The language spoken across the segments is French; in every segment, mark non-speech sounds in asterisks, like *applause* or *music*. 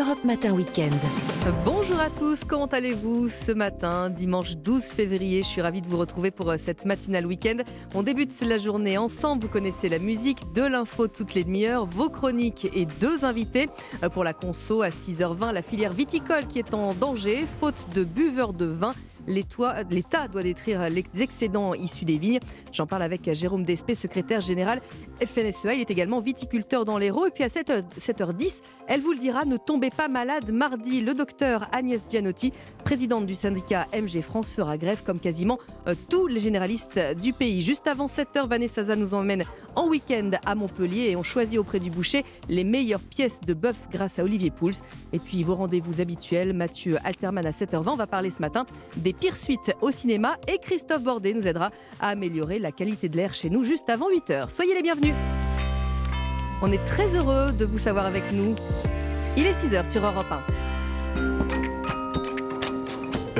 Europe Matin Weekend. Bonjour à tous, comment allez-vous ce matin, dimanche 12 février Je suis ravie de vous retrouver pour euh, cette matinale week-end. On débute la journée ensemble, vous connaissez la musique, de l'info toutes les demi-heures, vos chroniques et deux invités. Euh, pour la conso à 6h20, la filière viticole qui est en danger, faute de buveurs de vin l'État doit détruire les excédents issus des vignes. J'en parle avec Jérôme Despé, secrétaire général FNSEA. Il est également viticulteur dans l'Hérault. Et puis à 7h, 10 elle vous le dira, ne tombez pas malade. Mardi, le docteur Agnès Gianotti, présidente du syndicat MG France, fera grève comme quasiment euh, tous les généralistes du pays. Juste avant 7h, Vanessa Zaza nous emmène en week-end à Montpellier et on choisit auprès du boucher les meilleures pièces de bœuf grâce à Olivier Pouls. Et puis vos rendez-vous habituels, Mathieu Alterman à 7h20. On va parler ce matin des pires suites au cinéma et Christophe Bordet nous aidera à améliorer la qualité de l'air chez nous juste avant 8h. Soyez les bienvenus. On est très heureux de vous savoir avec nous. Il est 6h sur Europe 1.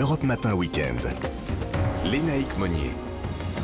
Europe Matin Weekend. Lénaïque Monnier.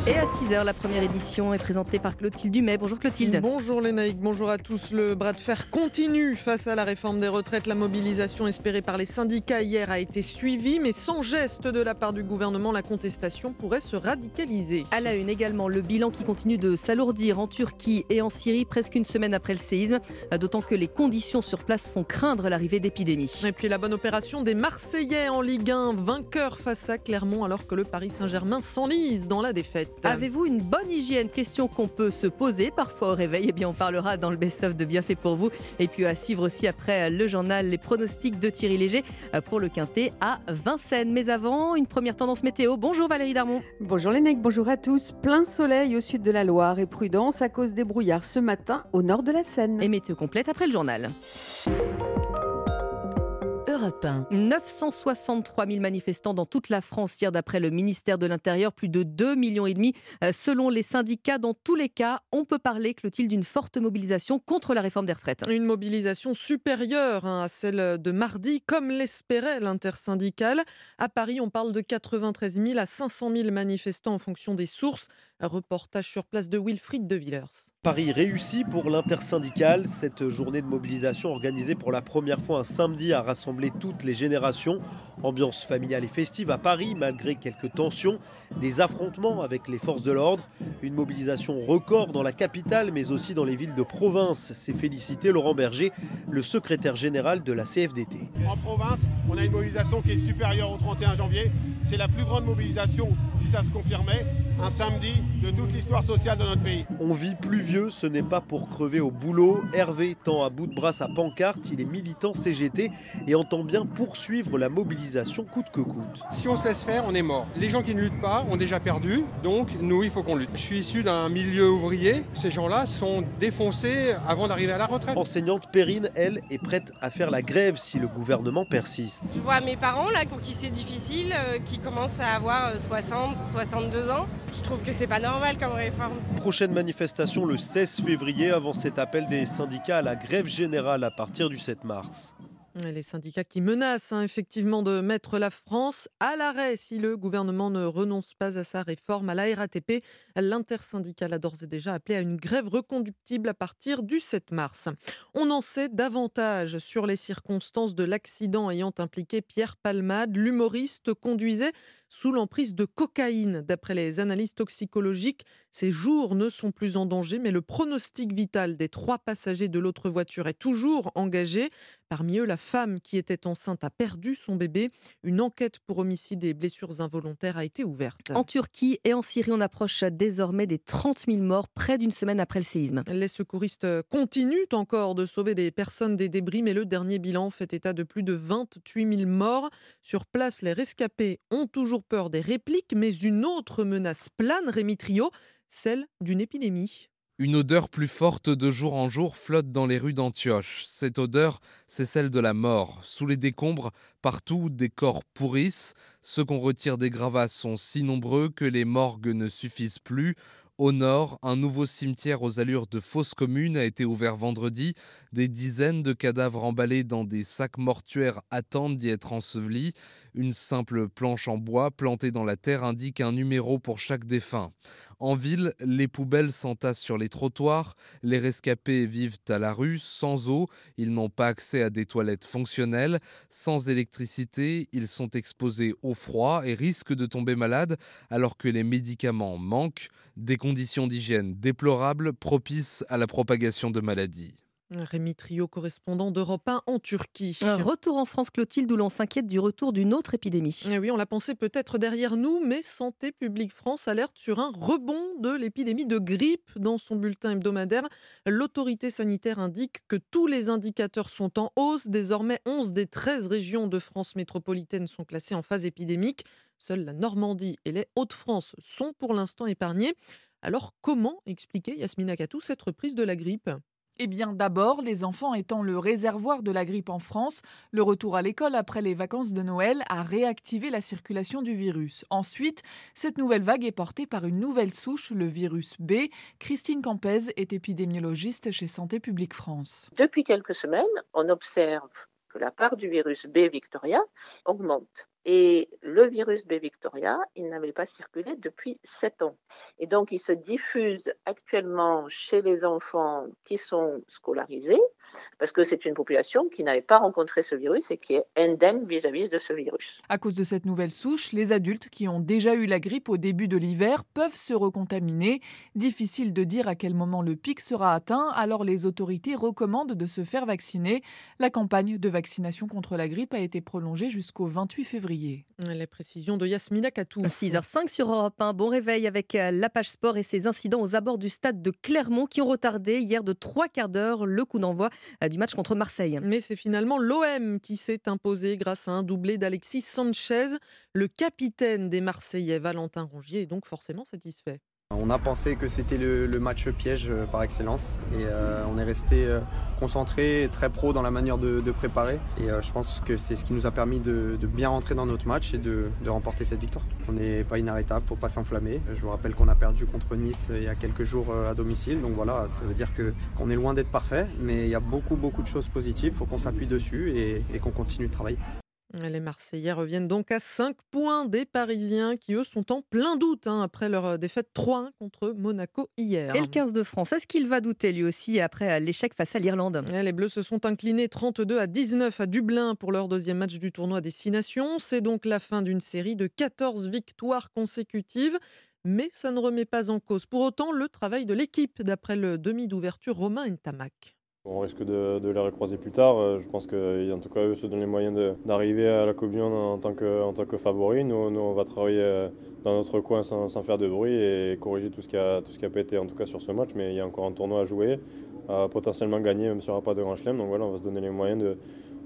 Et à 6h, la première édition est présentée par Clotilde Dumais. Bonjour Clotilde. Bonjour Lénaïque, bonjour à tous. Le bras de fer continue face à la réforme des retraites. La mobilisation espérée par les syndicats hier a été suivie, mais sans geste de la part du gouvernement, la contestation pourrait se radicaliser. À la une également, le bilan qui continue de s'alourdir en Turquie et en Syrie presque une semaine après le séisme, d'autant que les conditions sur place font craindre l'arrivée d'épidémies. Et puis la bonne opération des Marseillais en Ligue 1, vainqueur face à Clermont alors que le Paris Saint-Germain s'enlise dans la défaite. Avez-vous une bonne hygiène? Question qu'on peut se poser parfois au réveil. Eh bien, on parlera dans le best-of de Bienfait pour vous. Et puis à suivre aussi après le journal les pronostics de Thierry Léger pour le Quintet à Vincennes. Mais avant, une première tendance météo. Bonjour Valérie Darmon. Bonjour les necks, bonjour à tous. Plein soleil au sud de la Loire et prudence à cause des brouillards ce matin au nord de la Seine. Et météo complète après le journal. 963 000 manifestants dans toute la France hier d'après le ministère de l'Intérieur, plus de 2,5 millions et demi euh, selon les syndicats. Dans tous les cas, on peut parler, Clotilde, d'une forte mobilisation contre la réforme des retraites. Une mobilisation supérieure hein, à celle de mardi, comme l'espérait l'intersyndicale. À Paris, on parle de 93 000 à 500 000 manifestants en fonction des sources. Un reportage sur place de Wilfried de Villers. Paris réussi pour l'intersyndicale. Cette journée de mobilisation organisée pour la première fois un samedi a rassemblé toutes les générations. Ambiance familiale et festive à Paris malgré quelques tensions, des affrontements avec les forces de l'ordre. Une mobilisation record dans la capitale mais aussi dans les villes de province. C'est félicité Laurent Berger, le secrétaire général de la CFDT. En province, on a une mobilisation qui est supérieure au 31 janvier. C'est la plus grande mobilisation, si ça se confirmait, un samedi de toute l'histoire sociale de notre pays. On vit plus vieux, ce n'est pas pour crever au boulot. Hervé tend à bout de bras sa pancarte, il est militant CGT et entend bien poursuivre la mobilisation coûte que coûte. Si on se laisse faire, on est mort. Les gens qui ne luttent pas ont déjà perdu, donc nous, il faut qu'on lutte. Je suis issu d'un milieu ouvrier, ces gens-là sont défoncés avant d'arriver à la retraite. Enseignante Perrine, elle, est prête à faire la grève si le gouvernement persiste. Je vois mes parents, là, pour qui c'est difficile, euh, qui commencent à avoir 60, euh, 62 ans. Je trouve que c'est pas normal comme réforme. Prochaine manifestation le 16 février avant cet appel des syndicats à la grève générale à partir du 7 mars. Les syndicats qui menacent hein, effectivement de mettre la France à l'arrêt si le gouvernement ne renonce pas à sa réforme à la RATP. L'intersyndicale a d'ores et déjà appelé à une grève reconductible à partir du 7 mars. On en sait davantage sur les circonstances de l'accident ayant impliqué Pierre Palmade. L'humoriste conduisait sous l'emprise de cocaïne. D'après les analyses toxicologiques, ses jours ne sont plus en danger, mais le pronostic vital des trois passagers de l'autre voiture est toujours engagé. Parmi eux, la femme qui était enceinte a perdu son bébé. Une enquête pour homicide et blessures involontaires a été ouverte. En Turquie et en Syrie, on approche désormais des 30 000 morts près d'une semaine après le séisme. Les secouristes continuent encore de sauver des personnes des débris, mais le dernier bilan fait état de plus de 28 000 morts. Sur place, les rescapés ont toujours peur des répliques, mais une autre menace plane, Rémi Trio, celle d'une épidémie. Une odeur plus forte de jour en jour flotte dans les rues d'Antioche. Cette odeur, c'est celle de la mort. Sous les décombres, partout, des corps pourrissent. Ceux qu'on retire des gravats sont si nombreux que les morgues ne suffisent plus. Au nord, un nouveau cimetière aux allures de fosse commune a été ouvert vendredi. Des dizaines de cadavres emballés dans des sacs mortuaires attendent d'y être ensevelis. Une simple planche en bois plantée dans la terre indique un numéro pour chaque défunt. En ville, les poubelles s'entassent sur les trottoirs, les rescapés vivent à la rue, sans eau, ils n'ont pas accès à des toilettes fonctionnelles, sans électricité, ils sont exposés au froid et risquent de tomber malades alors que les médicaments manquent, des conditions d'hygiène déplorables propices à la propagation de maladies. Rémi Trio, correspondant d'Europe 1 en Turquie. Un retour en France, Clotilde, où l'on s'inquiète du retour d'une autre épidémie. Eh oui, on l'a pensé peut-être derrière nous, mais Santé publique France alerte sur un rebond de l'épidémie de grippe. Dans son bulletin hebdomadaire, l'autorité sanitaire indique que tous les indicateurs sont en hausse. Désormais, 11 des 13 régions de France métropolitaine sont classées en phase épidémique. Seules la Normandie et les Hauts-de-France sont pour l'instant épargnées. Alors comment expliquer, Yasmina Katou, cette reprise de la grippe? Eh bien d'abord, les enfants étant le réservoir de la grippe en France, le retour à l'école après les vacances de Noël a réactivé la circulation du virus. Ensuite, cette nouvelle vague est portée par une nouvelle souche, le virus B. Christine Campez est épidémiologiste chez Santé publique France. Depuis quelques semaines, on observe que la part du virus B Victoria augmente. Et le virus B Victoria, il n'avait pas circulé depuis 7 ans. Et donc, il se diffuse actuellement chez les enfants qui sont scolarisés, parce que c'est une population qui n'avait pas rencontré ce virus et qui est indemne vis-à-vis de ce virus. À cause de cette nouvelle souche, les adultes qui ont déjà eu la grippe au début de l'hiver peuvent se recontaminer. Difficile de dire à quel moment le pic sera atteint, alors les autorités recommandent de se faire vacciner. La campagne de vaccination contre la grippe a été prolongée jusqu'au 28 février. Les précisions de Yasmina Katou. 6h05 sur Europe 1. Bon réveil avec euh, la page sport et ses incidents aux abords du stade de Clermont qui ont retardé hier de trois quarts d'heure le coup d'envoi euh, du match contre Marseille. Mais c'est finalement l'OM qui s'est imposé grâce à un doublé d'Alexis Sanchez. Le capitaine des Marseillais, Valentin Rongier, est donc forcément satisfait. On a pensé que c'était le, match piège euh, par excellence et euh, on est resté euh, concentré, très pro dans la manière de, préparer et je pense que c'est ce qui nous a permis de, bien rentrer dans notre match et de, remporter cette victoire. On n'est pas inarrêtable, faut pas s'enflammer. Je vous rappelle qu'on a perdu contre Nice il y a quelques jours à domicile, donc voilà, ça veut dire qu'on est loin d'être parfait, mais il y a beaucoup beaucoup de choses positives, faut qu'on s'appuie dessus et, et qu'on continue de travailler. Les Marseillais reviennent donc à 5 points des Parisiens qui, eux, sont en plein doute hein, après leur euh, défaite 3-1 contre Monaco hier. Et le 15 de France, est-ce qu'il va douter lui aussi après euh, l'échec face à l'Irlande? Les Bleus se sont inclinés 32 à 19 à Dublin pour leur deuxième match du tournoi Destination. C'est donc la fin d'une série de 14 victoires consécutives. Mais ça ne remet pas en cause pour autant le travail de l'équipe, d'après le demi d'ouverture Romain Ntamak. On risque de, les recroiser plus tard. Euh, je pense qu'en tout cas, eux se donnent les moyens d'arriver à la Coupe du Monde en tant que, favori. Nous, on va travailler euh, dans notre coin sans, faire de bruit et corriger tout ce, qui a, tout pété en tout cas sur ce match. Mais il y a encore un tournoi à jouer, à potentiellement gagner même s'il n'y aura pas de grand chelem. Donc voilà, on va se donner les moyens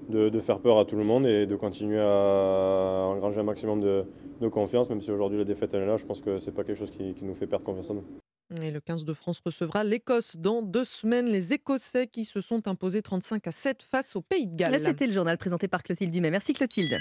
de, faire peur à tout le monde et de continuer à engranger un maximum de, confiance, même si aujourd'hui la défaite est là. Je pense que ce n'est pas quelque chose qui, qui nous fait perdre confiance en nous. Et le 15 de France recevra l'Écosse dans deux semaines. Les Écossais qui se sont imposés 35 à 7 face au Pays de Galles. C'était le journal présenté par Clotilde Dumais. Merci Clotilde.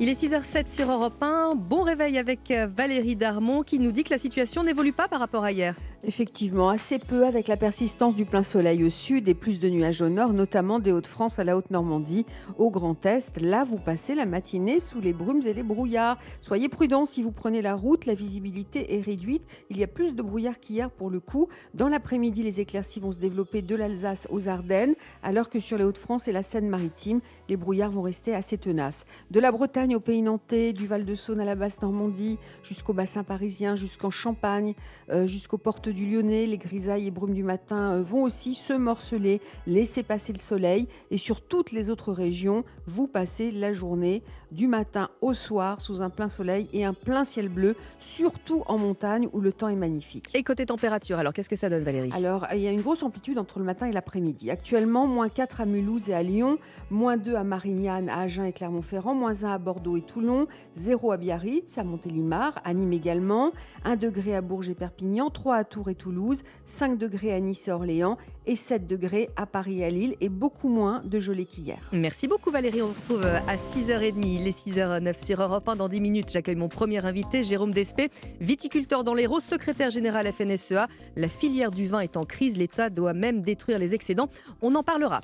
Il est 6h07 sur Europe 1. Bon réveil avec euh, Valérie Darmon qui nous dit que la situation n'évolue pas par rapport à hier. Effectivement, assez peu avec la persistance du plein soleil au sud et plus de nuages au nord, notamment des Hauts-de-France à la Haute-Normandie, au Grand Est. Là, vous passez la matinée sous les brumes et les brouillards. Soyez prudents si vous prenez la route, la visibilité est réduite. Il y a plus de brouillard qu'hier pour le coup. Dans l'après-midi, les éclaircies vont se développer de l'Alsace aux Ardennes, alors que sur les Hauts-de-France et la Seine-Maritime, les brouillards vont rester assez tenaces. De la Bretagne au Pays Nantais, du Val-de-Saône à la Basse-Normandie, jusqu'au bassin parisien, jusqu'en Champagne, euh, jusqu'aux portes du Lyonnais, les grisailles et brumes du matin euh, vont aussi se morceler, laisser passer le soleil. Et sur toutes les autres régions, vous passez la journée du matin au soir sous un plein soleil et un plein ciel bleu, surtout en montagne où le temps est magnifique. Et côté température, alors qu'est-ce que ça donne Valérie? Alors il y a une grosse amplitude entre le matin et l'après-midi. Actuellement, moins 4 à Mulhouse et à Lyon, moins 2 à Marignane, à Agen et Clermont-Ferrand, moins 1 à Bordeaux et Toulon, 0 à Biarritz, à Montélimar, à Nîmes également, 1 degré à Bourges et Perpignan, 3 à Tours et Toulouse, 5 degrés à Nice et Orléans et 7 degrés à Paris et à Lille et beaucoup moins de gelée qu'hier. Merci beaucoup Valérie, on se retrouve à 6h30, les 6h09 sur Europe 1. Dans 10 minutes, j'accueille mon premier invité, Jérôme Despé, viticulteur dans l'Hérault, secrétaire général FNSEA. La filière du vin est en crise, l'État doit même détruire les excédents. On en parlera.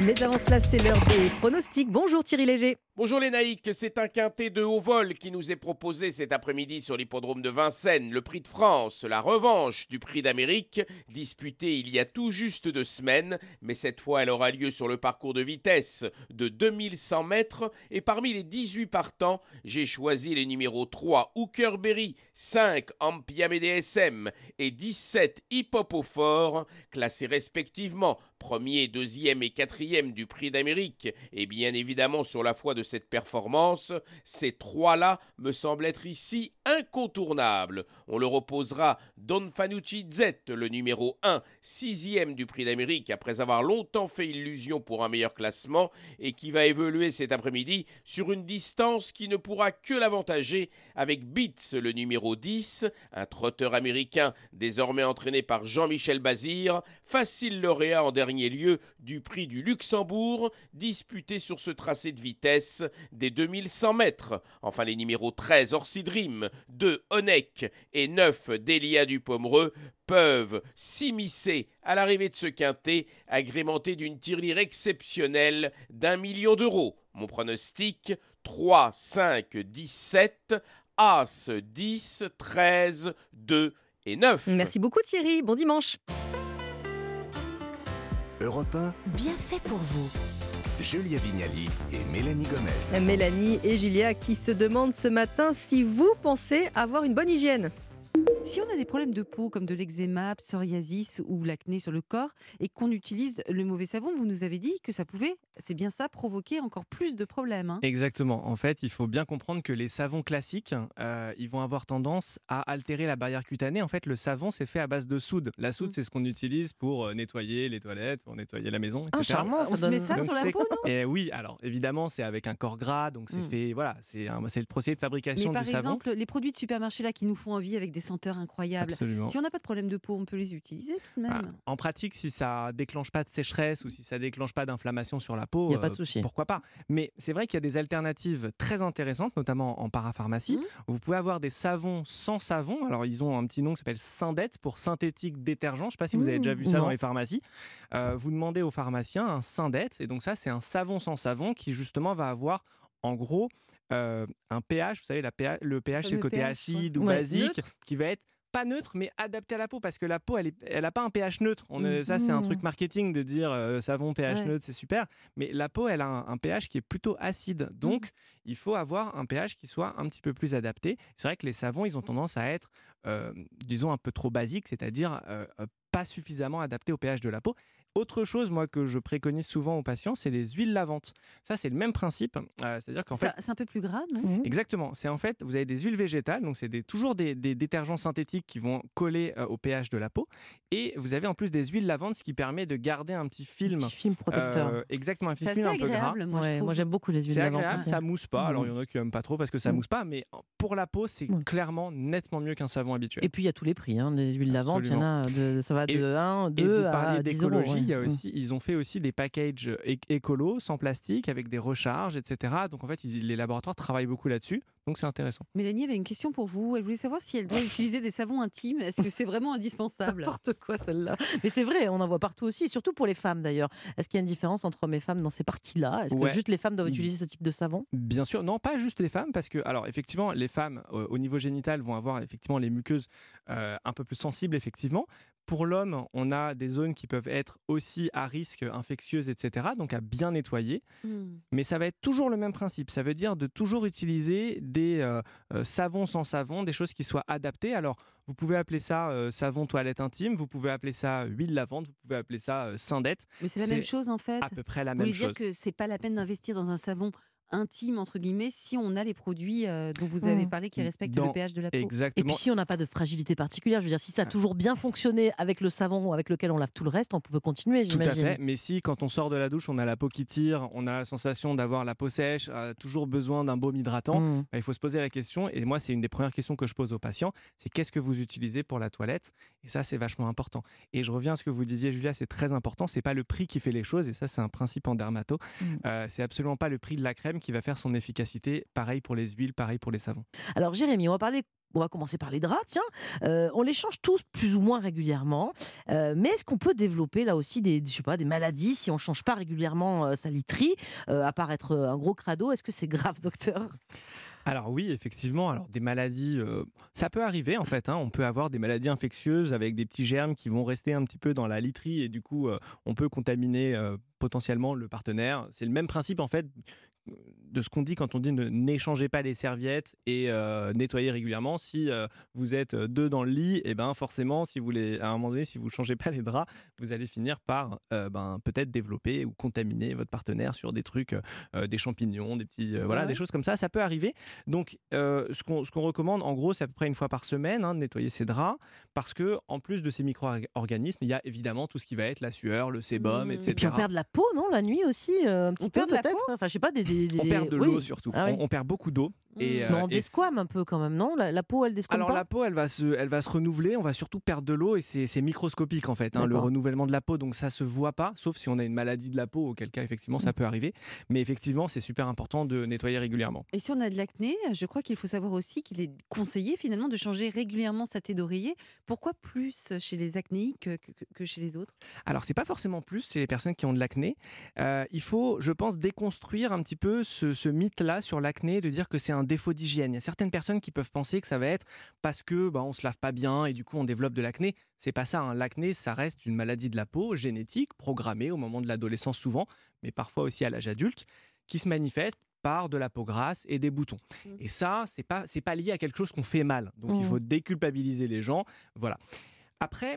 Mais avant cela, c'est l'heure des pronostics. Bonjour Thierry Léger. Bonjour les naïcs, c'est un quintet de haut vol qui nous est proposé cet après-midi sur l'hippodrome de Vincennes, le prix de France, la revanche du prix d'Amérique, disputé il y a tout juste deux semaines, mais cette fois elle aura lieu sur le parcours de vitesse de 2100 mètres, et parmi les 18 partants, j'ai choisi les numéros 3 Hookerberry, 5 Ampiam DSM et 17 Hip Hop au fort, classés respectivement premier, deuxième et quatrième du prix d'Amérique, et bien évidemment sur la foi de cette performance, ces trois-là me semblent être ici incontournables. On leur opposera Don Fanucci Z, le numéro 1, sixième du prix d'Amérique, après avoir longtemps fait illusion pour un meilleur classement, et qui va évoluer cet après-midi sur une distance qui ne pourra que l'avantager avec Beats, le numéro 10, un trotteur américain désormais entraîné par Jean-Michel Bazir, facile lauréat en dernier lieu du prix du Luxembourg, disputé sur ce tracé de vitesse des 2100 mètres. Enfin, les numéros 13 Orsidrim, 2 Onek et 9 Delia du Pomereux peuvent s'immiscer à l'arrivée de ce quintet, agrémenté d'une tirelire exceptionnelle d'un million d'euros. Mon pronostic 3, 5, 17, As 10, 13, 2 et 9. Merci beaucoup Thierry, bon dimanche. Europe 1, Bien fait pour vous. Julia Vignali et Mélanie Gomez. Mélanie et Julia qui se demandent ce matin si vous pensez avoir une bonne hygiène. Si on a des problèmes de peau comme de l'eczéma, psoriasis ou l'acné sur le corps et qu'on utilise le mauvais savon, vous nous avez dit que ça pouvait, c'est bien ça, provoquer encore plus de problèmes. hein. Exactement. En fait, il faut bien comprendre que les savons classiques, euh, ils vont avoir tendance à altérer la barrière cutanée. En fait, le savon, c'est fait à base de soude. La soude, c'est ce qu'on utilise pour euh, nettoyer les toilettes, pour nettoyer la maison, etc. Ah, charmant, ça On se met ça Donc, sur la peau, non? Et oui, alors évidemment, c'est avec un corps gras, donc c'est Mm. fait, voilà, c'est un- le procédé de Mais fabrication par du savon. exemple, les produits de supermarché là qui nous font envie avec des senteurs incroyables, Absolument. si on n'a pas de problème de peau, on peut les utiliser tout de même. Ah, En pratique, si ça déclenche pas de sécheresse ou si ça déclenche pas d'inflammation sur la peau, Y a pas de euh, souci. pourquoi pas Mais c'est vrai qu'il y a des alternatives très intéressantes, notamment en parapharmacie. Vous pouvez avoir des savons sans savon. Alors, ils ont un petit nom qui s'appelle Syndette pour synthétique détergent. Je ne sais pas si vous avez déjà vu ça Non. dans les pharmacies. Euh, vous demandez au pharmacien un Syndette, et donc ça, c'est un savon sans savon qui justement va avoir, en gros, euh, un pH. Vous savez, la pH, le pH, c'est le côté pH, ouais. acide ou Ouais, basique, neutre. qui va être pas neutre, mais adapté à la peau, parce que la peau, elle n'a elle pas un pH neutre. On, Ça, c'est un truc marketing de dire euh, savon pH Ouais. neutre, c'est super. Mais la peau, elle a un, un pH qui est plutôt acide. Donc, il faut avoir un pH qui soit un petit peu plus adapté. C'est vrai que les savons, ils ont tendance à être, euh, disons, un peu trop basiques, c'est-à-dire euh, pas suffisamment adaptés au pH de la peau. Autre chose, moi, que je préconise souvent aux patients, c'est les huiles lavantes. Ça, c'est le même principe. euh, c'est-à-dire qu'en fait, C'est un peu plus gras, non? Exactement. C'est en fait, vous avez des huiles végétales, donc c'est des, toujours des, des détergents synthétiques qui vont coller euh, au pH de la peau. Et vous avez en plus des huiles lavantes, ce qui permet de garder un petit film. petit film protecteur. euh, exactement, un petit C'est film un peu gras. agréable, moi, Ouais, moi, j'aime beaucoup les huiles C'est lavantes agréable, ça mousse pas. Alors il y Mhm. en a qui aiment pas trop parce que ça Mm. mousse pas, mais pour la peau, c'est clairement nettement mieux qu'un savon habituel. Et puis il y a tous les prix. Hein. Les huiles lavantes, il y en a de, ça va de Et- 1, Et 2 vous à parliez 10 euros. d'écologie, il y a aussi, ils ont fait aussi des packages é- écolos, sans plastique, avec des recharges, etc. Donc en fait, ils- les laboratoires travaillent beaucoup là-dessus. Donc c'est intéressant. Mélanie avait une question pour vous. Elle voulait savoir si elle doit *laughs* utiliser des savons intimes. Est-ce que c'est vraiment indispensable? N'importe quoi celle-là. Mais c'est vrai, on en voit partout aussi, surtout pour les femmes d'ailleurs. Est-ce qu'il y a une différence entre hommes et femmes dans ces parties-là? Est-ce Ouais. que juste les femmes doivent Mm. utiliser ce type de savon? Bien sûr, non, pas juste les femmes, parce que, alors, effectivement, les femmes euh, au niveau génital vont avoir effectivement les muqueuses euh, un peu plus sensibles, effectivement. Pour l'homme, on a des zones qui peuvent être aussi à risque infectieuses, etc. Donc à bien nettoyer. Hmm. Mais ça va être toujours le même principe. Ça veut dire de toujours utiliser des euh, euh, savons sans savon, des choses qui soient adaptées. Alors, vous pouvez appeler ça euh, savon toilette intime, vous pouvez appeler ça huile lavante, vous pouvez appeler ça euh, syndette. Mais c'est la même chose en fait. À peu près la Vous même voulez dire chose. que c'est pas la peine d'investir dans un savon intime entre guillemets si on a les produits euh, dont vous avez Mm. parlé qui respectent Dans- le pH de la peau. Et puis si on n'a pas de fragilité particulière, je veux dire, si ça a toujours bien fonctionné avec le savon avec lequel on lave tout le reste, on peut continuer, Tout à j'imagine. fait. Mais si, quand on sort de la douche, on a la peau qui tire, on a la sensation d'avoir la peau sèche, euh, toujours besoin d'un baume hydratant, Mm. bah, il faut se poser la question. Et moi, c'est une des premières questions que je pose aux patients c'est qu'est-ce que vous utilisez pour la toilette? Et ça, c'est vachement important. Et je reviens à ce que vous disiez, Julia, c'est très important. C'est pas le prix qui fait les choses. Et ça, c'est un principe en dermato. Mm. Euh, c'est absolument pas le prix de la crème qui va faire son efficacité. Pareil pour les huiles, pareil pour les savons. Alors Jérémy, on va parler on va commencer par les draps, tiens. Euh, on les change tous plus ou moins régulièrement. Euh, mais est-ce qu'on peut développer là aussi des, je sais pas, des maladies si on ne change pas régulièrement euh, sa literie, à part être un gros crado? Est-ce que c'est grave, *laughs* docteur? Alors oui, effectivement. Alors des maladies, ça peut arriver en fait. Hein. On peut avoir des maladies infectieuses avec des petits germes qui vont rester un petit peu dans la literie et du coup, on peut contaminer potentiellement le partenaire. C'est le même principe en fait de ce qu'on dit quand on dit ne n'échangez pas les serviettes et euh, nettoyez régulièrement. Si euh, vous êtes deux dans le lit, et eh ben forcément, si vous les, à un moment donné, si vous ne changez pas les draps, vous allez finir par euh, ben, peut-être développer ou contaminer votre partenaire sur des trucs, des champignons, des petits, voilà, des choses comme ça. Ça peut arriver. Donc, ce qu'on ce qu'on recommande, en gros, c'est à peu près une fois par semaine hein, de nettoyer ses draps, parce que en plus de ces micro-organismes, il y a évidemment tout ce qui va être la sueur, le sébum, etc. Et puis on perd de la peau, non, la nuit aussi, un petit peu peut-être? Enfin, je sais pas, des, des, on perd de l'eau surtout. Ah on, perd beaucoup d'eau. Et, mmh. on desquame un peu quand même, non? La, peau, elle desquame Alors la peau, elle va, se, elle va se renouveler, on va surtout perdre de l'eau et c'est microscopique en fait, hein, le renouvellement de la peau, donc ça se voit pas, sauf si on a une maladie de la peau, auquel cas effectivement ça mmh. peut arriver. Mais effectivement, c'est super important de nettoyer régulièrement. Et si on a de l'acné, je crois qu'il faut savoir aussi qu'il est conseillé finalement de changer régulièrement sa thé d'oreiller. Pourquoi plus chez les acnéiques que, chez les autres? Alors c'est pas forcément plus chez les personnes qui ont de l'acné. Euh, il faut, je pense, déconstruire un petit peu ce, ce mythe-là sur l'acné, de dire que c'est un défaut d'hygiène certaines personnes qui peuvent penser que ça va être parce que bah, on se lave pas bien et du coup on développe de l'acné. C'est pas ça. Hein. L'acné, ça reste une maladie de la peau génétique, programmée au moment de l'adolescence souvent, mais parfois aussi à l'âge adulte, qui se manifeste par de la peau grasse et des boutons. Mmh. Et ça, c'est pas c'est pas lié à quelque chose qu'on fait mal. Donc il mmh. faut déculpabiliser les gens. Voilà. Après,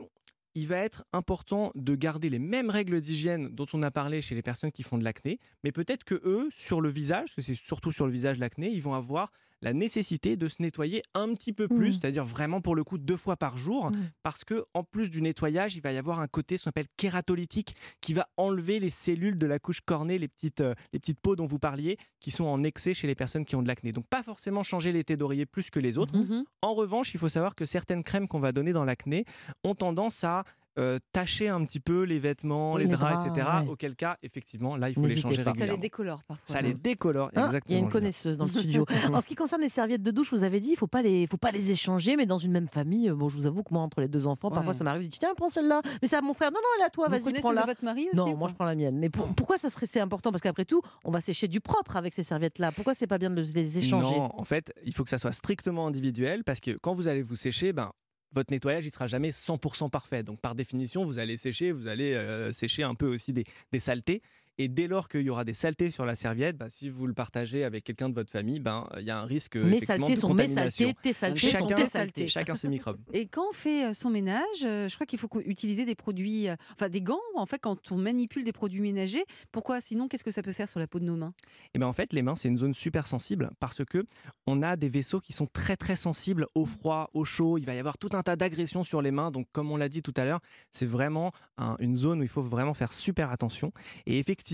il va être important de garder les mêmes règles d'hygiène dont on a parlé chez les personnes qui font de l'acné, mais peut-être que eux, sur le visage, parce que c'est surtout sur le visage l'acné, ils vont avoir la nécessité de se nettoyer un petit peu plus, mmh. c'est-à-dire vraiment pour le coup deux fois par jour, mmh. parce que en plus du nettoyage, il va y avoir un côté ce qu'on appelle kératolytique qui va enlever les cellules de la couche cornée, les petites, euh, les petites peaux dont vous parliez, qui sont en excès chez les personnes qui ont de l'acné. Donc pas forcément changer l'été d'oreiller plus que les autres. Mmh en revanche, il faut savoir que certaines crèmes qu'on va donner dans l'acné ont tendance à euh, tacher un petit peu les vêtements, les, draps, etc. Auquel cas, effectivement, là, il faut les changer régulièrement. Ça les décolore parfois. Ça les décolore, exactement. Il y a une connaisseuse dans le *laughs* studio. en ce qui concerne les serviettes de douche, vous avez dit, il ne faut, pas les, faut pas les échanger, mais dans une même famille, bon, je vous avoue que moi, entre les deux enfants, parfois ça m'arrive, je dis, tiens, prends celle-là. Mais ça, mon frère, non, non, elle est à toi, vas-y, prends-la. votre mari aussi Non, moi, je prends la mienne. Mais pourquoi ça serait important? Parce qu'après tout, on va sécher du propre avec ces serviettes-là. Pourquoi c'est pas bien de les échanger? Non, en fait, il faut que ça soit strictement individuel, parce que quand vous allez vous sécher, ben, votre nettoyage il sera jamais 100% parfait. Donc par définition, vous allez sécher, vous allez euh, sécher un peu aussi des, des saletés. Et dès lors qu'il y aura des saletés sur la serviette, bah, si vous le partagez avec quelqu'un de votre famille, ben, il y a un risque mes saletés sont mes saletés, tes saletés chacun, sont tes saletés. *laughs* Chacun ses microbes. Et quand on fait euh, son ménage, euh, je crois qu'il faut utiliser des produits, euh, enfin des gants, en fait, quand on manipule des produits ménagers. Pourquoi? Sinon, qu'est-ce que ça peut faire sur la peau de nos mains? Eh ben, en fait, les mains, c'est une zone super sensible parce que on a des vaisseaux qui sont très très sensibles au froid, au chaud. Il va y avoir tout un tas d'agressions sur les mains. Donc, comme on l'a dit tout à l'heure, c'est vraiment une zone où il faut vraiment faire super attention. Et effectivement,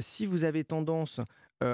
si vous avez tendance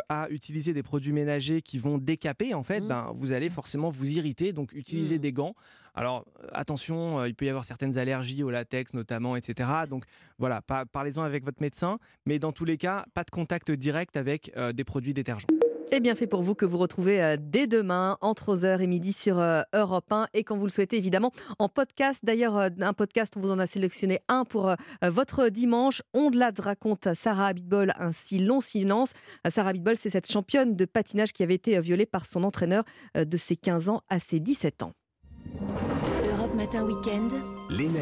à utiliser des produits ménagers qui vont décaper, en fait, mmh. ben, vous allez forcément vous irriter. Donc, utilisez mmh. des gants. Alors, attention, il peut y avoir certaines allergies au latex, notamment, etc. Donc, voilà, parlez-en avec votre médecin. Mais dans tous les cas, pas de contact direct avec des produits détergents. Et bien fait pour vous que vous retrouvez euh, dès demain entre 11h et midi sur euh, Europe 1 et quand vous le souhaitez évidemment en podcast. D'ailleurs, euh, un podcast, on vous en a sélectionné un pour votre dimanche. On de raconte Sarah Abitbol un si long silence. Sarah Abitbol, c'est cette championne de patinage qui avait été violée par son entraîneur de ses 15 ans à ses 17 ans. Europe Matin Week-end. Léna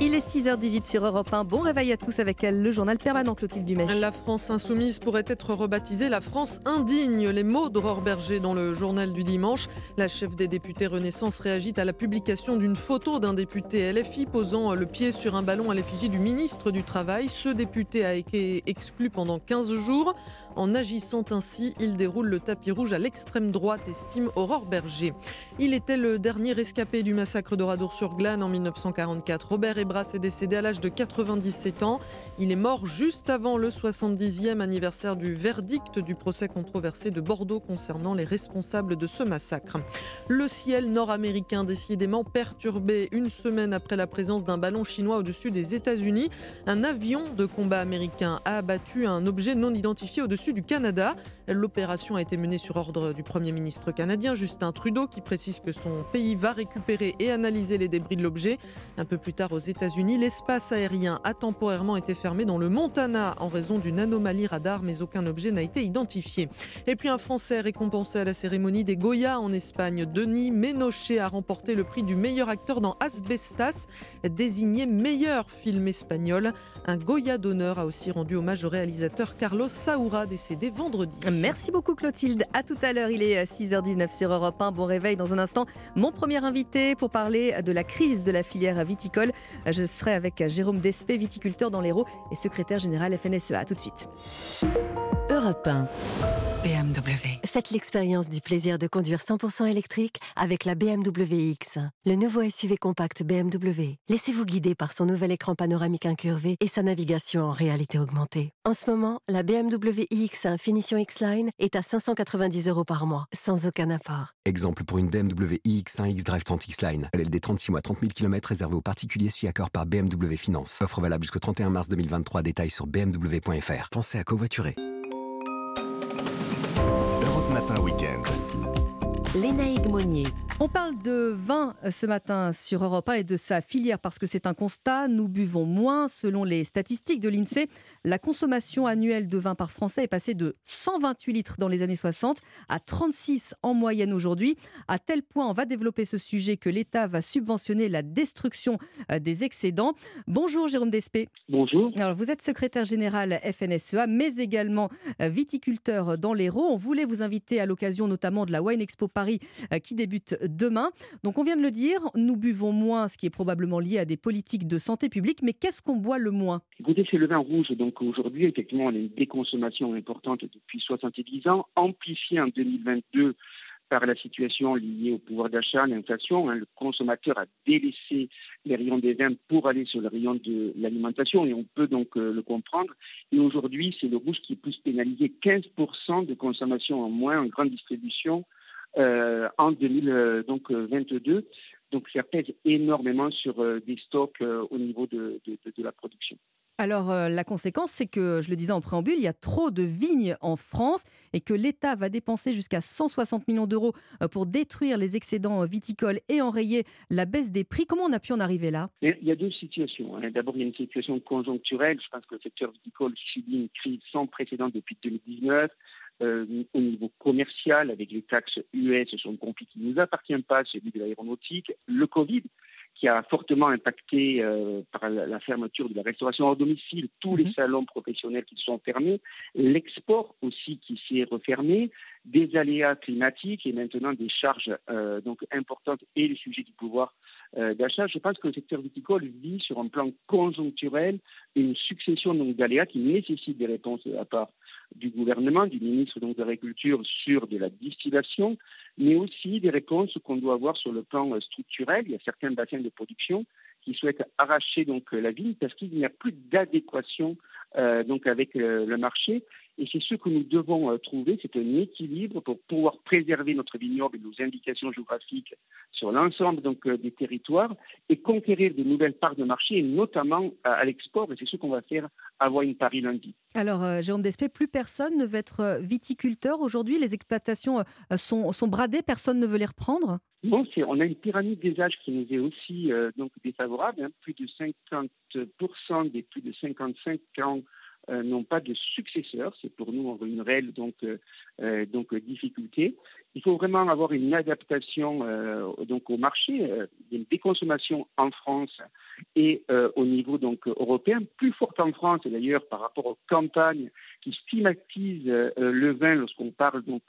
Il est 6h18 sur Europe 1. Bon réveil à tous avec elle, le journal permanent Clotilde Dumèche. La France insoumise pourrait être rebaptisée la France indigne. Les mots d'Aurore Berger dans le journal du dimanche. La chef des députés Renaissance réagit à la publication d'une photo d'un député LFI posant le pied sur un ballon à l'effigie du ministre du Travail. Ce député a été exclu pendant 15 jours. En agissant ainsi, il déroule le tapis rouge à l'extrême droite, estime Aurore Berger. Il était le dernier escapé du massacre d'Oradour-sur-Glane en 1940 1944. Robert Ebras est décédé à l'âge de 97 ans. Il est mort juste avant le 70e anniversaire du verdict du procès controversé de Bordeaux concernant les responsables de ce massacre. Le ciel nord-américain décidément perturbé une semaine après la présence d'un ballon chinois au-dessus des États-Unis. Un avion de combat américain a abattu un objet non identifié au-dessus du Canada. L'opération a été menée sur ordre du Premier ministre canadien Justin Trudeau qui précise que son pays va récupérer et analyser les débris de l'objet. Un peu plus tard aux États-Unis, l'espace aérien a temporairement été fermé dans le Montana en raison d'une anomalie radar, mais aucun objet n'a été identifié. Et puis un Français récompensé à la cérémonie des Goya en Espagne, Denis Ménochet a remporté le prix du meilleur acteur dans Asbestas, désigné meilleur film espagnol. Un Goya d'honneur a aussi rendu hommage au réalisateur Carlos Saura, décédé vendredi. Merci beaucoup Clotilde. À tout à l'heure, il est 6h19 sur Europe 1. Bon réveil dans un instant. Mon premier invité pour parler de la crise de la filière viticole. Je serai avec Jérôme Despé, viticulteur dans l'Hérault et secrétaire général FNSEA. A tout de suite. Europe 1. BMW. Faites l'expérience du plaisir de conduire 100% électrique avec la BMW X. Le nouveau SUV compact BMW. Laissez-vous guider par son nouvel écran panoramique incurvé et sa navigation en réalité augmentée. En ce moment, la BMW iX1 Finition X-Line est à 590 euros par mois, sans aucun apport. Exemple pour une BMW iX1 X-Drive 30 X-Line. LLD 36 mois, 30 000 km réservé aux particuliers si accord par BMW Finance. Offre valable jusqu'au 31 mars 2023. Détails sur bmw.fr. Pensez à covoiturer. Europe Matin Week-end. Lénaïque Monnier. On parle de vin ce matin sur Europe 1 et de sa filière parce que c'est un constat. Nous buvons moins. Selon les statistiques de l'INSEE, la consommation annuelle de vin par Français est passée de 128 litres dans les années 60 à 36 en moyenne aujourd'hui. À tel point, on va développer ce sujet que l'État va subventionner la destruction euh, des excédents. Bonjour Jérôme Despé. Bonjour. Alors, vous êtes secrétaire général FNSEA, mais également euh, viticulteur dans l'Hérault. On voulait vous inviter à l'occasion notamment de la Wine Expo Paris euh, qui débute demain. Donc on vient de le dire, nous buvons moins, ce qui est probablement lié à des politiques de santé publique, mais qu'est-ce qu'on boit le moins? Écoutez, c'est le vin rouge. Donc aujourd'hui, effectivement, on a une déconsommation importante depuis 70 ans, amplifiée en 2022 par la situation liée au pouvoir d'achat, l'inflation. Hein. le consommateur a délaissé les rayons des vins pour aller sur le rayon de l'alimentation et on peut donc euh, le comprendre. Et aujourd'hui, c'est le rouge qui est plus pénalisé 15% de consommation en moins en grande distribution en 2022. Donc ça pèse énormément sur euh, des stocks euh, au niveau de, la production. Alors la conséquence, c'est que, je le disais en préambule, il y a trop de vignes en France et que l'État va dépenser jusqu'à 160 millions d'euros pour détruire les excédents viticoles et enrayer la baisse des prix. Comment on a pu en arriver là? Il y a deux situations. Hein. D'abord, il y a une situation conjoncturelle. Je pense que le secteur viticole subit une crise sans précédent depuis 2019. Euh, au niveau commercial, avec les taxes US, sont un conflit qui ne nous appartient pas, celui de l'aéronautique, le Covid, qui a fortement impacté euh, par la, fermeture de la restauration hors domicile, tous les mhm. salons professionnels qui sont fermés, l'export aussi qui s'est refermé, des aléas climatiques et maintenant des charges euh, donc importantes et le sujet du pouvoir d'achat. Je pense que le secteur viticole vit sur un plan conjoncturel une succession d'aléas qui nécessitent des réponses à part du gouvernement, du ministre donc, de l'Agriculture sur de la distillation, mais aussi des réponses qu'on doit avoir sur le plan euh, structurel. Il y a certains bassins de production qui souhaitent arracher donc la vigne parce qu'il n'y a plus d'adéquation euh, donc avec euh, le marché. Et c'est ce que nous devons trouver, c'est un équilibre pour pouvoir préserver notre vignoble et nos indications géographiques sur l'ensemble donc des territoires et conquérir de nouvelles parts de marché, notamment à, l'export. Et c'est ce qu'on va faire avant une Paris lundi. Alors, Jérôme Despé, plus personne ne veut être viticulteur aujourd'hui. Les exploitations sont, sont bradées, personne ne veut les reprendre non, on a une pyramide des âges qui nous est aussi euh, donc défavorable. Hein. Plus de 50% des plus de 55 ans euh, n'ont pas de successeurs. C'est pour nous une réelle donc, euh, difficulté. Il faut vraiment avoir une adaptation donc au marché. une déconsommation en France et au niveau donc européen, plus forte en France d'ailleurs par rapport aux campagnes qui stigmatisent le vin lorsqu'on parle donc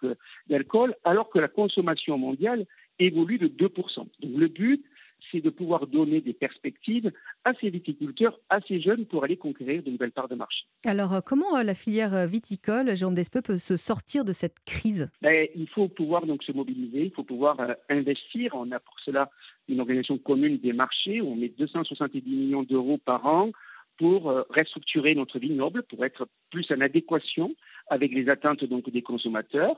d'alcool, alors que la consommation mondiale évolue de 2%. Donc le but, c'est de pouvoir donner des perspectives à ces viticulteurs, à ces jeunes pour aller conquérir de nouvelles parts de marché. Alors, euh, comment euh, la filière euh, viticole, Jérôme Despeux, peut se sortir de cette crise? Ben, Il faut pouvoir donc se mobiliser, il faut pouvoir investir. On a pour cela une organisation commune des marchés. On met 270 millions d'euros par an pour restructurer notre vignoble, pour être plus en adéquation avec les attentes donc des consommateurs.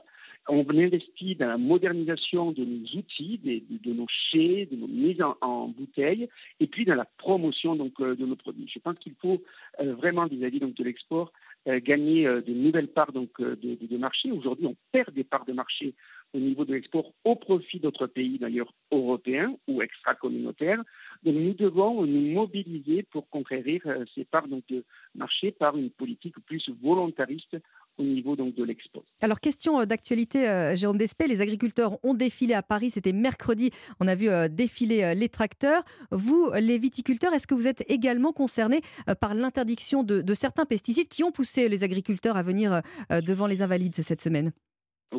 On investit dans la modernisation de nos outils, de, nos chais, de nos mises en, bouteille, et puis dans la promotion donc, euh, de nos produits. Je pense qu'il faut euh, vraiment, vis-à-vis de l'export, euh, gagner de nouvelles parts donc, de, de marché. Aujourd'hui, on perd des parts de marché au niveau de l'export au profit d'autres pays, d'ailleurs européens ou extra-communautaires. Donc nous devons nous mobiliser pour conquérir ces parts donc, de marché par une politique plus volontariste au niveau donc, de l'export. Alors, question euh, d'actualité, euh, Jérôme Despé, les agriculteurs ont défilé à Paris, c'était mercredi, on a vu euh, défiler les tracteurs. Vous, les viticulteurs, est-ce que vous êtes également concernés par l'interdiction de, certains pesticides qui ont poussé les agriculteurs à venir devant les invalides cette semaine?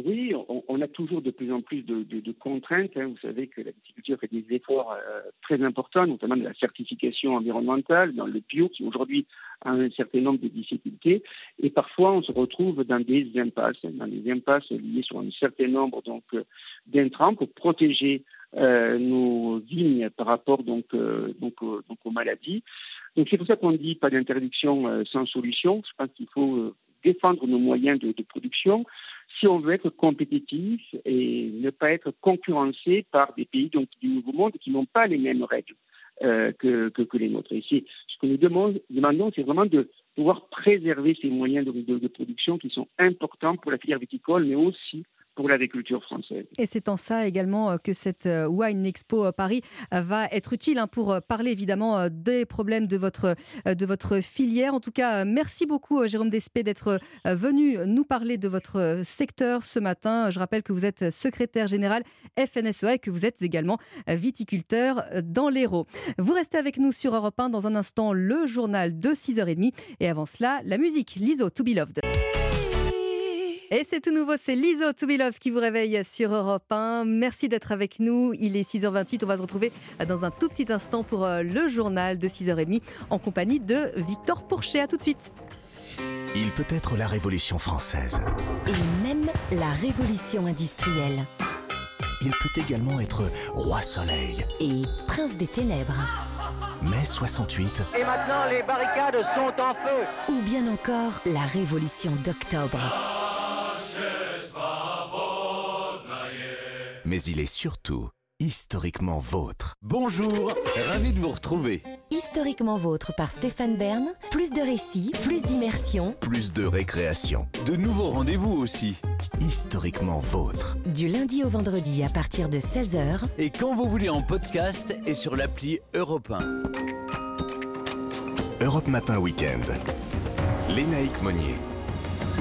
Oui, on, a toujours de plus en plus de, contraintes. Hein. Vous savez que la viticulture fait des efforts euh, très importants, notamment de la certification environnementale, dans le bio, qui aujourd'hui a un certain nombre de difficultés. Et parfois, on se retrouve dans des impasses, hein, dans des impasses liées sur un certain nombre donc euh, d'intrants pour protéger euh, nos vignes par rapport donc, donc, donc aux maladies. Donc c'est pour ça qu'on dit pas d'interdiction sans solution. Je pense qu'il faut défendre nos moyens de, production si on veut être compétitif et ne pas être concurrencé par des pays donc, du Nouveau Monde qui n'ont pas les mêmes règles euh, que, que, les nôtres. Ce que nous demandons, c'est vraiment de pouvoir préserver ces moyens de, de, production qui sont importants pour la filière viticole, mais aussi pour l'agriculture française. Et c'est en ça également euh, que cette euh, Wine Expo Paris euh, va être utile hein, pour parler évidemment des problèmes de votre, de votre filière. En tout cas, merci beaucoup Jérôme Despé d'être venu nous parler de votre secteur ce matin. Je rappelle que vous êtes secrétaire général FNSEA et que vous êtes également viticulteur dans l'Hérault. Vous restez avec nous sur Europe 1 dans un instant le journal de 6h30 et avant cela la musique Liso To Be Loved. Et c'est tout nouveau, c'est Liso To Be Love qui vous réveille sur Europe 1. Merci d'être avec nous. Il est 6h28. On va se retrouver dans un tout petit instant pour euh, le journal de 6h30 en compagnie de Victor Pourchet. À tout de suite. Il peut être la Révolution française. Et même la Révolution industrielle. Il peut également être Roi Soleil. Et Prince des Ténèbres. Mai 68. Et maintenant, les barricades sont en feu. Ou bien encore la Révolution d'octobre. Mais il est surtout historiquement vôtre. Bonjour, ravi de vous retrouver. Historiquement vôtre par Stéphane Bern, plus de récits, plus d'immersion, plus de récréation. De nouveaux rendez-vous aussi. Historiquement vôtre. Du lundi au vendredi à partir de 16h. Et quand vous voulez en podcast et sur l'appli Europe 1. Europe Matin Weekend. Lénaïque Monnier.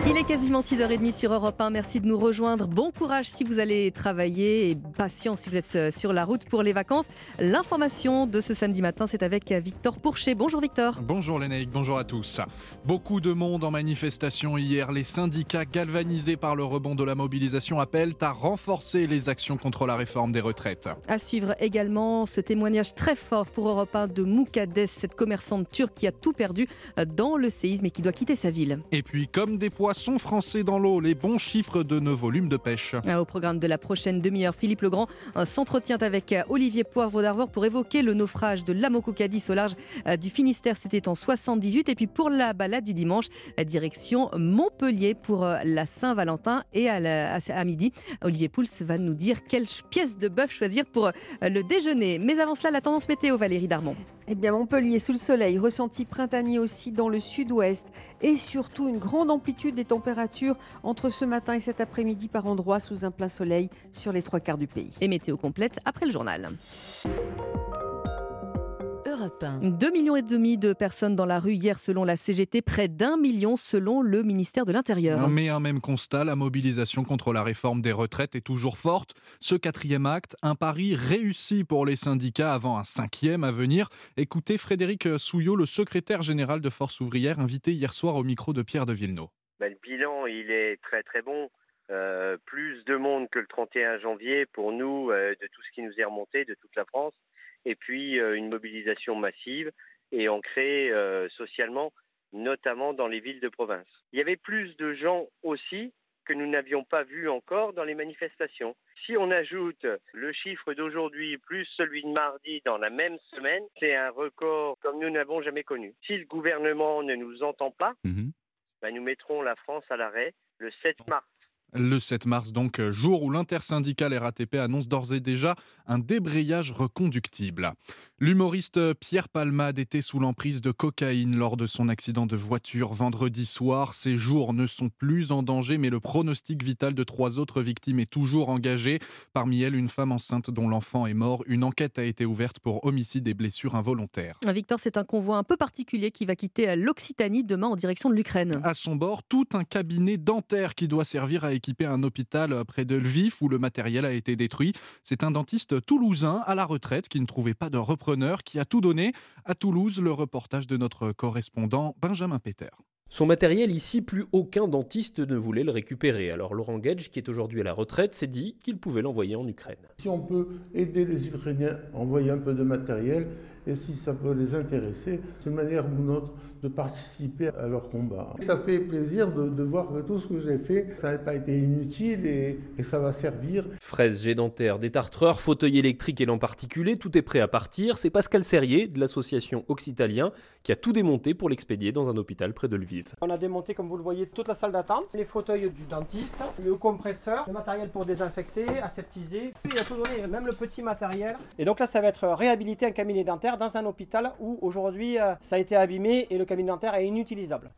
Il est quasiment 6h30 sur Europe 1. Merci de nous rejoindre. Bon courage si vous allez travailler et patience si vous êtes euh, sur la route pour les vacances. L'information de ce samedi matin, c'est avec Victor Pourchet. Bonjour Victor. Bonjour Lénaïque, bonjour à tous. Beaucoup de monde en manifestation hier. Les syndicats galvanisés par le rebond de la mobilisation appellent à renforcer les actions contre la réforme des retraites. À suivre également ce témoignage très fort pour Europe 1 de Moukades, cette commerçante turque qui a tout perdu euh, dans le séisme et qui doit quitter sa ville. Et puis, comme des poids poissons français dans l'eau, les bons chiffres de nos volumes de pêche. Ah, au programme de la prochaine demi-heure, Philippe Legrand s'entretient avec euh, Olivier Poivre d'Arvor pour évoquer le naufrage de l'Amokokadis au large euh, du Finistère. C'était en 78. Et puis pour la balade du dimanche, direction Montpellier pour euh, la Saint-Valentin. Et à, à, midi, Olivier Pouls va nous dire quelle pièce de bœuf choisir pour le déjeuner. Mais avant cela, la tendance météo, Valérie Darmon. Eh bien, Montpellier sous le soleil, ressenti printanier aussi dans le sud-ouest et surtout une grande amplitude des températures entre ce matin et cet après-midi par endroits sous un plein soleil sur les trois quarts du pays. Et météo complète après le journal. 2 millions et demi de personnes dans la rue hier selon la CGT, près d'un million selon le ministère de l'Intérieur. Mais un même constat, la mobilisation contre la réforme des retraites est toujours forte. Ce quatrième acte, un pari réussi pour les syndicats avant un cinquième à venir. Écoutez Frédéric Souillot, le secrétaire général de Force ouvrière, invité hier soir au micro de Pierre de Villeneuve. Ben, le bilan, il est très très bon. Euh, plus de monde que le 31 janvier pour nous, euh, de tout ce qui nous est remonté, de toute la France. et puis euh, une mobilisation massive et ancrée socialement, notamment dans les villes de province. Il y avait plus de gens aussi que nous n'avions pas vu encore dans les manifestations. Si on ajoute le chiffre d'aujourd'hui plus celui de mardi dans la même semaine, c'est un record comme nous n'avons jamais connu. Si le gouvernement ne nous entend pas, ben, nous mettrons la France à l'arrêt le 7 mars. Le 7 mars, donc, jour où l'intersyndicale RATP annonce d'ores et déjà un débrayage reconductible. L'humoriste Pierre Palmade était sous l'emprise de cocaïne lors de son accident de voiture vendredi soir. Ses jours ne sont plus en danger, mais le pronostic vital de trois autres victimes est toujours engagé. Parmi elles, une femme enceinte dont l'enfant est mort. Une enquête a été ouverte pour homicide et blessures involontaires. Victor, c'est un convoi un peu particulier qui va quitter l'Occitanie demain en direction de l'Ukraine. À son bord, tout un cabinet dentaire qui doit servir à équiper un hôpital près de Lviv où le matériel a été détruit. C'est un dentiste toulousain à la retraite qui ne trouvait pas de repreneur qui a tout donné. À Toulouse, le reportage de notre correspondant Benjamin Peter. Son matériel ici, plus aucun dentiste ne voulait le récupérer. Alors Laurent Gage, qui est aujourd'hui à la retraite, s'est dit qu'il pouvait l'envoyer en Ukraine. Si on peut aider les Ukrainiens à envoyer un peu de matériel, et si ça peut les intéresser, c'est une manière ou une autre de participer à leur combat. Ça fait plaisir de, voir que tout ce que j'ai fait, ça n'a pas été inutile et, ça va servir. Fraises, jet dentaire, détartreurs, fauteuil électrique et lampes particulées, tout est prêt à partir. C'est Pascal Serrier de l'association Occitalien qui a tout démonté pour l'expédier dans un hôpital près de Lviv. On a démonté, comme vous le voyez, toute la salle d'attente, les fauteuils du dentiste, le compresseur, le matériel pour désinfecter, aseptiser. Il a tout donné, même le petit matériel. Et donc là, ça va être réhabilité un cabinet dentaire dans un hôpital où aujourd'hui euh, ça a été abîmé et le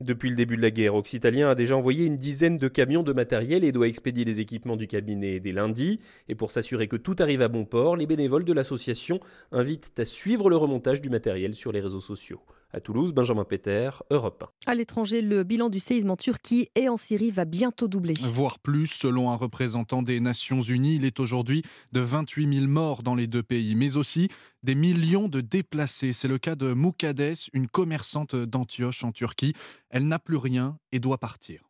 Depuis le début de la guerre, Occitalien a déjà envoyé une dizaine de camions de matériel et doit expédier les équipements du cabinet dès lundi. Et pour s'assurer que tout arrive à bon port, les bénévoles de l'association invitent à suivre le remontage du matériel sur les réseaux sociaux. À Toulouse, Benjamin Peter, Europe 1. À l'étranger, le bilan du séisme en Turquie et en Syrie va bientôt doubler. Voire plus, selon un représentant des Nations Unies, il est aujourd'hui de 28 000 morts dans les deux pays, mais aussi des millions de déplacés. C'est le cas de Moukades, une commerçante d'Antioche en Turquie. Elle n'a plus rien et doit partir.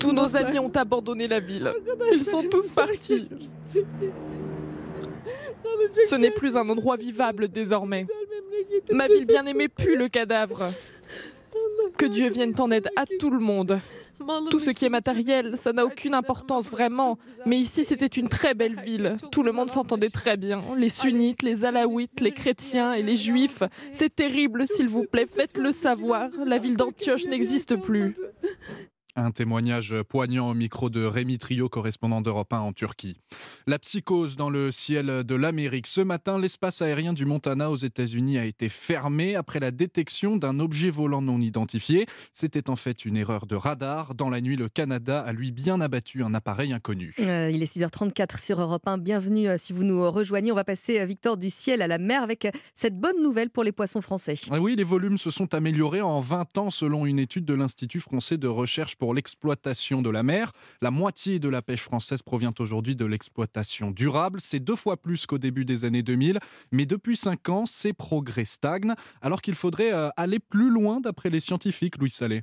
Tous nos amis ont abandonné la ville. Ils sont tous partis. Ce n'est plus un endroit vivable désormais. Ma ville bien-aimée pue le cadavre. Que Dieu vienne en aide à tout le monde. Tout ce qui est matériel, ça n'a aucune importance vraiment. Mais ici, c'était une très belle ville. Tout le monde s'entendait très bien. Les sunnites, les alaouites, les chrétiens et les juifs. C'est terrible, s'il vous plaît, faites-le savoir. La ville d'Antioche n'existe plus. Un témoignage poignant au micro de Rémi Trio, correspondant d'Europe 1 en Turquie. La psychose dans le ciel de l'Amérique. Ce matin, l'espace aérien du Montana aux États-Unis a été fermé après la détection d'un objet volant non identifié. C'était en fait une erreur de radar. Dans la nuit, le Canada a lui bien abattu un appareil inconnu. Euh, il est 6h34 sur Europe 1. Bienvenue euh, si vous nous rejoignez. On va passer, euh, Victor, du ciel à la mer avec cette bonne nouvelle pour les poissons français. Ah oui, les volumes se sont améliorés en 20 ans selon une étude de l'Institut français de recherche pour l'exploitation de la mer. La moitié de la pêche française provient aujourd'hui de l'exploitation durable. C'est deux fois plus qu'au début des années 2000. Mais depuis cinq ans, ces progrès stagnent, alors qu'il faudrait euh, aller plus loin d'après les scientifiques, Louis Salé.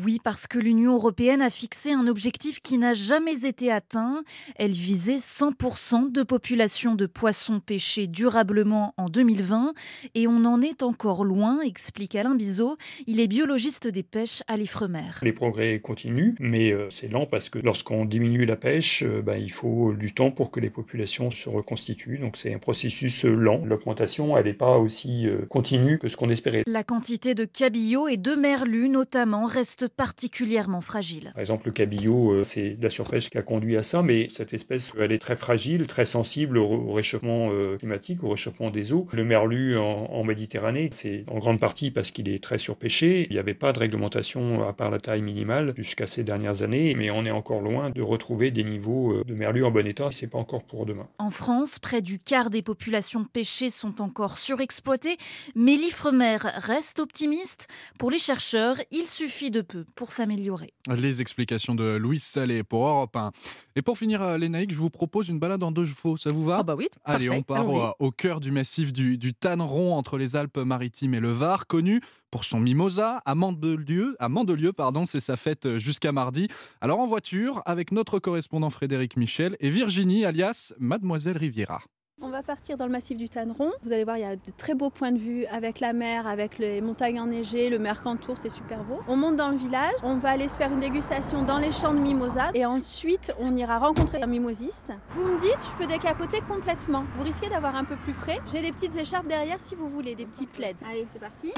Oui, parce que l'Union européenne a fixé un objectif qui n'a jamais été atteint. Elle visait 100% de population de poissons pêchés durablement en 2020 et on en est encore loin, explique Alain Bizot. Il est biologiste des pêches à l'Ifremer. Les progrès continuent, mais euh, c'est lent parce que lorsqu'on diminue la pêche, euh, bah, il faut du temps pour que les populations se reconstituent. Donc c'est un processus lent. L'augmentation, elle n'est pas aussi euh, continue que ce qu'on espérait. La quantité de cabillaud et de merlus notamment reste particulièrement fragile. Par exemple, le cabillaud, euh, c'est la surpêche qui a conduit à ça, mais cette espèce, elle est très fragile, très sensible au réchauffement euh, climatique, au réchauffement des eaux. Le merlu en, Méditerranée, c'est en grande partie parce qu'il est très surpêché. Il n'y avait pas de réglementation à part la taille minimale jusqu'à ces dernières années, mais on est encore loin de retrouver des niveaux euh, de merlu en bon état. C'est pas encore pour demain. En France, près du quart des populations pêchées sont encore surexploitées, mais l'Ifremer reste optimiste. Pour les chercheurs, il suffit de peu pour s'améliorer. Les explications de Louise Salé pour Europe 1. Et pour finir, euh, Lénaïque, je vous propose une balade en deux chevaux. Ça vous va Ah bah oui. Allez, on part au, cœur du massif du, du Tanneron entre les Alpes-Maritimes et le Var, connu pour son mimosa à Mandelieu. À Mandelieu, pardon, c'est sa fête euh, jusqu'à mardi. Alors en voiture, avec notre correspondant Frédéric Michel et Virginie, alias Mademoiselle Riviera. On va partir dans le massif du Tanneron. Vous allez voir, il y a de très beaux points de vue avec la mer, avec les montagnes enneigées, le Mercantour, c'est super beau. On monte dans le village, on va aller se faire une dégustation dans les champs de mimosa et ensuite on ira rencontrer un mimosiste. Vous me dites, je peux décapoter complètement. Vous risquez d'avoir un peu plus frais. J'ai des petites écharpes derrière si vous voulez, des petits plaids. Allez, c'est parti.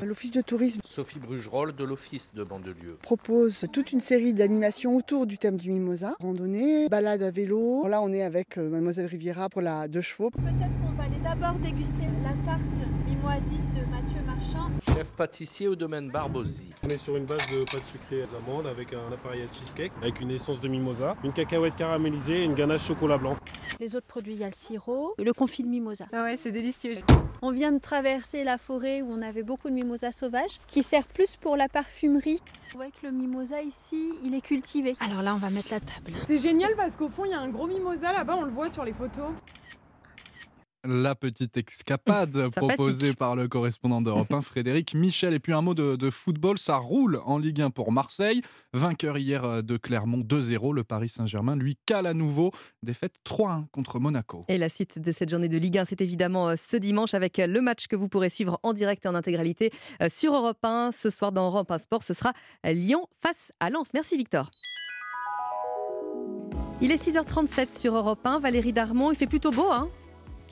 L'Office de tourisme Sophie Brugerolles de l'Office de Bandelieu. propose toute une série d'animations autour du thème du mimosa. Randonnée, balade à vélo. Là, on est avec euh, Mademoiselle Riviera pour la deux chevaux. Peut-être qu'on va aller d'abord déguster la tarte mimoisis de Mathieu Marchand. Chef pâtissier au domaine Barbosi. On est sur une base de pâte sucrée aux amandes avec un appareil à cheesecake, avec une essence de mimosa, une cacahuète caramélisée et une ganache chocolat blanc. Les autres produits, il y a le sirop, le confit de mimosa. Ah ouais, c'est délicieux. On vient de traverser la forêt où on avait beaucoup de mimosa sauvages, qui sert plus pour la parfumerie. On voit que le mimosa ici, il est cultivé. Alors là, on va mettre la table. C'est génial parce qu'au fond, il y a un gros mimosa là-bas, on le voit sur les photos. La petite escapade *laughs* proposée par le correspondant d'Europe 1, *laughs* Frédéric Michel. Et puis un mot de, de football, ça roule en Ligue 1 pour Marseille. Vainqueur hier euh, de Clermont 2-0, le Paris Saint-Germain lui cale à nouveau. Défaite 3-1 contre Monaco. Et la suite de cette journée de Ligue 1, c'est évidemment euh, ce dimanche avec euh, le match que vous pourrez suivre en direct et en intégralité sur Europe 1. Ce soir dans Europe 1 Sport, ce sera Lyon face à Lens. Merci Victor. Il est 6h37 sur Europe 1. Valérie Darmon, il fait plutôt beau, hein?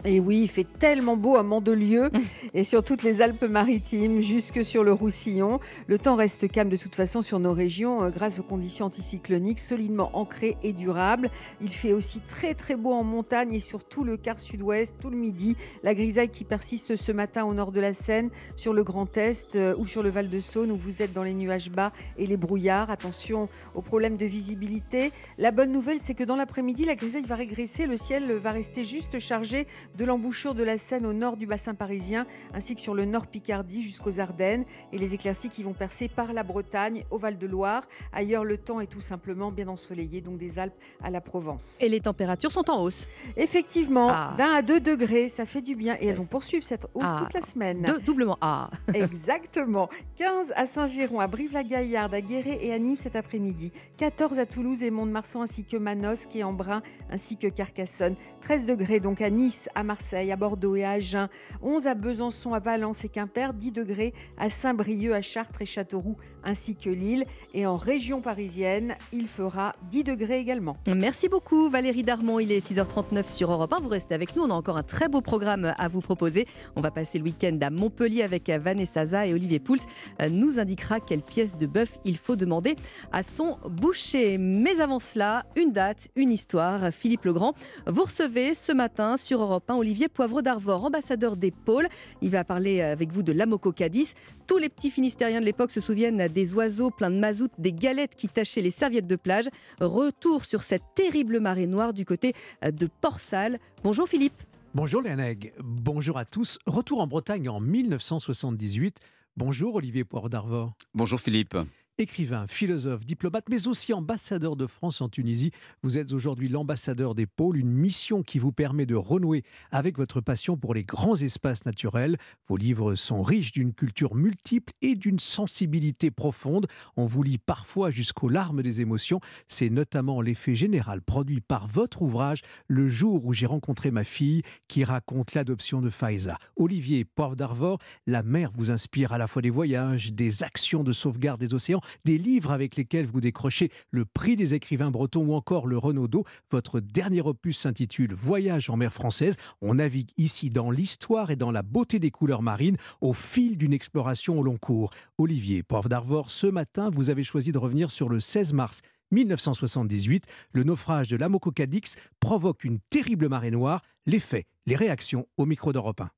Et oui, il fait tellement beau à Mandelieu *laughs* et sur toutes les Alpes-Maritimes, jusque sur le Roussillon. Le temps reste calme de toute façon sur nos régions euh, grâce aux conditions anticycloniques solidement ancrées et durables. Il fait aussi très très beau en montagne et sur tout le quart sud-ouest, tout le midi. La grisaille qui persiste ce matin au nord de la Seine, sur le Grand Est euh, ou sur le Val de Saône où vous êtes dans les nuages bas et les brouillards. Attention aux problèmes de visibilité. La bonne nouvelle, c'est que dans l'après-midi, la grisaille va régresser. Le ciel va rester juste chargé de l'embouchure de la Seine au nord du bassin parisien, ainsi que sur le nord Picardie jusqu'aux Ardennes, et les éclaircies qui vont percer par la Bretagne au Val-de-Loire. Ailleurs, le temps est tout simplement bien ensoleillé, donc des Alpes à la Provence. Et les températures sont en hausse Effectivement, Ah. d'un à deux degrés, ça fait du bien, et elles vont poursuivre cette hausse Ah. toute la semaine. Deux, doublement A. *laughs* Exactement. 15 à Saint-Géron, à Brive-la-Gaillarde, à Guéret et à Nîmes cet après-midi. 14 à Toulouse et Mont-de-Marsan ainsi que Manosque et Embrun ainsi que Carcassonne. 13 degrés donc à Nice, à Marseille, à Bordeaux et à Agen. 11 à Besançon, à Valence et Quimper. 10 degrés à Saint-Brieuc, à Chartres et Châteauroux ainsi que Lille. Et en région parisienne, il fera 10 degrés également. Merci beaucoup Valérie Darmon, il est 6h39 sur Europe 1. Vous restez avec nous, on a encore un très beau programme à vous proposer. On va passer le week-end à Montpellier avec Vanessa Za et Olivier Pouls euh, nous indiquera quelle pièce de bœuf il faut demander à son boucher. Mais avant cela, une date, une histoire. Philippe Legrand, vous recevez ce matin sur Europe 1 Olivier Poivre d'Arvor, ambassadeur des pôles. Il va parler avec vous de l'Amoco Cadiz. Tous les petits Finistériens de l'époque se souviennent des oiseaux pleins de mazout, des galettes qui tachaient les serviettes de plage. Retour sur cette terrible marée noire du côté de Port-Salle. Bonjour Philippe. Bonjour Léoneg, bonjour à tous. Retour en Bretagne en 1978. Bonjour Olivier Poivre d'Arvor. Bonjour Philippe. Écrivain, philosophe, diplomate, mais aussi ambassadeur de France en Tunisie, vous êtes aujourd'hui l'ambassadeur des pôles, une mission qui vous permet de renouer avec votre passion pour les grands espaces naturels. Vos livres sont riches d'une culture multiple et d'une sensibilité profonde. On vous lit parfois jusqu'aux larmes des émotions. C'est notamment l'effet général produit par votre ouvrage Le jour où j'ai rencontré ma fille qui raconte l'adoption de Faiza. Olivier Poivre d'Arvor, la mer vous inspire à la fois des voyages, des actions de sauvegarde des océans, des livres avec lesquels vous décrochez le prix des écrivains bretons ou encore le Renaudot. Votre dernier opus s'intitule Voyage en mer française. On navigue ici dans l'histoire et dans la beauté des couleurs marines au fil d'une exploration au long cours. Olivier Poivre d'Arvor, ce matin, vous avez choisi de revenir sur le 16 mars 1978. Le naufrage de l'Amoco Cadix provoque une terrible marée noire. Les faits, les réactions au micro d'Europe 1.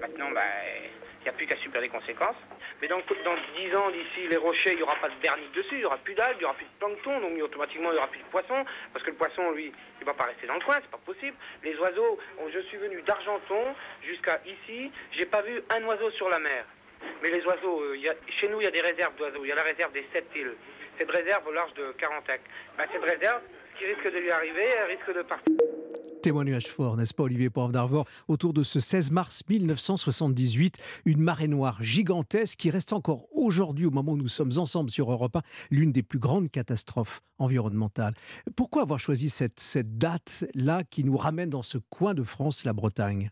Maintenant, bah, il n'y a plus qu'à subir les conséquences. Mais dans, dans 10 ans, d'ici les rochers, il n'y aura pas de vernis dessus, il n'y aura plus d'algues, il n'y aura plus de plancton, donc automatiquement il n'y aura plus de poisson, parce que le poisson, lui, il ne va pas rester dans le coin, c'est pas possible. Les oiseaux, je suis venu d'Argenton jusqu'à ici, j'ai pas vu un oiseau sur la mer. Mais les oiseaux, euh, chez nous, il y a des réserves d'oiseaux, il y a la réserve des sept îles. Cette réserve au large de Carantec. Bah, cette réserve, qui risque de lui arriver, elle risque de partir. Témoignage fort, n'est-ce pas, Olivier Poivre d'Arvor, autour de ce 16 mars 1978, une marée noire gigantesque qui reste encore aujourd'hui, au moment où nous sommes ensemble sur Europe 1, l'une des plus grandes catastrophes environnementales. Pourquoi avoir choisi cette, cette date-là qui nous ramène dans ce coin de France, la Bretagne?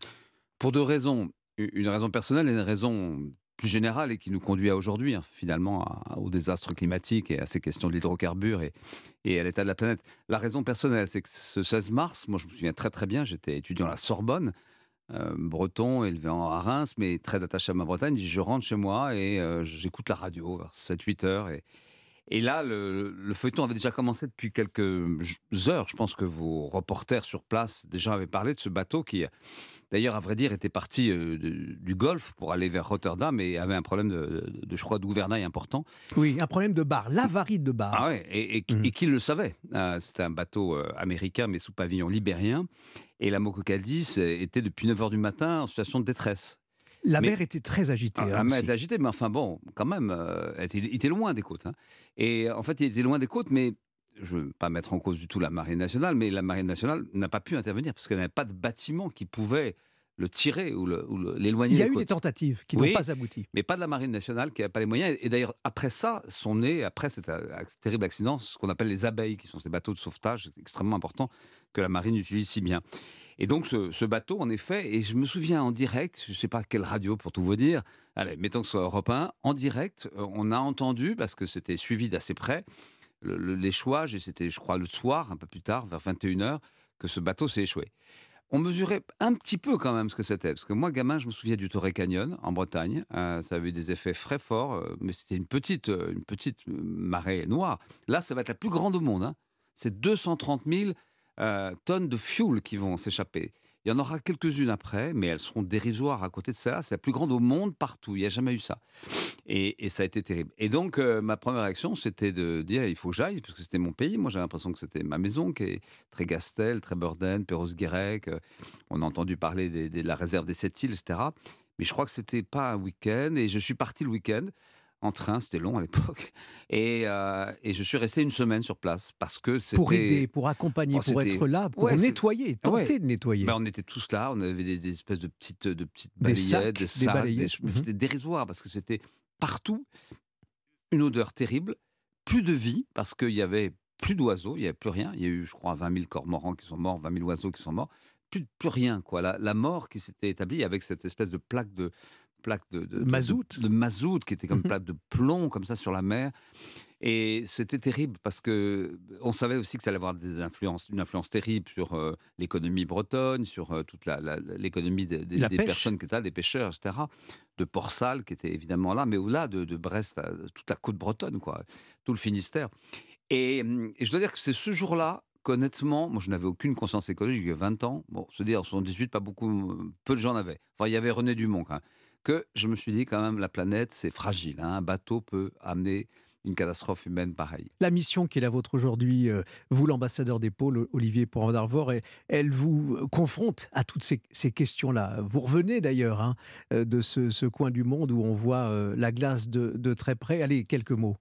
Pour deux raisons. Une raison personnelle et une raison plus générale et qui nous conduit à aujourd'hui, hein, finalement, au désastre climatique et à ces questions de l'hydrocarbure et, et, à l'état de la planète. La raison personnelle, c'est que ce 16 mars, moi je me souviens très très bien, j'étais étudiant à la Sorbonne, euh, breton, élevé à Reims, mais très attaché à ma Bretagne. Je rentre chez moi et euh, j'écoute la radio vers 7-8 heures. Et, et là, le, le, feuilleton avait déjà commencé depuis quelques heures. Je pense que vos reporters sur place déjà avaient parlé de ce bateau qui d'ailleurs, à vrai dire, était parti euh, du Golfe pour aller vers Rotterdam et avait un problème de, de, je crois, de gouvernail important. Oui, un problème de bar, l'avarie de bar. Ah ouais, et, et, mmh. qui le savait euh, C'était un bateau euh, américain, mais sous pavillon libérien. Et la Moko Cadiz était depuis 9 h du matin en situation de détresse. La mais, mer était très agitée. Ah, la mer était agitée, mais enfin bon, quand même, euh, il, était, il, était, loin des côtes. Hein. Et en fait, il était loin des côtes, mais je ne veux pas mettre en cause du tout la marine nationale, mais la marine nationale n'a pas pu intervenir parce qu'elle n'avait pas de bâtiment qui pouvait le tirer ou l'éloigner. Il y a eu des tentatives qui n'ont pas abouti. Mais pas de la marine nationale qui n'a pas les moyens. Et d'ailleurs, après ça, sont nés, après cet terrible accident, ce qu'on appelle les abeilles, qui sont ces bateaux de sauvetage extrêmement importants que la marine utilise si bien. Et donc ce, bateau, en effet, et je me souviens en direct, je ne sais pas quelle radio pour tout vous dire, allez, mettons que ce soit Europe 1, en direct, euh, on a entendu, parce que c'était suivi d'assez près, l'échouage, et c'était, je crois, le soir, un peu plus tard, vers 21h, que ce bateau s'est échoué. On mesurait un petit peu quand même ce que c'était, parce que moi, gamin, je me souviens du Torrey Canyon en Bretagne. Euh, ça avait eu des effets très forts, euh, mais c'était une petite, une petite marée noire. Là, ça va être la plus grande au monde. Hein. C'est 230 000 euh, tonnes de fuel qui vont s'échapper. Il y en aura quelques-unes après, mais elles seront dérisoires à côté de ça. C'est la plus grande au monde partout. Il n'y a jamais eu ça. Et, ça a été terrible. Et donc, euh, ma première réaction, c'était de dire il faut que j'aille, parce que c'était mon pays. Moi, j'ai l'impression que c'était ma maison, qui est très Gastel, très Burden, Perros-Guirec. On a entendu parler de la réserve des Sept-Îles, etc. Mais je crois que c'était pas un week-end. Et je suis parti le week-end en train, c'était long à l'époque. Et, euh, et, je suis resté une semaine sur place parce que c'était... Pour aider, pour accompagner, oh, pour être là, pour nettoyer, tenter de nettoyer. Ben, on était tous là, on avait des, espèces de petites, de petites balayettes, des, sacs, des mhm. C'était dérisoire parce que c'était partout une odeur terrible, plus de vie parce qu'il y avait plus d'oiseaux, il n'y avait plus rien. Il y a eu, je crois, 20 000 cormorans qui sont morts, 20 000 oiseaux qui sont morts. Plus, plus rien, quoi. La, la mort qui s'était établie avec cette espèce de plaque de, plaque de, de mazout, de, mazout qui était comme une plaque de plomb comme ça sur la mer. Et c'était terrible parce que on savait aussi que ça allait avoir des influences, une influence terrible sur euh, l'économie bretonne, sur euh, toute l'économie des, des, personnes qui étaient là, des pêcheurs, etc. De Port-Salle qui était évidemment là, mais au-delà de, Brest, toute la côte bretonne, quoi, tout le Finistère. Et, et je dois dire que c'est ce jour-là qu'honnêtement, moi je n'avais aucune conscience écologique il y a 20 ans. Bon, se dire en 78, pas beaucoup, peu de gens n'avaient. Enfin, il y avait René Dumont quand même que je me suis dit quand même la planète c'est fragile. Hein. Un bateau peut amener une catastrophe humaine pareille. La mission qui est la vôtre aujourd'hui, euh, vous l'ambassadeur des pôles, Olivier Porand-d'Arvor, elle vous euh, confronte à toutes ces, questions-là. Vous revenez d'ailleurs hein, euh, de ce, coin du monde où on voit la glace de, très près. Allez, quelques mots.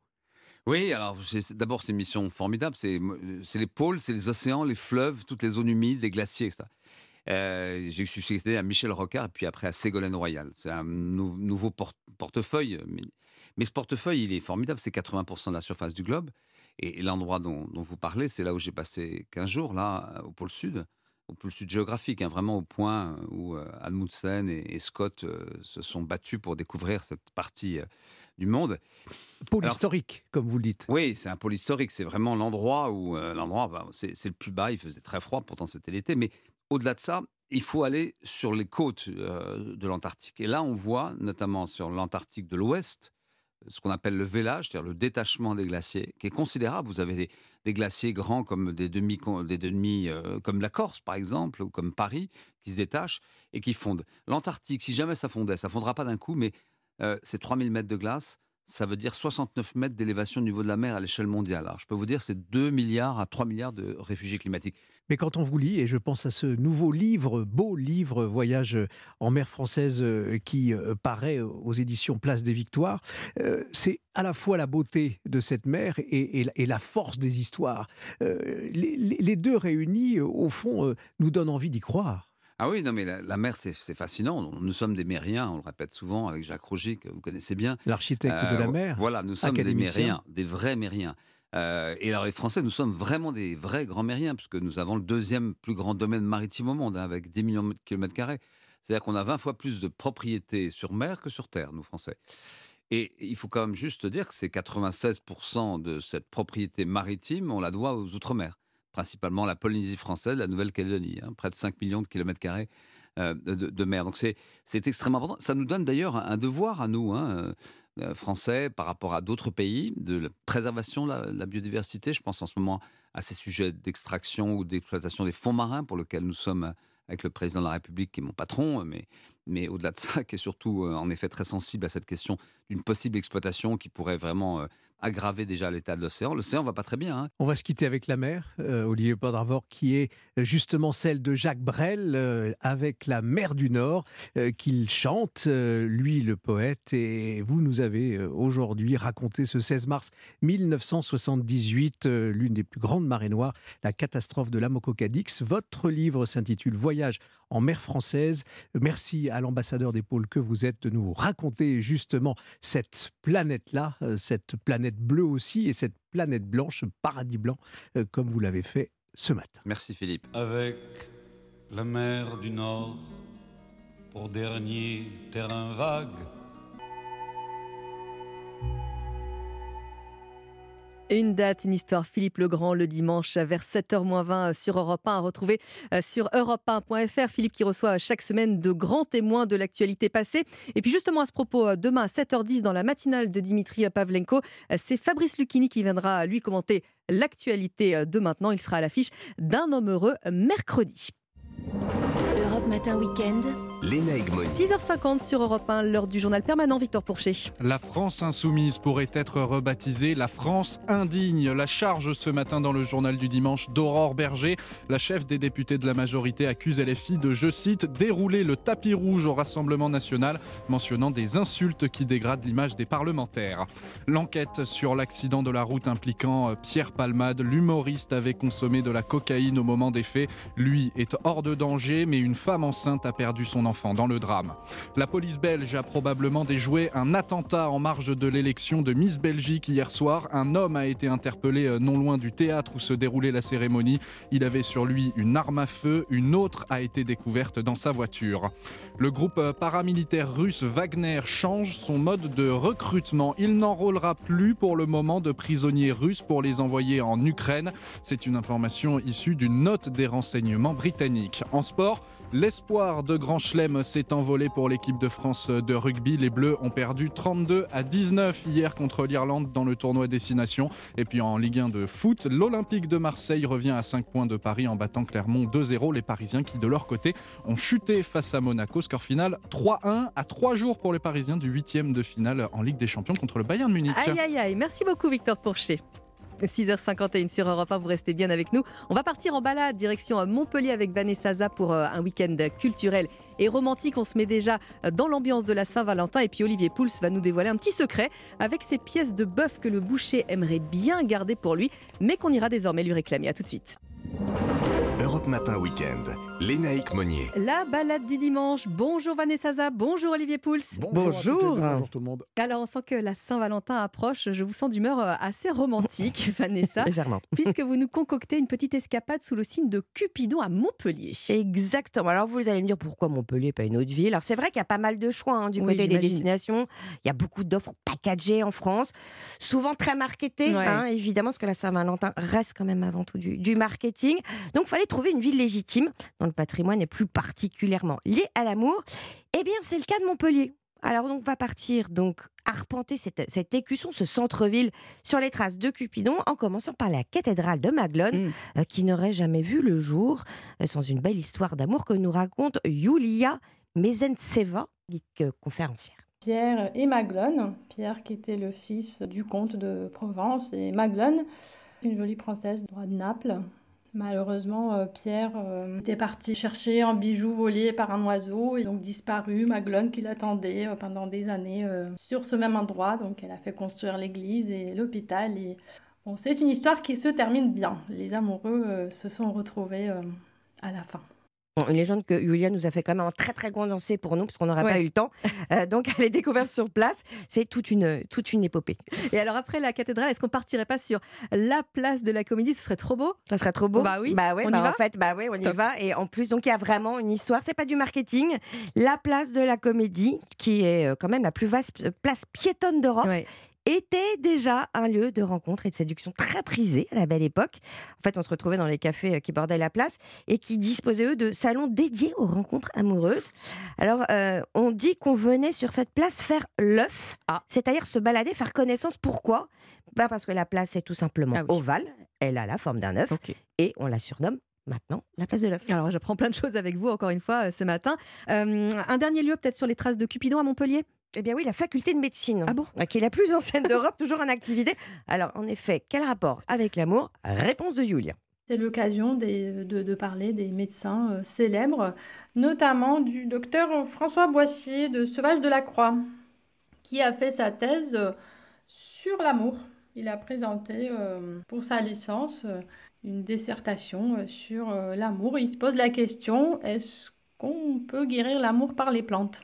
Oui, alors d'abord c'est une mission formidable. C'est les pôles, c'est les océans, les fleuves, toutes les zones humides, les glaciers, etc. Euh, j'ai succédé à Michel Rocard et puis après à Ségolène Royal. C'est un nouveau portefeuille. Mais, ce portefeuille, il est formidable. C'est 80% de la surface du globe. Et, l'endroit dont, vous parlez, c'est là où j'ai passé 15 jours, là, au pôle sud, au pôle sud géographique, hein, vraiment au point où euh, et, Scott euh, se sont battus pour découvrir cette partie euh, du monde. Pôle historique, comme vous le dites. Oui, c'est un pôle historique. C'est vraiment l'endroit où l'endroit, bah, c'est le plus bas. Il faisait très froid, pourtant c'était l'été, mais au-delà de ça, il faut aller sur les côtes euh, de l'Antarctique. Et là, on voit, notamment sur l'Antarctique de l'Ouest, ce qu'on appelle le vélage, c'est-à-dire le détachement des glaciers, qui est considérable. Vous avez des, glaciers grands comme des demi, des demi euh, comme la Corse par exemple, ou comme Paris, qui se détachent et qui fondent. L'Antarctique, si jamais ça fondait, ça fondra pas d'un coup, mais euh, c'est 3000 mètres de glace, ça veut dire 69 mètres d'élévation au niveau de la mer à l'échelle mondiale. Alors, je peux vous dire, c'est 2 milliards à 3 milliards de réfugiés climatiques. Mais quand on vous lit, et je pense à ce nouveau livre, beau livre, Voyage en mer française, euh, qui euh, paraît aux éditions Place des Victoires, euh, c'est à la fois la beauté de cette mer et, la force des histoires. les, deux réunis, au fond, nous donnent envie d'y croire. Ah oui, non, mais la, mer, c'est fascinant. Nous sommes des mériens, on le répète souvent avec Jacques Roger, que vous connaissez bien. L'architecte de la mer. Voilà, nous sommes des mériens, des vrais mériens. Euh, et alors les Français, nous sommes vraiment des vrais grands mériens, puisque nous avons le deuxième plus grand domaine maritime au monde, hein, avec 10 millions de kilomètres carrés. C'est-à-dire qu'on a 20 fois plus de propriétés sur mer que sur terre, nous Français. Et il faut quand même juste dire que c'est 96% de cette propriété maritime, on la doit aux Outre-mer, principalement la Polynésie française, la Nouvelle-Calédonie, hein, près de 5 millions de kilomètres carrés euh, de, mer. Donc c'est extrêmement important. Ça nous donne d'ailleurs un devoir à nous, hein, euh, français, par rapport à d'autres pays, de la préservation de la, biodiversité. Je pense en ce moment à ces sujets d'extraction ou d'exploitation des fonds marins pour lesquels nous sommes avec le président de la République qui est mon patron, mais, mais au-delà de ça, *laughs* qui est surtout euh, en effet très sensible à cette question d'une possible exploitation qui pourrait vraiment aggraver déjà l'état de l'océan. L'océan va pas très bien. Hein. On va se quitter avec la mer, euh, Olivier Podravor, qui est euh, justement celle de Jacques Brel, euh, avec la mer du Nord, qu'il chante, lui le poète. Et vous nous avez aujourd'hui raconté ce 16 mars 1978, l'une des plus grandes marées noires, la catastrophe de l'Amococadix. Votre livre s'intitule Voyage en mer française. Merci à l'ambassadeur des pôles que vous êtes de nous raconter justement cette planète-là, cette planète bleue aussi et cette planète blanche, paradis blanc, euh, comme vous l'avez fait ce matin. Merci Philippe. Avec la mer du Nord pour dernier terrain vague Une date, une histoire. Philippe Legrand, le dimanche vers 7h20 sur Europe 1, à retrouver euh, sur europe1.fr. Philippe qui reçoit chaque semaine de grands témoins de l'actualité passée. Et puis justement à ce propos, euh, demain à 7h10 dans la matinale de Dimitri Pavlenko, euh, c'est Fabrice Lucchini qui viendra lui commenter l'actualité de maintenant. Il sera à l'affiche d'un homme heureux mercredi. Europe Matin Week-end. 6h50 sur Europe 1, l'heure du journal permanent Victor Pourchet. La France insoumise pourrait être rebaptisée la France indigne. La charge ce matin dans le journal du dimanche d'Aurore Berger. La chef des députés de la majorité accuse LFI de, je cite, dérouler le tapis rouge au Rassemblement national, mentionnant des insultes qui dégradent l'image des parlementaires. L'enquête sur l'accident de la route impliquant euh, Pierre Palmade, l'humoriste avait consommé de la cocaïne au moment des faits. Lui est hors de danger, mais une femme enceinte a perdu son enfant dans le drame. La police belge a probablement déjoué un attentat en marge de l'élection de Miss Belgique hier soir. Un homme a été interpellé euh, non loin du théâtre où se déroulait la cérémonie. Il avait sur lui une arme à feu, une autre a été découverte dans sa voiture. Le groupe euh, paramilitaire russe Wagner change son mode de recrutement. Il n'enrôlera plus pour le moment de prisonniers russes pour les envoyer en Ukraine. C'est une information issue d'une note des renseignements britanniques. En sport, L'espoir de Grand Chelem s'est envolé pour l'équipe de France de rugby. Les Bleus ont perdu 32 à 19 hier contre l'Irlande dans le tournoi Destination. Et puis en Ligue 1 de foot, l'Olympique de Marseille revient à 5 points de Paris en battant Clermont 2-0. Les Parisiens qui de leur côté ont chuté face à Monaco. Score final 3-1 à 3 jours pour les Parisiens du 8 de finale en Ligue des Champions contre le Bayern Munich. Aïe aïe aïe, merci beaucoup Victor Pourchet. 6h51 sur Europe 1, vous restez bien avec nous. On va partir en balade direction Montpellier avec Vanessa Zaza pour euh, un week-end culturel et romantique. On se met déjà euh, dans l'ambiance de la Saint-Valentin et puis Olivier Pouls va nous dévoiler un petit secret avec ces pièces de bœuf que le boucher aimerait bien garder pour lui, mais qu'on ira désormais lui réclamer. À tout de suite. Europe Matin Week-end, Lénaïque Monnier. La balade du dimanche. Bonjour Vanessa Zah, bonjour Olivier Pouls. Bonjour. Bonjour. tout le monde. Alors on sent que la Saint-Valentin approche. Je vous sens d'humeur euh, assez romantique, *laughs* Vanessa. Légèrement. *laughs* Puisque vous nous concoctez une petite escapade sous le signe de Cupidon à Montpellier. Exactement. Alors vous allez me dire pourquoi Montpellier, pas une autre ville. Alors c'est vrai qu'il y a pas mal de choix hein, du côté des destinations. Il y a beaucoup d'offres packagées en France, souvent très marketées, hein, évidemment, parce que la Saint-Valentin reste quand même avant tout du, du marketing. Donc il fallait trouver une ville légitime dont le patrimoine est plus particulièrement lié à l'amour. Eh bien, c'est le cas de Montpellier. Alors on va partir donc arpenter cette, cette écusson, ce centre-ville, sur les traces de Cupidon, en commençant par la cathédrale de Maglone, mm. euh, qui n'aurait jamais vu le jour euh, sans une belle histoire d'amour que nous raconte Yulia Mezentseva, conférencière. Pierre et Maglone. Pierre qui était le fils du comte de Provence et Maglone, une jolie princesse du roi de Naples. Malheureusement, euh, Pierre euh, était parti chercher un bijou volé par un oiseau et donc disparu. Maglone qui l'attendait euh, pendant des années sur ce même endroit. Donc elle a fait construire l'église et l'hôpital. Et bon, c'est une histoire qui se termine bien. Les amoureux se sont retrouvés à la fin une légende que Julia nous a fait quand même un très très condensé pour nous, parce qu'on n'aurait pas eu le temps. Euh, donc elle est découverte sur place. C'est toute une, toute une épopée. Et alors après la cathédrale, est-ce qu'on partirait pas sur la place de la comédie? Ce serait trop beau Ça serait trop beau Bah oui. Bah ouais, on bah y va? en fait, bah ouais, on y va. Et en plus, donc il y a vraiment une histoire. C'est pas du marketing. La place de la comédie, qui est euh, quand même la plus vaste place piétonne d'Europe était déjà un lieu de rencontre et de séduction très prisé à la belle époque. En fait, on se retrouvait dans les cafés euh, qui bordaient la place et qui disposaient, eux, de salons dédiés aux rencontres amoureuses. Alors, euh, on dit qu'on venait sur cette place faire l'œuf, ah. c'est-à-dire se balader, faire connaissance. Pourquoi? Bah Parce que la place est tout simplement Ah ovale, elle a la forme d'un œuf, et on la surnomme maintenant la place de l'œuf. Alors j'apprends plein de choses avec vous encore une fois euh, ce matin. un dernier lieu peut-être sur les traces de Cupidon à Montpellier? Eh bien oui, la faculté de médecine, ah bon qui est la plus *laughs* ancienne d'Europe, toujours en activité. Alors en effet, quel rapport avec l'amour? Réponse de Julia. C'est l'occasion de, de, parler des médecins euh, célèbres, notamment du docteur François Boissier de Sauvage de la Croix, qui a fait sa thèse euh, sur l'amour. Il a présenté euh, pour sa licence une dissertation sur l'amour. Il se pose la question, est-ce qu'on peut guérir l'amour par les plantes?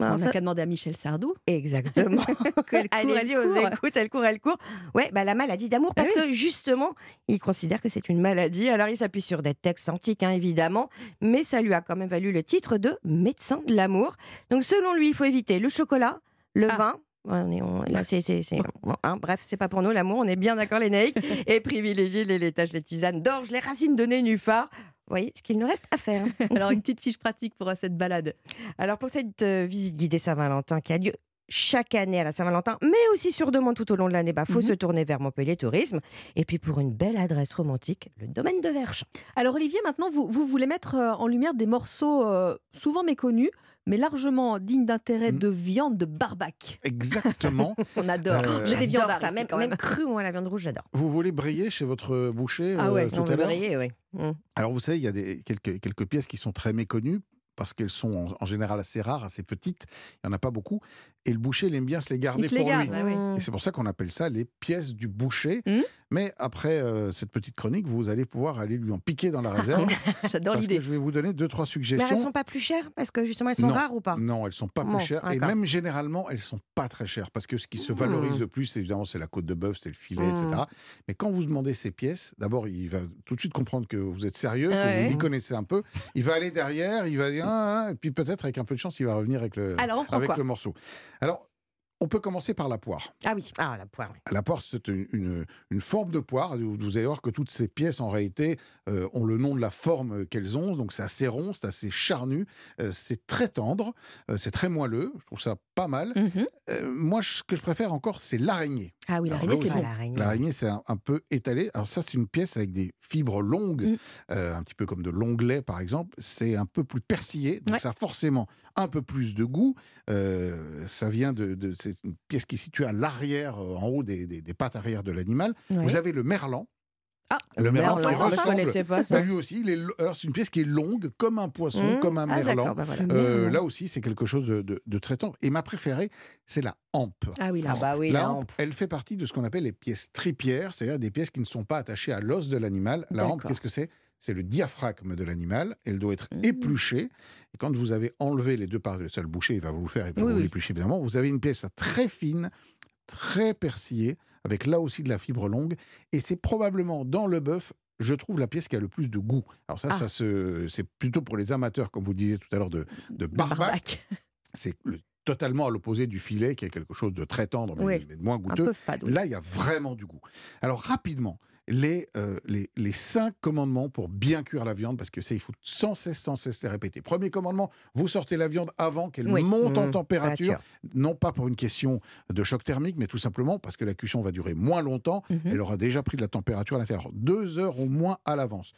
On n'a qu'à demander à Michel Sardou. Exactement. *laughs* Allez-y aux écoutes, elle court, elle court. Ouais, bah, la maladie d'amour, Ah parce que justement, il considère que c'est une maladie. Alors, il s'appuie sur des textes antiques, hein, évidemment, mais ça lui a quand même valu le titre de médecin de l'amour. Donc, selon lui, il faut éviter le chocolat, le Ah. vin. Ouais, on est- on- là, c'est, c'est- c'est- bon, hein, bref, c'est pas pour nous l'amour, on est bien d'accord, les naïcs. *laughs* Et privilégier les laitages, les tisanes d'orge, les racines de nénuphar. Vous voyez ce qu'il nous reste à faire. *laughs* Alors une petite fiche pratique pour euh, cette balade. Alors pour cette euh, visite guidée Saint-Valentin qui a lieu chaque année à la Saint-Valentin, mais aussi sur demande tout au long de l'année, bah faut Mhm. se tourner vers Montpellier Tourisme. Et puis pour une belle adresse romantique, le domaine de Verche. Alors Olivier, maintenant vous, vous voulez mettre euh, en lumière des morceaux euh, souvent méconnus, mais largement dignes d'intérêt de viande de barbac. Exactement. *laughs* On adore. Euh, J'ai des viandards ça, même, quand même même. cru à la viande rouge, j'adore. Vous voulez briller chez votre boucher Ah euh, ouais, tout on à veut l'heure briller, oui. Mm. Alors vous savez, il y a des, quelques, quelques pièces qui sont très méconnues parce qu'elles sont en, en général assez rares, assez petites. Il n'y en a pas beaucoup. Et le boucher, il aime bien se les garder les pour garde, lui. bah oui. Et c'est pour ça qu'on appelle ça les pièces du boucher. Mmh. Mais après euh, cette petite chronique, vous allez pouvoir aller lui en piquer dans la réserve. *laughs* J'adore l'idée. que je vais vous donner deux, trois Mais suggestions. elles sont pas plus chères Parce que justement, elles sont Non. rares ou pas? Non, elles sont pas Bon, plus chères. Et même généralement, elles sont pas très chères. Parce que ce qui se Mmh. valorise le plus, évidemment, c'est la côte de bœuf, c'est le filet, Mmh. etc. Mais quand vous demandez ces pièces, d'abord, il va tout de suite comprendre que vous êtes sérieux, que Ouais. vous y connaissez un peu. Il va aller derrière, il va dire, Ah, ah, et puis peut-être avec un peu de chance, il va revenir avec le, Alors, avec le morceau. Alors, on peut commencer par la poire. Ah oui. Ah, la poire, oui. La poire, c'est une, une- une forme de poire. Vous allez voir que toutes ces pièces, en réalité, euh, ont le nom de la forme qu'elles ont. Donc, c'est assez rond, c'est assez charnu, euh, c'est très tendre, euh, c'est très moelleux. Je trouve ça pas mal. Mhm. Moi, ce que je préfère encore, c'est l'araignée. Ah oui, l'araignée, c'est bon. L'araignée. L'araignée, c'est un, un peu étalé. Alors ça, c'est une pièce avec des fibres longues, Mm. euh, un petit peu comme de l'onglet, par exemple. C'est un peu plus persillé, donc Ouais. ça a forcément un peu plus de goût. Euh, ça vient de, de- c'est une pièce qui est située à l'arrière, euh, en haut des, des- des pattes arrière de l'animal. Ouais. Vous avez le merlan. Ah, le merlan qui ressemble. pas ça. Bah, lui aussi, il est lo- alors c'est une pièce qui est longue comme un poisson, Mmh. comme un Ah, merlan. bah voilà. Euh, Merlan. là aussi, c'est quelque chose de, de- de très tendre. Et ma préférée, c'est la hampe. Ah oui. Ah bah La la hampe, hampe. elle fait partie de ce qu'on appelle les pièces tripières, c'est-à-dire des pièces qui ne sont pas attachées à l'os de l'animal. La hampe, qu'est-ce que c'est? C'est le diaphragme de l'animal. Elle doit être Mmh. épluchée. Et quand vous avez enlevé les deux parties, ça le boucher, il va vous le faire, il va Oui, vous l'éplucher évidemment. Vous avez une pièce très fine, très persillée, avec là aussi de la fibre longue. Et c'est probablement dans le bœuf. Je trouve la pièce qui a le plus de goût. Alors ça, Ah. ça se, c'est plutôt pour les amateurs, comme vous disiez tout à l'heure, de, de barbac. Barbac. *laughs* C'est le- totalement à l'opposé du filet, qui est quelque chose de très tendre, mais, Oui. mais de moins goûteux. peu fade. oui. Là, il y a vraiment du goût. Alors, rapidement, les, euh, les, les cinq commandements pour bien cuire la viande, parce que ça, il faut sans cesse, sans cesse les répéter. Premier commandement, vous sortez la viande avant qu'elle Oui. monte en Mmh, température, température. non pas pour une question de choc thermique, mais tout simplement parce que la cuisson va durer moins longtemps. Mhm. Elle aura déjà pris de la température à l'intérieur, deux heures au moins à l'avance.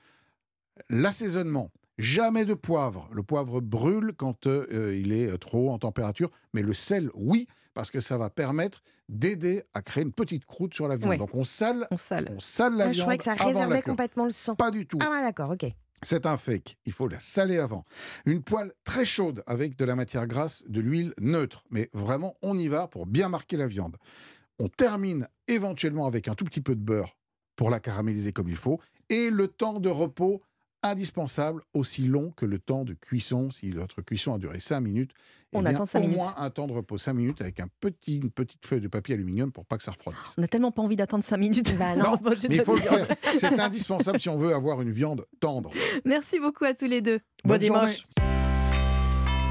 L'assaisonnement, Jamais de poivre. Le poivre brûle quand euh, il est trop haut en température, mais le sel, oui, parce que ça va permettre d'aider à créer une petite croûte sur la viande. Donc on sale, on sale, on sale la viande. Je croyais que ça réservait complètement le sang. Pas du tout. Ah d'accord, ok. C'est un fake. Il faut la saler avant. Une poêle très chaude avec de la matière grasse, de l'huile neutre. Mais vraiment, on y va pour bien marquer la viande. On termine éventuellement avec un tout petit peu de beurre pour la caraméliser comme il faut. Et le temps de repos indispensable, aussi long que le temps de cuisson. Si votre cuisson a duré 5 minutes, on eh attend 5 au moins un temps de repos 5 minutes avec un petit, une petite feuille de papier aluminium pour pas que ça refroidisse. On n'a tellement pas envie d'attendre 5 minutes. Bah *laughs* non, mais il faut le faire. C'est indispensable si on veut avoir une viande tendre. Merci beaucoup à tous les deux. Bon dimanche.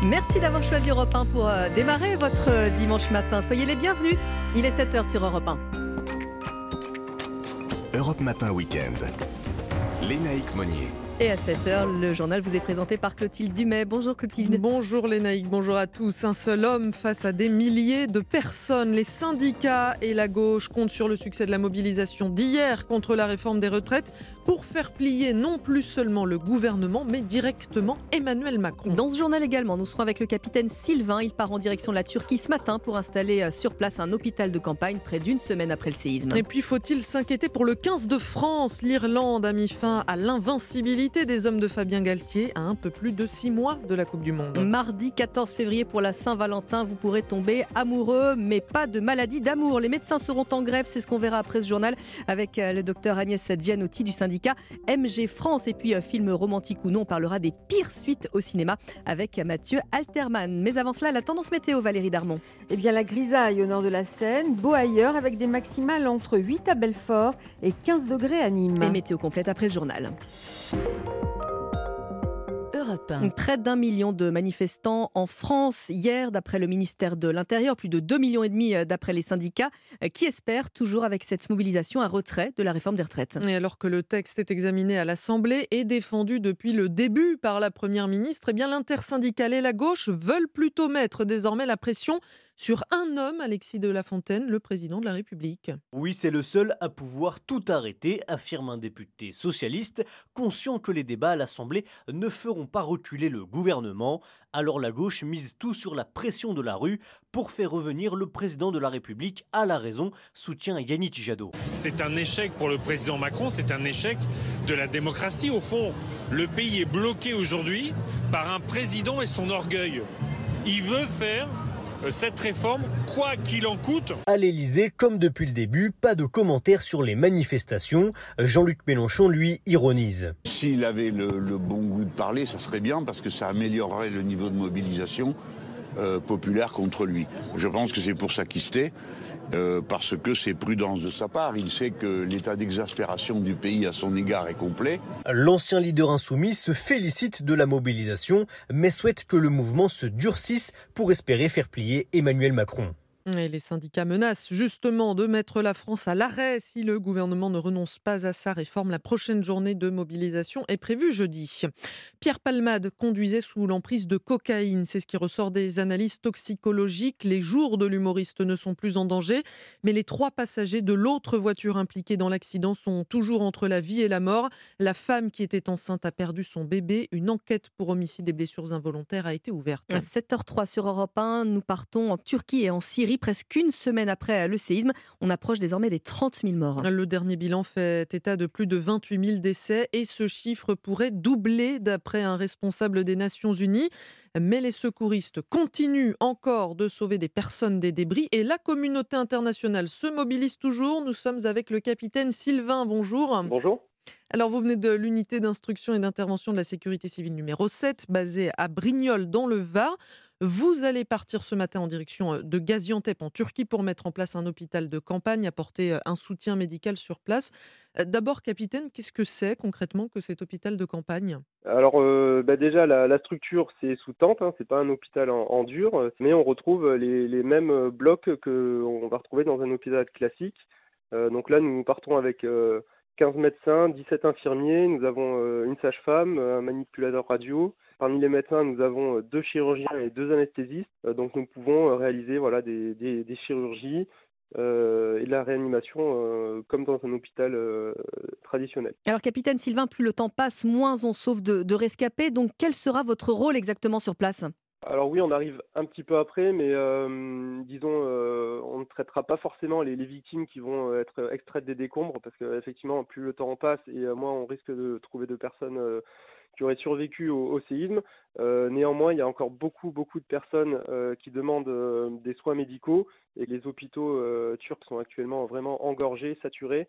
Merci d'avoir choisi Europe 1 pour euh, démarrer votre euh, dimanche matin. Soyez les bienvenus. Il est 7h sur Europe 1. Europe Matin Week-end. Lénaïque Monnier. Et à 7h, le journal vous est présenté par Clotilde Dumais. Bonjour Clotilde. Bonjour Lénaïque, bonjour à tous. Un seul homme face à des milliers de personnes. Les syndicats et la gauche comptent sur le succès de la mobilisation d'hier contre la réforme des retraites pour faire plier non plus seulement le gouvernement, mais directement Emmanuel Macron. Dans ce journal également, nous serons avec le capitaine Sylvain. Il part en direction de la Turquie ce matin pour installer euh, sur place un hôpital de campagne près d'une semaine après le séisme. Et puis faut-il s'inquiéter pour le 15 de France? L'Irlande a mis fin à l'invincibilité des hommes de Fabien Galtier à un peu plus de six mois de la Coupe du Monde. Mardi 14 février pour la Saint-Valentin, vous pourrez tomber amoureux, mais pas de maladie d'amour. Les médecins seront en grève, c'est ce qu'on verra après ce journal avec euh, le docteur Agnès Gianotti du syndicat MG France. Et puis, euh, film romantique ou non, on parlera des pires suites au cinéma avec Mathieu Alterman. Mais avant cela, la tendance météo, Valérie Darmon. Eh bien, la grisaille au nord de la Seine, beau ailleurs, avec des maximales entre 8 à Belfort et 15 degrés à Nîmes. Et météo complète après le journal. Près d'un million de manifestants en France hier, d'après le ministère de l'Intérieur, plus de 2 millions et demi euh, d'après les syndicats, euh, qui espèrent toujours avec cette mobilisation un retrait de la réforme des retraites. Et alors que le texte est examiné à l'Assemblée et défendu depuis le début par la Première ministre, eh bien l'intersyndicale et la gauche veulent plutôt mettre désormais la pression sur un homme, Alexis de La Fontaine, le président de la République. Oui, c'est le seul à pouvoir tout arrêter, affirme un député socialiste, conscient que les débats à l'Assemblée ne feront pas reculer le gouvernement. Alors la gauche mise tout sur la pression de la rue pour faire revenir le président de la République à la raison, soutient Yannick Jadot. C'est un échec pour le président Macron, c'est un échec de la démocratie. Au fond, le pays est bloqué aujourd'hui par un président et son orgueil. Il veut faire cette réforme, quoi qu'il en coûte. À l'Elysée, comme depuis le début, pas de commentaires sur les manifestations. Jean-Luc Mélenchon, lui, ironise. S'il avait le, bon goût de parler, ça serait bien parce que ça améliorerait le niveau de mobilisation euh, populaire contre lui. Je pense que c'est pour ça qu'il se tait. Euh, parce que c'est prudence de sa part. Il sait que l'état d'exaspération du pays à son égard est complet. L'ancien leader insoumis se félicite de la mobilisation, mais souhaite que le mouvement se durcisse pour espérer faire plier Emmanuel Macron. Les syndicats menacent justement de mettre la France à l'arrêt si le gouvernement ne renonce pas à sa réforme. La prochaine journée de mobilisation est prévue jeudi. Pierre Palmade conduisait sous l'emprise de cocaïne. C'est ce qui ressort des analyses toxicologiques. Les jours de l'humoriste ne sont plus en danger, mais les trois passagers de l'autre voiture impliquée dans l'accident sont toujours entre la vie et la mort. La femme qui était enceinte a perdu son bébé. Une enquête pour homicide et blessures involontaires a été ouverte. À 7h03 sur Europe 1, nous partons en Turquie et en Syrie presque une semaine après le séisme. On approche désormais des 30 000 morts. Le dernier bilan fait état de plus de 28 000 décès et ce chiffre pourrait doubler d'après un responsable des Nations Unies. Mais les secouristes continuent encore de sauver des personnes des débris et la communauté internationale se mobilise toujours. Nous sommes avec le capitaine Sylvain. Bonjour. Bonjour. Alors, vous venez de l'unité d'instruction et d'intervention de la sécurité civile numéro 7, basée à Brignoles, dans le Var. Vous allez partir ce matin en direction de Gaziantep en Turquie pour mettre en place un hôpital de campagne, apporter un soutien médical sur place. D'abord, capitaine, qu'est-ce que c'est concrètement que cet hôpital de campagne? Alors bah déjà, la, structure, c'est sous tente, hein, c'est pas un hôpital en, dur, mais on retrouve les, les mêmes blocs qu'on va retrouver dans un hôpital classique. donc là, nous partons avec 15 médecins, 17 infirmiers, nous avons une sage-femme, un manipulateur radio, Parmi les médecins, nous avons euh, deux chirurgiens et deux anesthésistes. Euh, donc nous pouvons euh, réaliser voilà, des, chirurgies euh, et de la réanimation euh, comme dans un hôpital euh, traditionnel. Alors capitaine Sylvain, plus le temps passe, moins on sauve de rescapés. Donc quel sera votre rôle exactement sur place? Alors oui, on arrive un petit peu après, mais euh, disons, euh, on ne traitera pas forcément les, victimes qui vont être extraites des décombres, parce qu'effectivement, plus le temps passe et euh, moins on risque de trouver de personnes qui auraient survécu au, séisme. Euh, néanmoins, il y a encore beaucoup, beaucoup de personnes euh, qui demandent euh, des soins médicaux et les hôpitaux turcs sont actuellement vraiment engorgés, saturés.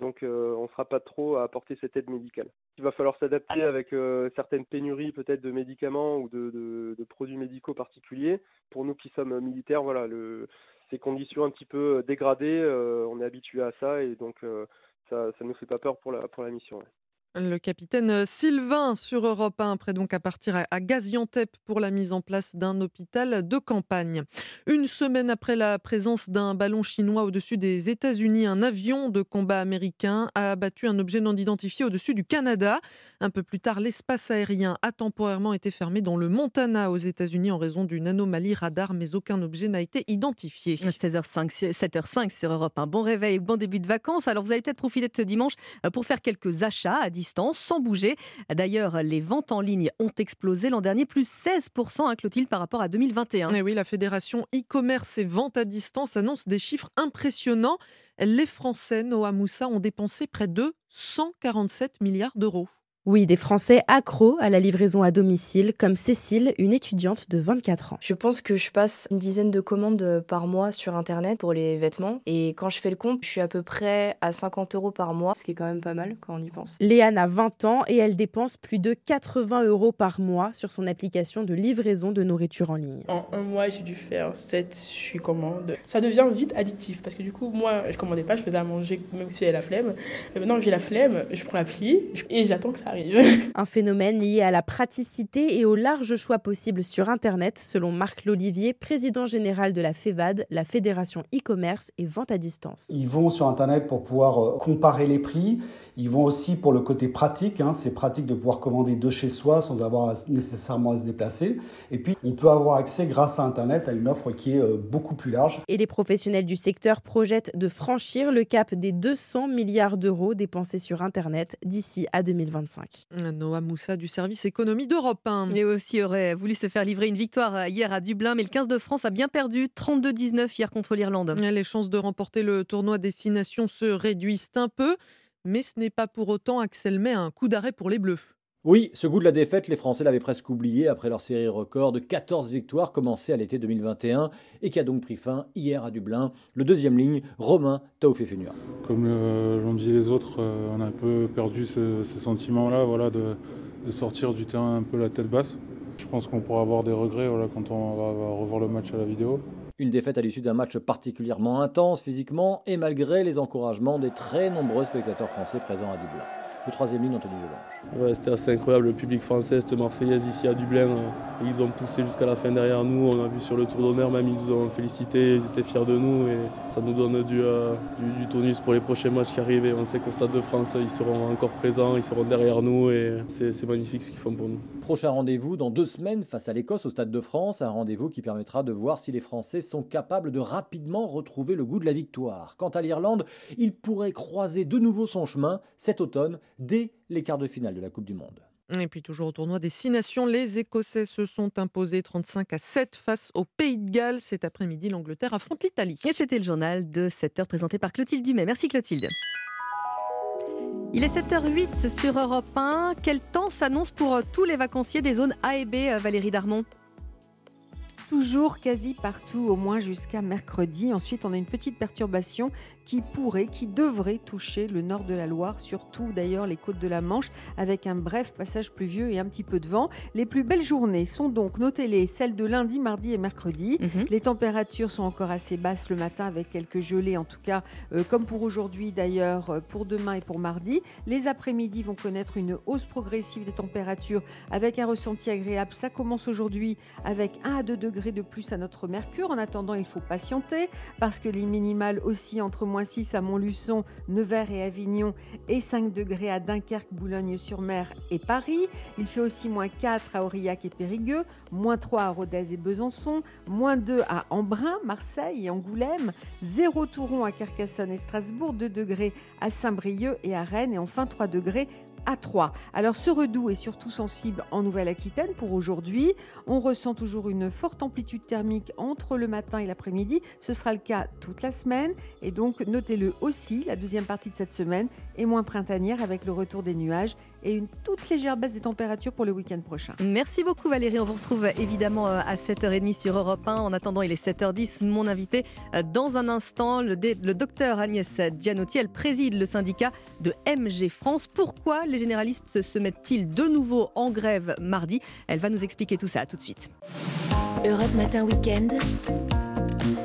Donc, on ne sera pas trop à apporter cette aide médicale. Il va falloir s'adapter avec certaines pénuries peut-être de médicaments ou de, de, de, produits médicaux particuliers. Pour nous qui sommes militaires, voilà, le, ces conditions un petit peu dégradées, on est habitué à ça et donc ça ne nous fait pas peur pour la, pour la mission. Ouais. Le capitaine Sylvain sur Europe 1, prêt donc à partir à Gaziantep pour la mise en place d'un hôpital de campagne. Une semaine après la présence d'un ballon chinois au-dessus des États-Unis, un avion de combat américain a abattu un objet non identifié au-dessus du Canada. Un peu plus tard, l'espace aérien a temporairement été fermé dans le Montana aux États-Unis en raison d'une anomalie radar, mais aucun objet n'a été identifié. 16h05, 7h05 sur Europe 1. Bon réveil, bon début de vacances. Alors vous allez peut-être profiter de ce dimanche pour faire quelques achats à sans bouger. D'ailleurs, les ventes en ligne ont explosé l'an dernier, plus 16%, hein, Clotilde, par rapport à 2021. Et oui, la fédération e-commerce et vente à distance annonce des chiffres impressionnants. Les Français, Noah Moussa, ont dépensé près de 147 milliards d'euros. Oui, des Français accros à la livraison à domicile, comme Cécile, une étudiante de 24 ans. Je pense que je passe une dizaine de commandes par mois sur Internet pour les vêtements. Et quand je fais le compte, je suis à peu près à 50 euros par mois, ce qui est quand même pas mal quand on y pense. Léane a 20 ans et elle dépense plus de 80 euros par mois sur son application de livraison de nourriture en ligne. En un mois, j'ai dû faire 7 je commandes. Ça devient vite addictif parce que du coup, moi, je commandais pas, je faisais à manger même si j'avais la flemme. Mais maintenant que j'ai la flemme, je prends l'appli et j'attends que ça arrive. *laughs* Un phénomène lié à la praticité et au large choix possible sur Internet, selon Marc Lolivier, président général de la FEVAD, la Fédération e-commerce et vente à distance. Ils vont sur Internet pour pouvoir comparer les prix. Ils vont aussi pour le côté pratique. Hein. C'est pratique de pouvoir commander de chez soi sans avoir nécessairement à se déplacer. Et puis, on peut avoir accès grâce à Internet à une offre qui est beaucoup plus large. Et les professionnels du secteur projettent de franchir le cap des 200 milliards d'euros dépensés sur Internet d'ici à 2025. Noah Moussa du service économie d'Europe 1. Et aussi aurait voulu se faire livrer une victoire hier à Dublin, mais le 15 de France a bien perdu 32-19 hier contre l'Irlande. Les chances de remporter le tournoi Destination se réduisent un peu, mais ce n'est pas pour autant Axel met un coup d'arrêt pour les Bleus. Oui, ce goût de la défaite, les Français l'avaient presque oublié après leur série record de 14 victoires commencée à l'été 2021 et qui a donc pris fin hier à Dublin. Le deuxième ligne, Romain Taufé-Fenua. Comme euh, l'ont dit les autres, euh, on a un peu perdu ce, ce sentiment-là voilà, de, de, sortir du terrain un peu la tête basse. Je pense qu'on pourra avoir des regrets voilà, quand on va, va revoir le match à la vidéo. Une défaite à l'issue d'un match particulièrement intense physiquement et malgré les encouragements des très nombreux spectateurs français présents à Dublin le troisième ligne Anthony Gelange. Ouais, c'était assez incroyable, le public français, cette Marseillaise ici à Dublin, euh, ils ont poussé jusqu'à la fin derrière nous, on a vu sur le tour d'honneur même, ils nous ont félicité, ils étaient fiers de nous et ça nous donne du, euh, du, du tonus pour les prochains matchs qui arrivent et on sait qu'au Stade de France, ils seront encore présents, ils seront derrière nous et c'est magnifique ce qu'ils font pour nous. Prochain rendez-vous dans deux semaines face à l'Écosse au Stade de France, un rendez-vous qui permettra de voir si les Français sont capables de rapidement retrouver le goût de la victoire. Quant à l'Irlande, il pourrait croiser de nouveau son chemin cet automne dès les quarts de finale de la Coupe du Monde. Et puis toujours au tournoi des Six Nations, les Écossais se sont imposés 35 à 7 face au Pays de Galles. Cet après-midi, l'Angleterre affronte l'Italie. Et c'était le journal de 7h présenté par Clotilde Dumais. Merci Clotilde. Il est 7h08 sur Europe 1. Quel temps s'annonce pour tous les vacanciers des zones A et B, Valérie Darmon? Toujours quasi partout, au moins jusqu'à mercredi. Ensuite, on a une petite perturbation qui pourrait, qui devrait toucher le nord de la Loire, surtout d'ailleurs les côtes de la Manche, avec un bref passage pluvieux et un petit peu de vent. Les plus belles journées sont donc, notez-les, celles de lundi, mardi et mercredi. -hmm. Les températures sont encore assez basses le matin, avec quelques gelées, en tout cas, euh, comme pour aujourd'hui d'ailleurs, pour demain et pour mardi. Les après-midi vont connaître une hausse progressive des températures, avec un ressenti agréable. Ça commence aujourd'hui avec 1 à 2 degrés de plus à notre Mercure. En attendant, il faut patienter parce que les minimales aussi entre moins 6 à Montluçon, Nevers et Avignon et 5 degrés à Dunkerque, Boulogne-sur-Mer et Paris. Il fait aussi moins 4 à Aurillac et Périgueux, moins 3 à Rodez et Besançon, moins 2 à Embrun, Marseille et Angoulême, 0 Touron à Carcassonne et Strasbourg, 2 degrés à Saint-Brieuc et à Rennes et enfin 3 degrés à 3. Alors ce redoux est surtout sensible en Nouvelle-Aquitaine pour aujourd'hui. On ressent toujours une forte amplitude thermique entre le matin et l'après-midi. Ce sera le cas toute la semaine et donc notez-le aussi, la deuxième partie de cette semaine est moins printanière avec le retour des nuages et une toute légère baisse des températures pour le week-end prochain. Merci beaucoup Valérie, on vous retrouve évidemment euh, à 7h30 sur Europe 1. En attendant, il est 7h10, mon invité euh, dans un instant, le, le docteur Agnès Gianotti, elle préside le syndicat de MG France. Pourquoi les généralistes se mettent-ils de nouveau en grève mardi? Elle va nous expliquer tout ça tout de suite. Europe Matin Weekend.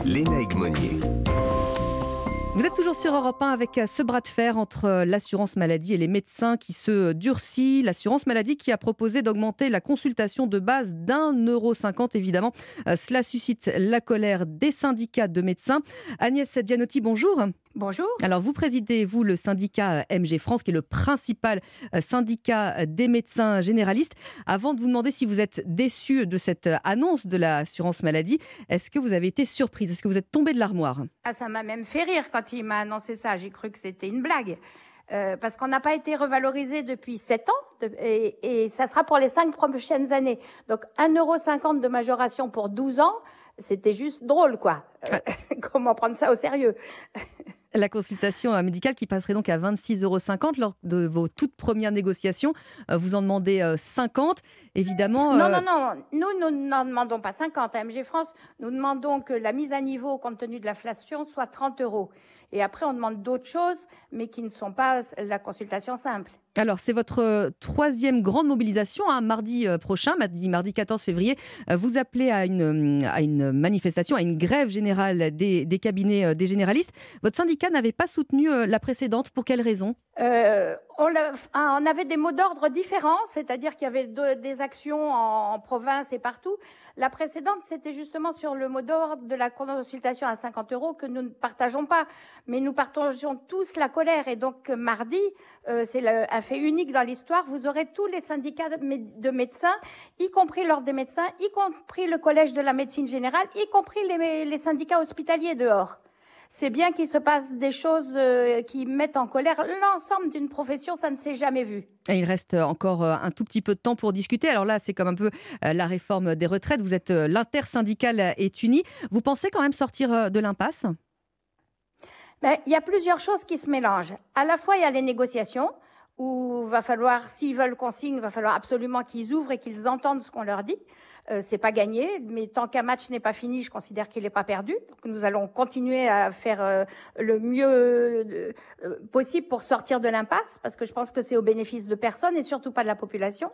Léna Monnier. Vous êtes toujours sur Europe 1 avec ce bras de fer entre l'assurance maladie et les médecins qui se durcit. L'assurance maladie qui a proposé d'augmenter la consultation de base d'un euro cinquante, évidemment. Euh, cela suscite la colère des syndicats de médecins. Agnès Gianotti, bonjour. Bonjour. Alors, vous présidez, vous, le syndicat euh, MG France, qui est le principal euh, syndicat des médecins généralistes. Avant de vous demander si vous êtes déçu de cette annonce de l'assurance maladie, est-ce que vous avez été surprise? Est-ce que vous êtes tombé de l'armoire? Ah, ça m'a même fait rire quand il m'a annoncé ça. J'ai cru que c'était une blague. Euh, parce qu'on n'a pas été revalorisé depuis 7 ans et, et, ça sera pour les 5 prochaines années. Donc 1,50€ de majoration pour 12 ans, c'était juste drôle, quoi. Euh, *laughs* comment prendre ça au sérieux? *laughs* La consultation euh, médicale qui passerait donc à 26,50 euros lors de vos toutes premières négociations. Euh, vous en demandez 50, évidemment. Non, non, non. Nous, nous n'en demandons pas 50. À MG France, nous demandons que la mise à niveau, compte tenu de l'inflation, soit 30 euros. Et après, on demande d'autres choses, mais qui ne sont pas la consultation simple. Alors, c'est votre euh, troisième grande mobilisation, hein, mardi euh, prochain, mardi, mardi 14 février. Euh, vous appelez à une, à une manifestation, à une grève générale des, des cabinets des généralistes. Votre syndicat n'avait pas soutenu la précédente. Pour quelle raison? Euh, on, ah, on, avait des mots d'ordre différents, c'est-à-dire qu'il y avait des actions en, province et partout. La précédente, c'était justement sur le mot d'ordre de la consultation à 50 euros que nous ne partageons pas, mais nous partageons tous la colère. Et donc mardi, c'est un fait unique dans l'histoire, vous aurez tous les syndicats de, médecins, y compris l'ordre des médecins, y compris le collège de la médecine générale, y compris les, les syndicats hospitaliers dehors c'est bien qu'il se passe des choses euh, qui mettent en colère l'ensemble d'une profession, ça ne s'est jamais vu. il reste encore euh, un tout petit peu de temps pour discuter. Alors là, c'est comme un peu euh, la réforme des retraites. Vous êtes l'intersyndicale est unie. Vous pensez quand même sortir de l'impasse? Ben, Il y a plusieurs choses qui se mélangent. À la fois, il y a les négociations où va falloir, s'ils veulent qu'on signe, va falloir absolument qu'ils ouvrent et qu'ils entendent ce qu'on leur dit. Euh, c'est pas gagné, mais tant qu'un match n'est pas fini, je considère qu'il n'est pas perdu. Donc nous allons continuer à faire euh, le mieux euh, possible pour sortir de l'impasse, parce que je pense que c'est au bénéfice de personne et surtout pas de la population.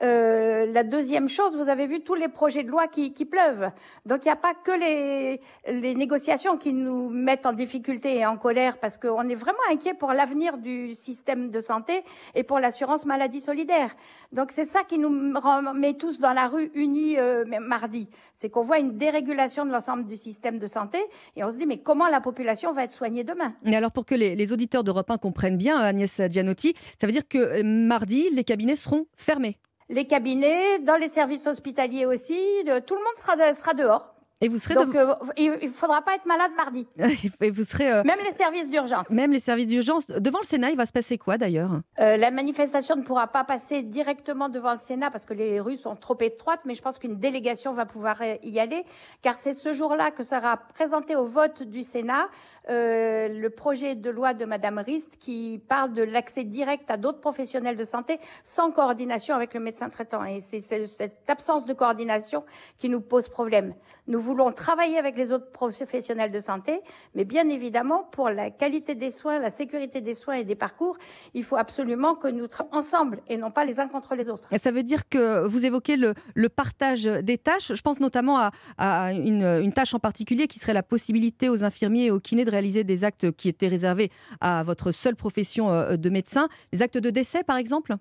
la deuxième chose, vous avez vu tous les projets de loi qui, qui pleuvent. Donc il n'y a pas que les, les négociations qui nous mettent en difficulté et en colère, parce qu'on est vraiment inquiet pour l'avenir du système de santé et pour l'assurance maladie solidaire. Donc c'est ça qui nous met tous dans la rue unis euh, mardi, c'est qu'on voit une dérégulation de l'ensemble du système de santé et on se dit mais comment la population va être soignée demain? Et alors pour que les, auditeurs d'Europe 1 comprennent bien, Agnès Gianotti, ça veut dire que euh, mardi, les cabinets seront fermés. Les cabinets, dans les services hospitaliers aussi, tout le monde sera, sera dehors. Et vous serez Donc, euh, il ne faudra pas être malade mardi. *laughs* et vous serez. Euh, même les services d'urgence. Même les services d'urgence. Devant le Sénat, il va se passer quoi d'ailleurs? Euh, La manifestation ne pourra pas passer directement devant le Sénat parce que les rues sont trop étroites, mais je pense qu'une délégation va pouvoir y aller, car c'est ce jour-là que sera présenté au vote du Sénat le projet de loi de Madame Rist qui parle de l'accès direct à d'autres professionnels de santé sans coordination avec le médecin traitant. Et c'est cette absence de coordination qui nous pose problème. Nous voulons travailler avec les autres professionnels de santé, mais bien évidemment, pour la qualité des soins, la sécurité des soins et des parcours, il faut absolument que nous travaillions ensemble et non pas les uns contre les autres. Ça veut dire que vous évoquez le, partage des tâches. Je pense notamment à, une, une, tâche en particulier qui serait la possibilité aux infirmiers et aux kinés de des actes qui étaient réservés à votre seule profession euh, de médecin, les actes de décès par exemple?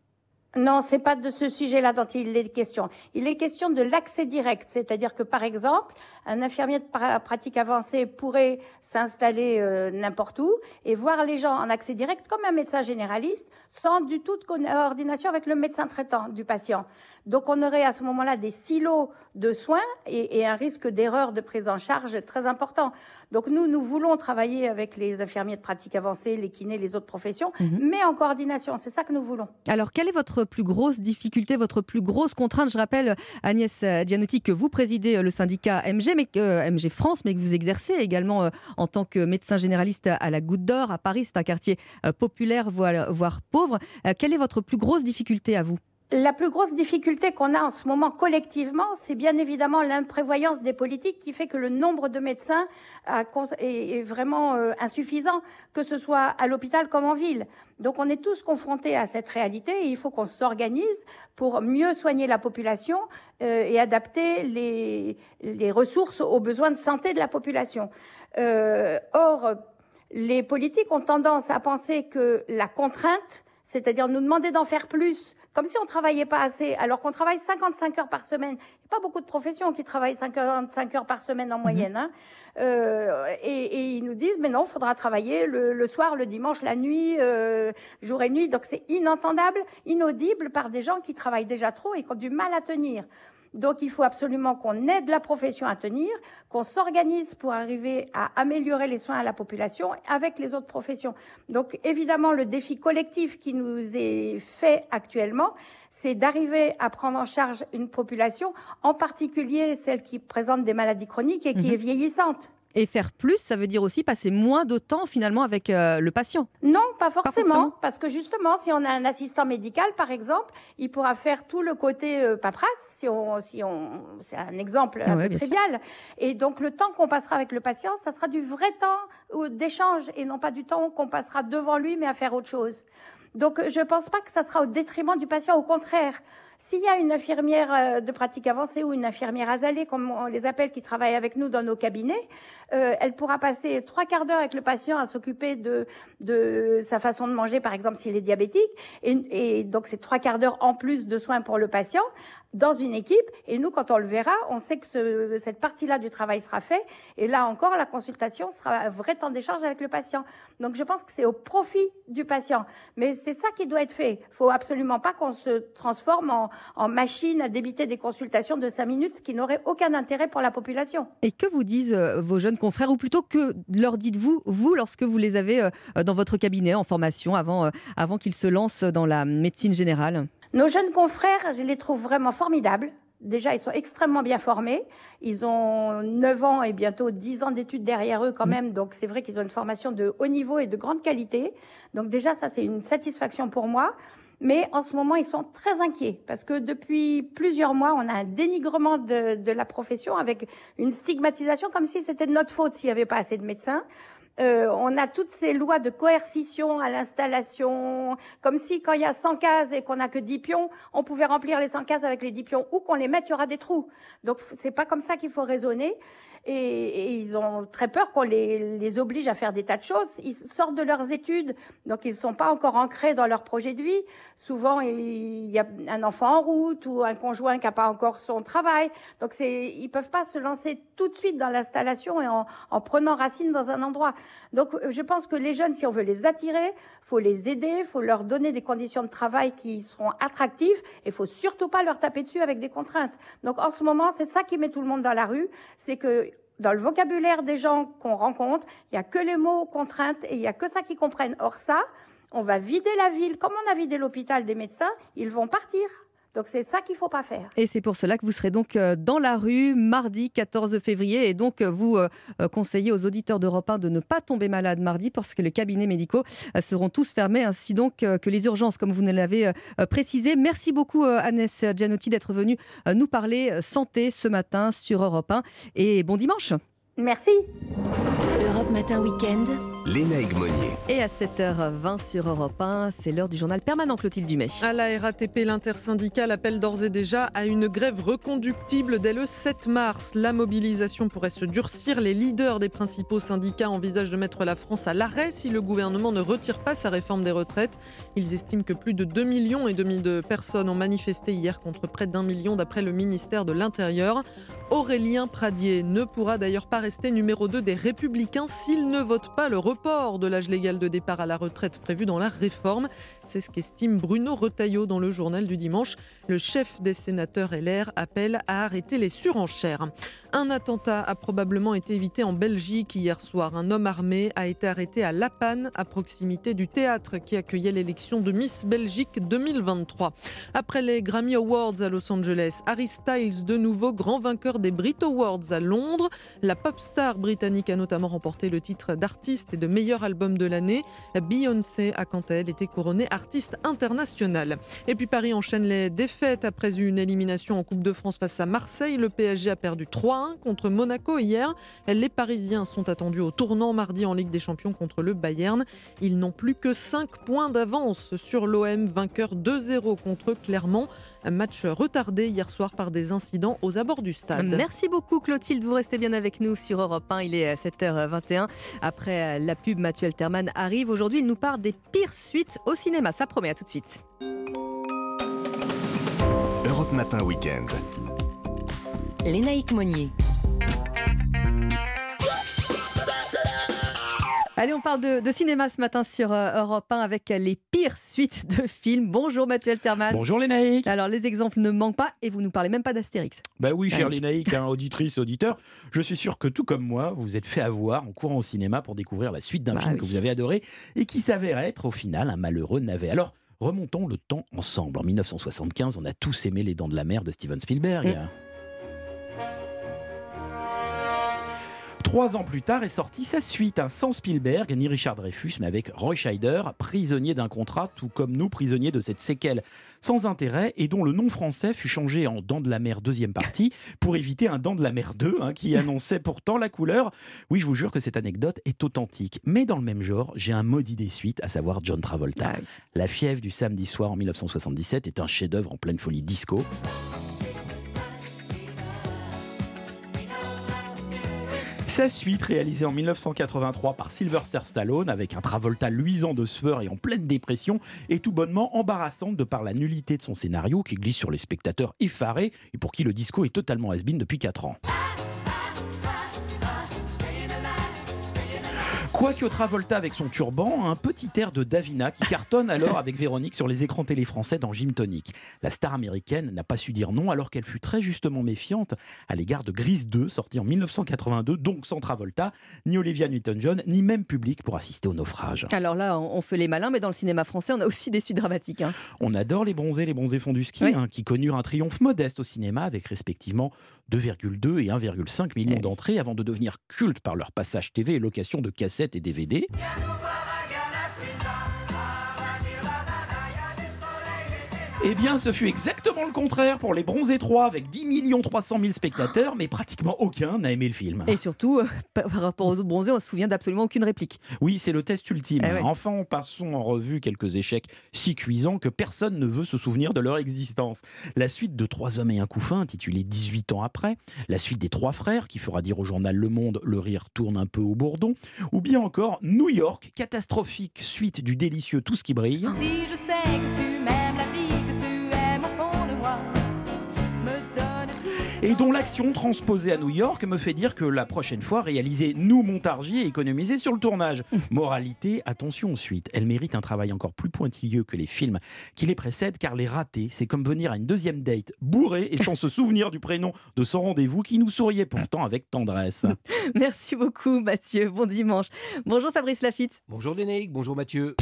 Non, c'est pas de ce sujet-là dont il est question. Il est question de l'accès direct, c'est-à-dire que par exemple, un infirmier de pratique avancée pourrait s'installer euh, n'importe où et voir les gens en accès direct comme un médecin généraliste, sans du tout de coordination avec le médecin traitant du patient. Donc on aurait à ce moment-là des silos de soins et, et un risque d'erreur de prise en charge très important. Donc nous, nous voulons travailler avec les infirmiers de pratique avancée, les kinés, les autres professions, Mhm. mais en coordination. C'est ça que nous voulons. Alors, quelle est votre plus grosse difficulté, votre plus grosse contrainte? Je rappelle, Agnès Gianotti, que vous présidez euh, le syndicat MG, mais, euh, MG France, mais que vous exercez également euh, en tant que médecin généraliste à la Goutte d'Or, à Paris. C'est un quartier euh, populaire, voire, voire pauvre. Euh, quelle est votre plus grosse difficulté à vous? La plus grosse difficulté qu'on a en ce moment collectivement, c'est bien évidemment l'imprévoyance des politiques qui fait que le nombre de médecins cons- est, vraiment euh, insuffisant, que ce soit à l'hôpital comme en ville. Donc on est tous confrontés à cette réalité et il faut qu'on s'organise pour mieux soigner la population euh, et adapter les, ressources aux besoins de santé de la population. Euh, or, les politiques ont tendance à penser que la contrainte, c'est-à-dire nous demander d'en faire plus, comme si on travaillait pas assez, alors qu'on travaille 55 heures par semaine. Il n'y a pas beaucoup de professions qui travaillent 55 heures par semaine en moyenne. Hein. Euh, et, et ils nous disent, mais non, il faudra travailler le, le soir, le dimanche, la nuit, euh, jour et nuit. Donc c'est inentendable, inaudible par des gens qui travaillent déjà trop et qui ont du mal à tenir. Donc il faut absolument qu'on aide la profession à tenir, qu'on s'organise pour arriver à améliorer les soins à la population avec les autres professions. Donc évidemment, le défi collectif qui nous est fait actuellement, c'est d'arriver à prendre en charge une population, en particulier celle qui présente des maladies chroniques et qui Mhm. est vieillissante. Et faire plus, ça veut dire aussi passer moins de temps finalement avec euh, le patient. Non, pas forcément, forcément. parce que justement, si on a un assistant médical, par exemple, il pourra faire tout le côté euh, paperasse, si on, si on, c'est un exemple un Ouais, peu sûr. trivial. Et donc, le temps qu'on passera avec le patient, ça sera du vrai temps euh, d'échange et non pas du temps qu'on passera devant lui, mais à faire autre chose. Donc, je pense pas que ça sera au détriment du patient. Au contraire, s'il y a une infirmière euh, de pratique avancée ou une infirmière azalée, comme on les appelle, qui travaille avec nous dans nos cabinets, euh, elle pourra passer trois quarts d'heure avec le patient à s'occuper de, sa façon de manger, par exemple s'il est diabétique, et donc c'est trois quarts d'heure en plus de soins pour le patient dans une équipe. Et nous, quand on le verra, on sait que ce- cette partie-là du travail sera faite. Et là encore, la consultation sera un vrai temps d'échange avec le patient. Donc je pense que c'est au profit du patient. Mais c'est ça qui doit être fait. Il faut absolument pas qu'on se transforme en, machine à débiter des consultations de cinq minutes, ce qui n'aurait aucun intérêt pour la population. Et que vous disent euh, vos jeunes confrères, ou plutôt que leur dites-vous, vous, lorsque vous les avez euh, dans votre cabinet en formation avant, euh, avant qu'ils se lancent dans la médecine générale? Nos jeunes confrères, je les trouve vraiment formidables. Déjà, ils sont extrêmement bien formés. Ils ont 9 ans et bientôt 10 ans d'études derrière eux quand même. Donc, c'est vrai qu'ils ont une formation de haut niveau et de grande qualité. Donc, déjà, ça, c'est une satisfaction pour moi. Mais en ce moment, ils sont très inquiets parce que depuis plusieurs mois, on a un dénigrement de, de la profession avec une stigmatisation comme si c'était de notre faute s'il n'y avait pas assez de médecins. Euh, on a toutes ces lois de coercition à l'installation, comme si quand il y a 100 cases et qu'on n'a que 10 pions, on pouvait remplir les 100 cases avec les 10 pions, ou qu'on les mette, il y aura des trous. Donc c'est pas comme ça qu'il faut raisonner. Et, ils ont très peur qu'on les, oblige à faire des tas de choses. Ils sortent de leurs études, donc ils ne sont pas encore ancrés dans leur projet de vie. Souvent, il y a un enfant en route ou un conjoint qui n'a pas encore son travail. Donc c'est, ils peuvent pas se lancer tout de suite dans l'installation et en, en prenant racine dans un endroit. Donc je pense que les jeunes, si on veut les attirer, faut les aider, faut leur donner des conditions de travail qui seront attractives et faut surtout pas leur taper dessus avec des contraintes. Donc en ce moment, c'est ça qui met tout le monde dans la rue, c'est que dans le vocabulaire des gens qu'on rencontre, il y a que les mots contraintes et il y a que ça qu'ils comprennent. Or ça, on va vider la ville comme on a vidé l'hôpital des médecins, ils vont partir. Donc c'est ça qu'il faut pas faire. Et c'est pour cela que vous serez donc euh, dans la rue mardi 14 février. Et donc, euh, vous euh, conseillez aux auditeurs d'Europe 1 de ne pas tomber malade mardi parce que les cabinets médicaux seront tous fermés, ainsi donc que les urgences, comme vous nous l'avez précisé. Merci beaucoup, Agnès Gianotti, d'être venue nous parler santé ce matin sur Europe 1. Et bon dimanche. Merci. Matin Weekend. Léna Monnier. Et à 7h20 sur Europe 1, c'est l'heure du journal permanent Clotilde Dumay. À la RATP, l'intersyndicale appelle d'ores et déjà à une grève reconductible dès le 7 mars. La mobilisation pourrait se durcir. Les leaders des principaux syndicats envisagent de mettre la France à l'arrêt si le gouvernement ne retire pas sa réforme des retraites. Ils estiment que plus de 2 millions et demi de personnes ont manifesté hier contre près d'un million d'après le ministère de l'Intérieur. Aurélien Pradier ne pourra d'ailleurs pas rester numéro 2 des Républicains s'il ne vote pas le report de l'âge légal de départ à la retraite prévu dans la réforme. C'est ce qu'estime Bruno Retailleau dans le journal du dimanche. Le chef des sénateurs LR appelle à arrêter les surenchères. Un attentat a probablement été évité en Belgique hier soir. Un homme armé a été arrêté à La Panne, à proximité du théâtre qui accueillait l'élection de Miss Belgique 2023. Après les Grammy Awards à Los Angeles, Harry Styles, de nouveau grand vainqueur des Brit Awards à Londres. La pop star britannique a notamment remporté le titre d'artiste et de meilleur album de l'année. Beyoncé a quant à elle été couronnée artiste internationale. Et puis Paris enchaîne les défaites après une élimination en Coupe de France face à Marseille. Le PSG a perdu 3-1 contre Monaco hier. Les Parisiens sont attendus au tournant mardi en Ligue des Champions contre le Bayern. Ils n'ont plus que 5 points d'avance sur l'OM, vainqueur 2-0 contre Clermont. Un match retardé hier soir par des incidents aux abords du stade. Merci beaucoup Clotilde, vous restez bien avec nous sur Europe 1, il est 7h21. Après la pub, Mathieu Alterman arrive. Aujourd'hui, il nous parle des pires suites au cinéma. Ça promet, à tout de suite. Europe Matin Weekend. Lénaïque Monnier. Allez, on parle de, de, cinéma ce matin sur euh, Europe 1 avec les pires suites de films. Bonjour Mathieu Alterman. Bonjour Lénaïque. Alors les exemples ne manquent pas et vous nous parlez même pas d'Astérix. Bah oui, cher Lénaïque, hein, auditrice, auditeur, je suis sûr que tout comme moi, vous êtes fait avoir en courant au cinéma pour découvrir la suite d'un Bah film oui. que vous avez adoré et qui s'avère être au final un malheureux navet. Alors, remontons le temps ensemble. En 1975, on a tous aimé Les Dents de la Mer de Steven Spielberg. Mm. Trois ans plus tard est sortie sa suite, un sans Spielberg ni Richard Dreyfus, mais avec Roy Scheider, prisonnier d'un contrat, tout comme nous, prisonniers de cette séquelle sans intérêt et dont le nom français fut changé en Dents de la Mer deuxième partie pour éviter un Dents de la Mer 2 hein, qui *laughs* annonçait pourtant la couleur. Oui, je vous jure que cette anecdote est authentique. Mais dans le même genre, j'ai un maudit des suites, à savoir John Travolta. La fièvre du samedi soir en 1977 est un chef-d'œuvre en pleine folie disco. Sa suite, réalisée en 1983 par Sylvester Stallone, avec un Travolta luisant de sueur et en pleine dépression, est tout bonnement embarrassante de par la nullité de son scénario qui glisse sur les spectateurs effarés et pour qui le disco est totalement has depuis 4 ans. Quoique Travolta avec son turban a un petit air de Davina qui cartonne alors avec Véronique sur les écrans télé français dans Gym Tonic. La star américaine n'a pas su dire non alors qu'elle fut très justement méfiante à l'égard de Grease 2 sorti en 1982, donc sans Travolta, ni Olivia Newton-John, ni même public pour assister au naufrage. Alors là, on fait les malins, mais dans le cinéma français, on a aussi des suites dramatiques. hein. On adore les bronzés, les bronzés fonds du ski, Oui. hein, qui connurent un triomphe modeste au cinéma avec respectivement 2,2 et 1,5 millions Eh d'entrées avant de devenir cultes par leur passage TV et location de cassettes et DVD. Eh bien, ce fut exactement le contraire pour les Bronzés 3 avec 10 300 000 spectateurs, mais pratiquement aucun n'a aimé le film. Et surtout, euh, *laughs* par rapport aux autres bronzés, on se souvient d'absolument aucune réplique. Oui, c'est le test ultime. Eh ouais. Enfin, passons en revue quelques échecs si cuisants que personne ne veut se souvenir de leur existence. La suite de Trois hommes et un couffin, intitulée 18 ans après. La suite des Trois frères, qui fera dire au journal Le Monde Le rire tourne un peu au bourdon. Ou bien encore New York, catastrophique suite du délicieux Tout ce qui brille. Si je sais que tu m'aimes Et dont l'action transposée à New York me fait dire que la prochaine fois, réaliser nous Montargis et économiser sur le tournage. *laughs* Moralité, attention ensuite, elle mérite un travail encore plus pointilleux que les films qui les précèdent, car les rater, c'est comme venir à une deuxième date bourré et sans se *laughs* souvenir du prénom de son rendez-vous qui nous souriait pourtant avec tendresse. *laughs* Merci beaucoup, Mathieu. Bon dimanche. Bonjour, Fabrice Lafitte. Bonjour Lénaïque, bonjour Mathieu.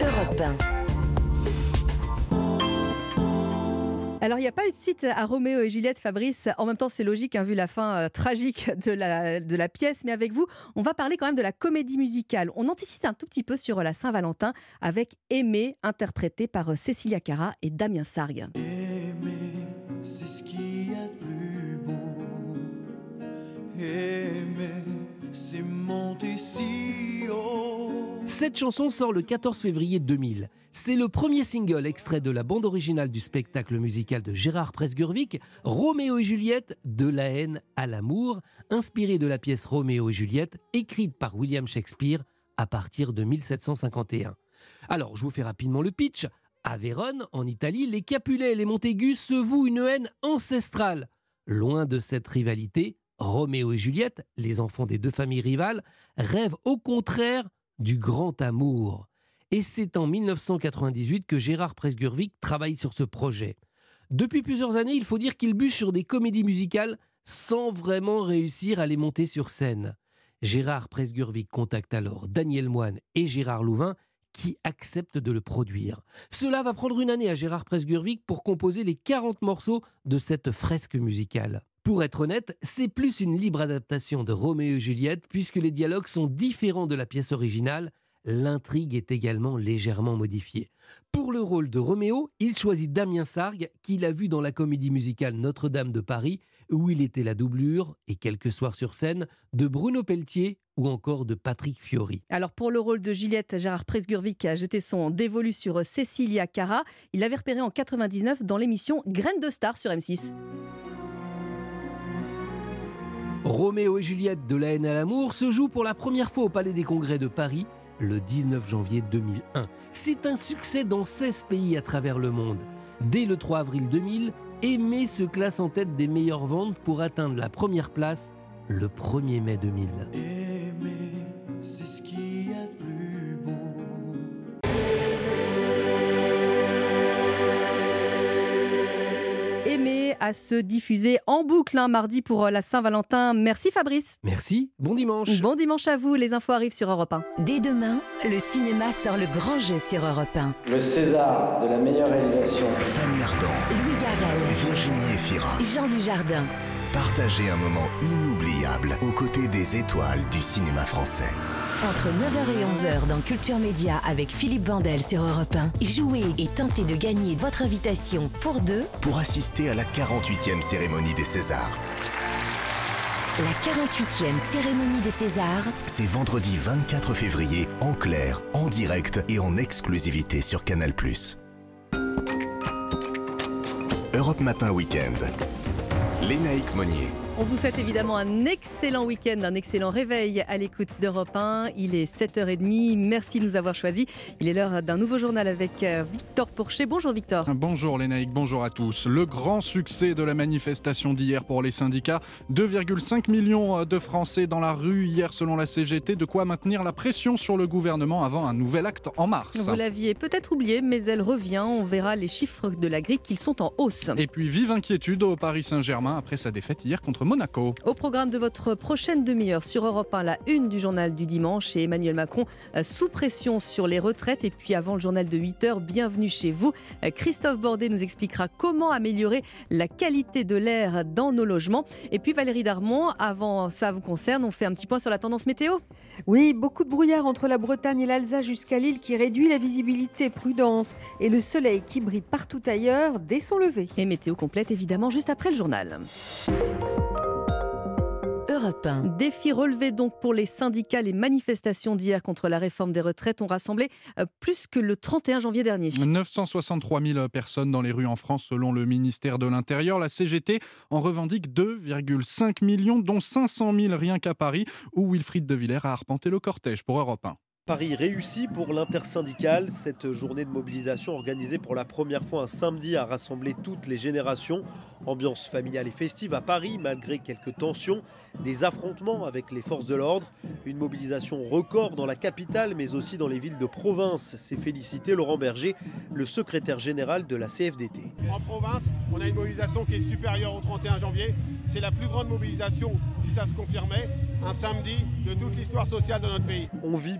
Europe 1. Alors, il n'y a pas eu de suite à Roméo et Juliette, Fabrice. En même temps, c'est logique, hein, vu la fin euh, tragique de la, de la pièce. Mais avec vous, on va parler quand même de la comédie musicale. On anticipe un tout petit peu sur la Saint-Valentin avec Aimé, interprété par euh, Cécilia Cara et Damien Sargue. C'est ce qu'il y a de plus beau. Aimer, c'est monter si Cette chanson sort le 14 février 2000. C'est le premier single extrait de la bande originale du spectacle musical de Gérard Presgurvic, Roméo et Juliette, de la haine à l'amour, inspiré de la pièce Roméo et Juliette, écrite par William Shakespeare à partir de 1751. Alors, je vous fais rapidement le pitch. À Vérone, en Italie, les Capulets et les Montaigus se vouent une haine ancestrale. Loin de cette rivalité, Roméo et Juliette, les enfants des deux familles rivales, rêvent au contraire du grand amour. Et c'est en 1998 que Gérard Presgurvic travaille sur ce projet. Depuis plusieurs années, il faut dire qu'il bûche sur des comédies musicales sans vraiment réussir à les monter sur scène. Gérard Presgurvic contacte alors Daniel Moine et Gérard Louvain qui acceptent de le produire. Cela va prendre une année à Gérard Presgurvic pour composer les 40 morceaux de cette fresque musicale. Pour être honnête, c'est plus une libre adaptation de Roméo et Juliette puisque les dialogues sont différents de la pièce originale. L'intrigue est également légèrement modifiée. Pour le rôle de Roméo, il choisit Damien Sargue, qu'il a vu dans la comédie musicale Notre-Dame de Paris, où il était la doublure, et quelques soirs sur scène, de Bruno Pelletier ou encore de Patrick Fiori. Alors pour le rôle de Juliette, Gérard Presgurvic a jeté son dévolu sur Cécilia Cara. Il l'avait repéré en 99 dans l'émission Graines de Star sur M6. Roméo et Juliette de la haine à l'amour se joue pour la première fois au Palais des Congrès de Paris le 19 janvier 2001. C'est un succès dans 16 pays à travers le monde. Dès le 3 avril 2000, Aimé se classe en tête des meilleures ventes pour atteindre la première place le 1er mai 2000. Aimer, à se diffuser en boucle un mardi pour euh, la Saint-Valentin. Merci Fabrice. Merci, bon dimanche. Bon dimanche à vous, les infos arrivent sur Europe 1. Dès demain, le cinéma sort le grand jeu sur Europe 1. Le César de la meilleure réalisation. Fanny Ardant, Louis Garrel, Virginie Efira. Jean Dujardin. Partagez un moment inoubliable aux côtés des étoiles du cinéma français. Entre 9h et 11h dans Culture Média avec Philippe Vandel sur Europe 1. Jouez et tentez de gagner votre invitation pour deux. Pour assister à la 48e cérémonie des Césars. La 48e cérémonie des Césars. C'est vendredi 24 février, en clair, en direct et en exclusivité sur Canal+. Europe Matin Week-end. Lénaïque Monnier. On vous souhaite évidemment un excellent week-end, un excellent réveil à l'écoute d'Europe 1. Il est 7h30. Merci de nous avoir choisis. Il est l'heure d'un nouveau journal avec euh, Victor Porcher. Bonjour Victor. Bonjour Lénaïque, bonjour à tous. Le grand succès de la manifestation d'hier pour les syndicats. 2,5 millions de Français dans la rue hier selon la CGT. De quoi maintenir la pression sur le gouvernement avant un nouvel acte en mars. Vous l'aviez peut-être oublié, mais elle revient. On verra les chiffres de la grippe qu'ils sont en hausse. Et puis vive inquiétude au Paris Saint-Germain après sa défaite hier contre Monaco. Au programme de votre prochaine demi-heure sur Europe 1, la une du journal du dimanche et Emmanuel Macron euh, sous pression sur les retraites. Et puis avant le journal de 8h, bienvenue chez vous. Euh, Christophe Bordet nous expliquera comment améliorer la qualité de l'air dans nos logements. Et puis Valérie Darmon, avant ça vous concerne, on fait un petit point sur la tendance météo. Oui, beaucoup de brouillard entre la Bretagne et l'Alsace jusqu'à Lille qui réduit la visibilité. Prudence. Et le soleil qui brille partout ailleurs dès son lever. Et météo complète évidemment juste après le journal. Europe 1. Défi relevé donc pour les syndicats. Les manifestations d'hier contre la réforme des retraites ont rassemblé euh, plus que le 31 janvier dernier. 963 000 personnes dans les rues en France selon le ministère de l'Intérieur. La CGT en revendique 2,5 millions, dont 500 000 rien qu'à Paris, où Wilfried de Villers a arpenté le cortège pour Europe 1. Paris réussi pour l'intersyndicale. Cette journée de mobilisation organisée pour la première fois un samedi a rassemblé toutes les générations. Ambiance familiale et festive à Paris malgré quelques tensions, des affrontements avec les forces de l'ordre. Une mobilisation record dans la capitale mais aussi dans les villes de province. C'est félicité Laurent Berger, le secrétaire général de la CFDT. En province, on a une mobilisation qui est supérieure au 31 janvier. C'est la plus grande mobilisation, si ça se confirmait, un samedi de toute l'histoire sociale de notre pays. On vit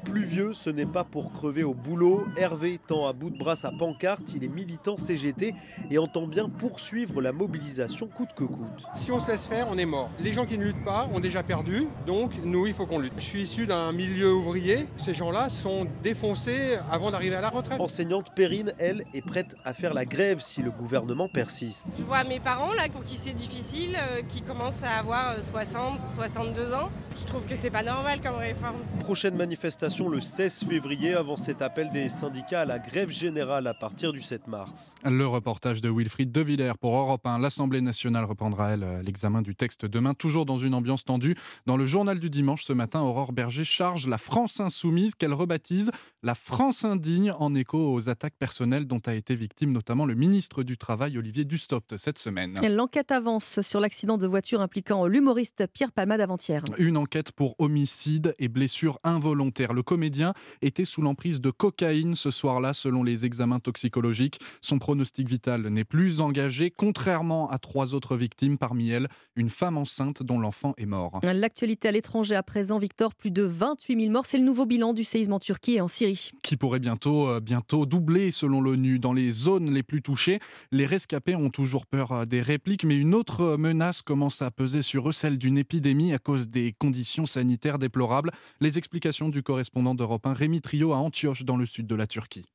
ce n'est pas pour crever au boulot. Hervé tend à bout de bras sa pancarte, il est militant CGT et entend bien poursuivre la mobilisation coûte que coûte. Si on se laisse faire, on est mort. Les gens qui ne luttent pas ont déjà perdu, donc nous, il faut qu'on lutte. Je suis issu d'un milieu ouvrier, ces gens-là sont défoncés avant d'arriver à la retraite. Enseignante Perrine, elle, est prête à faire la grève si le gouvernement persiste. Je vois mes parents là pour qui c'est difficile, euh, qui commencent à avoir euh, 60, 62 ans. Je trouve que c'est pas normal comme réforme. Prochaine manifestation le 16 février avant cet appel des syndicats à la grève générale à partir du 7 mars. Le reportage de Wilfried De Villers pour Europe 1. L'Assemblée nationale reprendra, elle, l'examen du texte demain, toujours dans une ambiance tendue. Dans le journal du dimanche ce matin, Aurore Berger charge la France insoumise qu'elle rebaptise la France indigne en écho aux attaques personnelles dont a été victime notamment le ministre du Travail Olivier Dussopt cette semaine. L'enquête avance sur l'accident de voiture impliquant l'humoriste Pierre Palmade avant-hier. Une enquête pour homicide et blessure involontaire. Le comédien était sous l'emprise de cocaïne ce soir-là, selon les examens toxicologiques. Son pronostic vital n'est plus engagé, contrairement à trois autres victimes, parmi elles une femme enceinte dont l'enfant est mort. L'actualité à l'étranger à présent, Victor, plus de 28 000 morts. C'est le nouveau bilan du séisme en Turquie et en Syrie. Qui pourrait bientôt, euh, bientôt doubler selon l'ONU. Dans les zones les plus touchées, les rescapés ont toujours peur euh, des répliques, mais une autre euh, menace commence à peser sur eux, celle d'une épidémie à cause des conditions sanitaires déplorables. Les explications du correspondant d'Europe 1, Rémi Trio, à Antioche, dans le sud de la Turquie.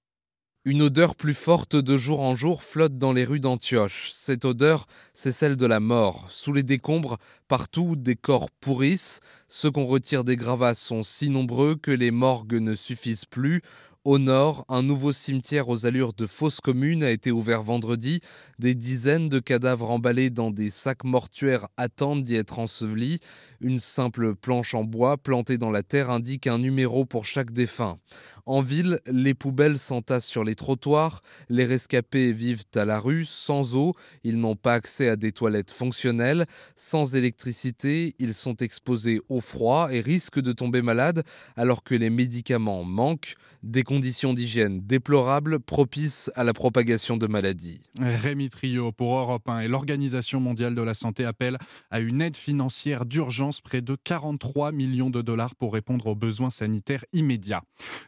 Une odeur plus forte de jour en jour flotte dans les rues d'Antioche. Cette odeur, c'est celle de la mort. Sous les décombres, partout, des corps pourrissent. Ceux qu'on retire des gravats sont si nombreux que les morgues ne suffisent plus. Au nord, un nouveau cimetière aux allures de fosse commune a été ouvert vendredi. Des dizaines de cadavres emballés dans des sacs mortuaires attendent d'y être ensevelis. Une simple planche en bois plantée dans la terre indique un numéro pour chaque défunt. En ville, les poubelles s'entassent sur les trottoirs. Les rescapés vivent à la rue, sans eau. Ils n'ont pas accès à des toilettes fonctionnelles. Sans électricité, ils sont exposés au froid et risquent de tomber malades alors que les médicaments manquent. Des conditions d'hygiène déplorables propices à la propagation de maladies. Rémi Trio pour Europe 1 et l'Organisation mondiale de la santé appellent à une aide financière d'urgence près de 43 millions de dollars pour répondre aux besoins sanitaires immédiats.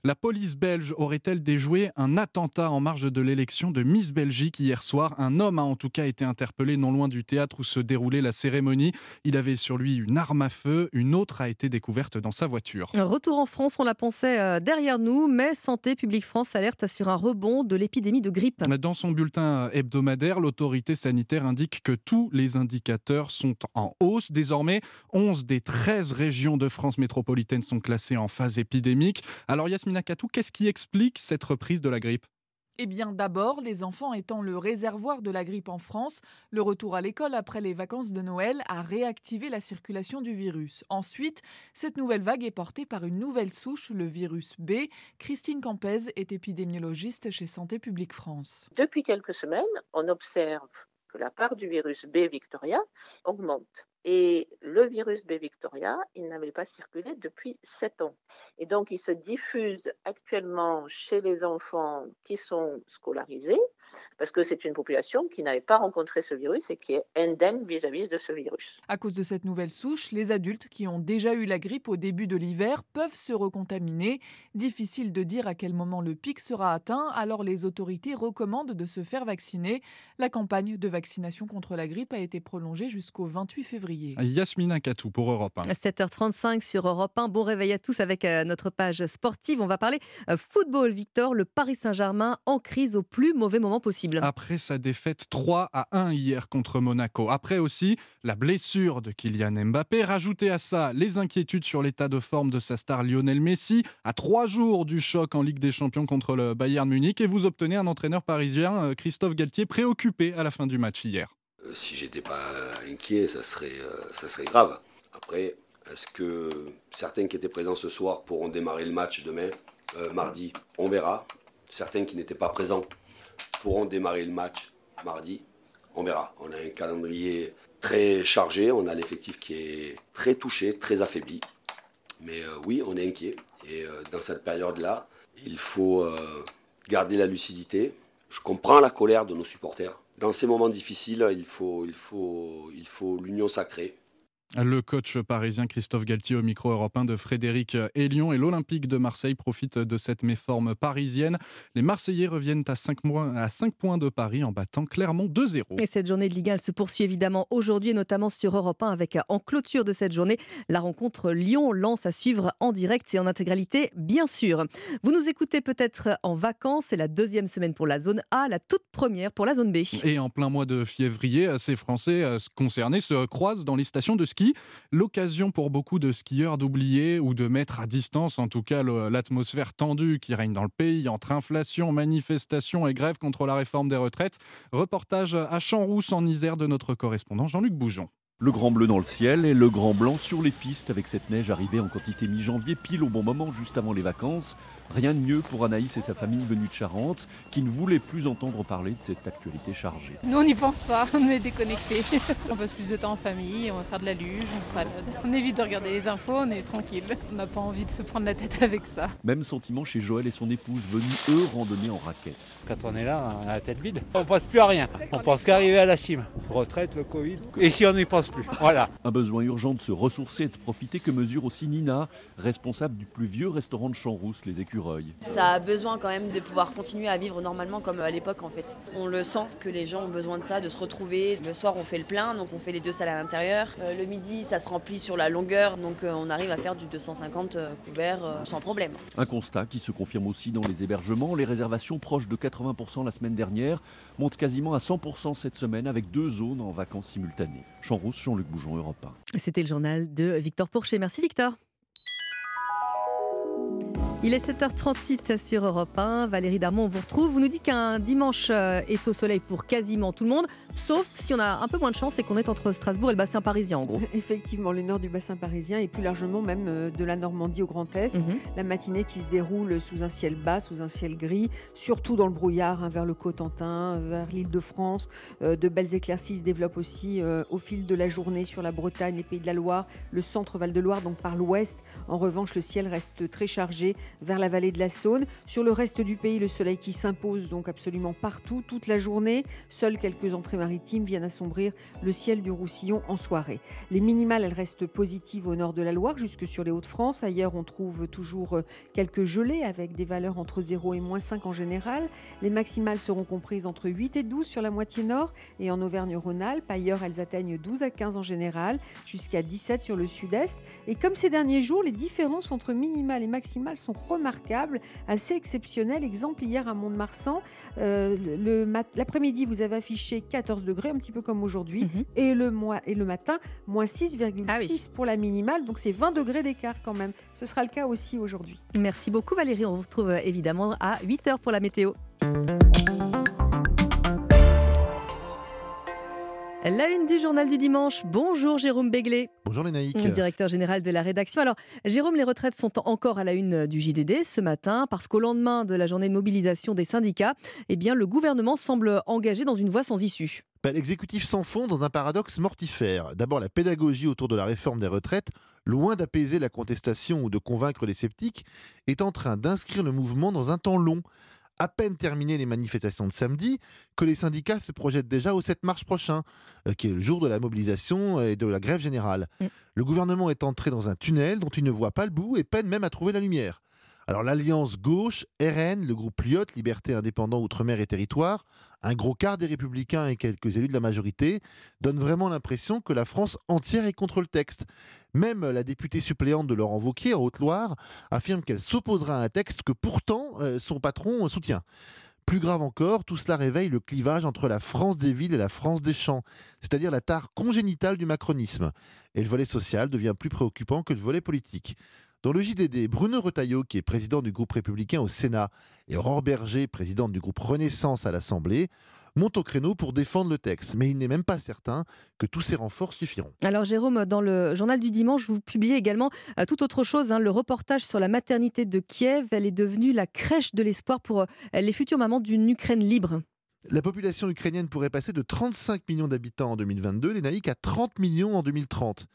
La police belge aurait-elle déjoué un attentat en marge de l'élection de Miss Belgique hier soir? Un homme a en tout cas été interpellé non loin du théâtre où se déroulait la cérémonie. Il avait sur lui une arme à feu, une autre a été découverte dans sa voiture. Retour en France, on la pensait euh, derrière nous, mais Santé publique France alerte sur un rebond de l'épidémie de grippe. Dans son bulletin hebdomadaire, l'autorité sanitaire indique que tous les indicateurs sont en hausse. Désormais, 11 des 13 régions de France métropolitaine sont classées en phase épidémique. Alors Yasmina Katou, qu'est-ce qui explique cette reprise de la grippe? Eh bien d'abord, les enfants étant le réservoir de la grippe en France, le retour à l'école après les vacances de Noël a réactivé la circulation du virus. Ensuite, cette nouvelle vague est portée par une nouvelle souche, le virus B. Christine Campez est épidémiologiste chez Santé publique France. Depuis quelques semaines, on observe que la part du virus B Victoria augmente. Et le virus B Victoria, il n'avait pas circulé depuis 7 ans. Et donc, il se diffuse actuellement chez les enfants qui sont scolarisés, parce que c'est une population qui n'avait pas rencontré ce virus et qui est indemne vis-à-vis de ce virus. À cause de cette nouvelle souche, les adultes qui ont déjà eu la grippe au début de l'hiver peuvent se recontaminer. Difficile de dire à quel moment le pic sera atteint, alors les autorités recommandent de se faire vacciner. La campagne de vaccination contre la grippe a été prolongée jusqu'au 28 février. Yasmina Katou pour Europe 1. 7h35 sur Europe 1. Bon réveil à tous avec euh, notre page sportive. On va parler euh, football, Victor. Le Paris Saint-Germain en crise au plus mauvais moment possible. Après sa défaite 3 à 1 hier contre Monaco. Après aussi la blessure de Kylian Mbappé. Rajoutez à ça les inquiétudes sur l'état de forme de sa star Lionel Messi. À trois jours du choc en Ligue des Champions contre le Bayern Munich. Et vous obtenez un entraîneur parisien, euh, Christophe Galtier, préoccupé à la fin du match hier. Euh, si j'étais pas inquiet, ça serait, euh, ça serait grave. Après, est-ce que certains qui étaient présents ce soir pourront démarrer le match demain, mardi? On verra. Certains qui n'étaient pas présents pourront démarrer le match mardi. On verra. On a un calendrier très chargé, on a l'effectif qui est très touché, très affaibli. Mais oui, on est inquiet. Et dans cette période-là, il faut garder la lucidité. Je comprends la colère de nos supporters. Dans ces moments difficiles, il faut, l'union sacrée. Le coach parisien Christophe Galtier au micro européen de Frédéric Elion et l'Olympique de Marseille profitent de cette méforme parisienne. Les Marseillais reviennent à 5, mois, à 5 points de Paris en battant Clermont 2-0. Et cette journée de Ligue 1 elle se poursuit évidemment aujourd'hui, notamment sur Europe 1, avec en clôture de cette journée la rencontre Lyon-Lens à suivre en direct et en intégralité, bien sûr. Vous nous écoutez peut-être en vacances, c'est la deuxième semaine pour la zone A, la toute première pour la zone B. Et en plein mois de février, ces Français concernés se croisent dans les stations de ski L'occasion pour beaucoup de skieurs d'oublier ou de mettre à distance, en tout cas, l'atmosphère tendue qui règne dans le pays entre inflation, manifestations et grève contre la réforme des retraites. Reportage à Champs-Rousse en Isère de notre correspondant Jean-Luc Bougeon. Le grand bleu dans le ciel et le grand blanc sur les pistes avec cette neige arrivée en quantité mi-janvier, pile au bon moment, juste avant les vacances. Rien de mieux pour Anaïs et sa famille venue de Charente, qui ne voulaient plus entendre parler de cette actualité chargée. Nous, on n'y pense pas, *laughs* on est déconnectés. *laughs* on passe plus de temps en famille, on va faire de la luge, on se balade. On évite de regarder les infos, on est tranquille. On n'a pas envie de se prendre la tête avec ça. Même sentiment chez Joël et son épouse, venus eux randonner en raquette. Quand on est là, on a la tête vide. On pense plus à rien. On pense qu'arriver à la cime. Retraite, le Covid. Et si on n'y pense plus Voilà. Un besoin urgent de se ressourcer et de profiter que mesure aussi Nina, responsable du plus vieux restaurant de Champs-Rousse, les Ça a besoin quand même de pouvoir continuer à vivre normalement comme à l'époque en fait. On le sent que les gens ont besoin de ça, de se retrouver. Le soir on fait le plein, donc on fait les deux salles à l'intérieur. Euh, le midi ça se remplit sur la longueur, donc euh, on arrive à faire du 250 euh, couverts euh, sans problème. Un constat qui se confirme aussi dans les hébergements. Les réservations proches de 80% la semaine dernière montent quasiment à 100% cette semaine avec deux zones en vacances simultanées. Champs-Rousse, Jean-Luc Bougeon, Europe 1. C'était le journal de Victor Pourchet. Merci Victor. Il est 7h38 sur Europe 1. Valérie Darmon, on vous retrouve. Vous nous dites qu'un dimanche euh, est au soleil pour quasiment tout le monde, sauf si on a un peu moins de chance et qu'on est entre Strasbourg et le bassin parisien en gros. *laughs* Effectivement, le nord du bassin parisien et plus largement même euh, de la Normandie au Grand Est. Mhm. La matinée qui se déroule sous un ciel bas, sous un ciel gris, surtout dans le brouillard hein, vers le Cotentin, vers l'île de France. Euh, de belles éclaircies se développent aussi euh, au fil de la journée sur la Bretagne, les Pays de la Loire, le centre Val-de-Loire, donc par l'ouest. En revanche, le ciel reste très chargé vers la vallée de la Saône. Sur le reste du pays, le soleil qui s'impose donc absolument partout, toute la journée. Seules quelques entrées maritimes viennent assombrir le ciel du Roussillon en soirée. Les minimales, elles restent positives au nord de la Loire, jusque sur les Hauts-de-France. Ailleurs, on trouve toujours euh, quelques gelées avec des valeurs entre 0 et moins 5 en général. Les maximales seront comprises entre 8 et 12 sur la moitié nord et en Auvergne-Rhône-Alpes. Ailleurs, elles atteignent 12 à 15 en général, jusqu'à 17 sur le sud-est. Et comme ces derniers jours, les différences entre minimales et maximales sont remarquables, assez exceptionnelles. Exemple, hier à Mont-de-Marsan, euh, l'après-midi, vous avez affiché 14 degrés, un petit peu comme aujourd'hui, et, le mois- et le matin, moins 6,6 pour la minimale, donc c'est 20 degrés d'écart quand même. Ce sera le cas aussi aujourd'hui. Merci beaucoup Valérie. On vous retrouve euh, évidemment à 8h pour la météo. La une du journal du dimanche. Bonjour Jérôme Béglé. Bonjour Lénaïque. Directeur général de la rédaction. Alors, Jérôme, les retraites sont encore à la une du JDD ce matin parce qu'au lendemain de la journée de mobilisation des syndicats, eh bien, le gouvernement semble engagé dans une voie sans issue. Bah, L'exécutif s'enfonce dans un paradoxe mortifère. D'abord, la pédagogie autour de la réforme des retraites, loin d'apaiser la contestation ou de convaincre les sceptiques, est en train d'inscrire le mouvement dans un temps long. À peine terminées les manifestations de samedi, que les syndicats se projettent déjà au 7 mars prochain, euh, qui est le jour de la mobilisation et de la grève générale. Le gouvernement est entré dans un tunnel dont il ne voit pas le bout et peine même à trouver la lumière. Alors l'alliance gauche, RN, le groupe Lyot, Liberté Indépendant Outre-mer et Territoire, un gros quart des républicains et quelques élus de la majorité, donnent vraiment l'impression que la France entière est contre le texte. Même la députée suppléante de Laurent Wauquiez en Haute-Loire affirme qu'elle s'opposera à un texte que pourtant euh, son patron soutient. Plus grave encore, tout cela réveille le clivage entre la France des villes et la France des champs, c'est-à-dire la tare congénitale du macronisme. Et le volet social devient plus préoccupant que le volet politique. Dans le JDD, Bruno Retailleau, qui est président du groupe républicain au Sénat, et Aurore Berger, présidente du groupe Renaissance à l'Assemblée, montent au créneau pour défendre le texte. Mais il n'est même pas certain que tous ces renforts suffiront. Alors Jérôme, dans le journal du dimanche, vous publiez également euh, tout autre chose, hein, le reportage sur la maternité de Kiev. Elle est devenue la crèche de l'espoir pour euh, les futures mamans d'une Ukraine libre. La population ukrainienne pourrait passer de 35 millions d'habitants en 2022, les naïcs à 30 millions en 2030.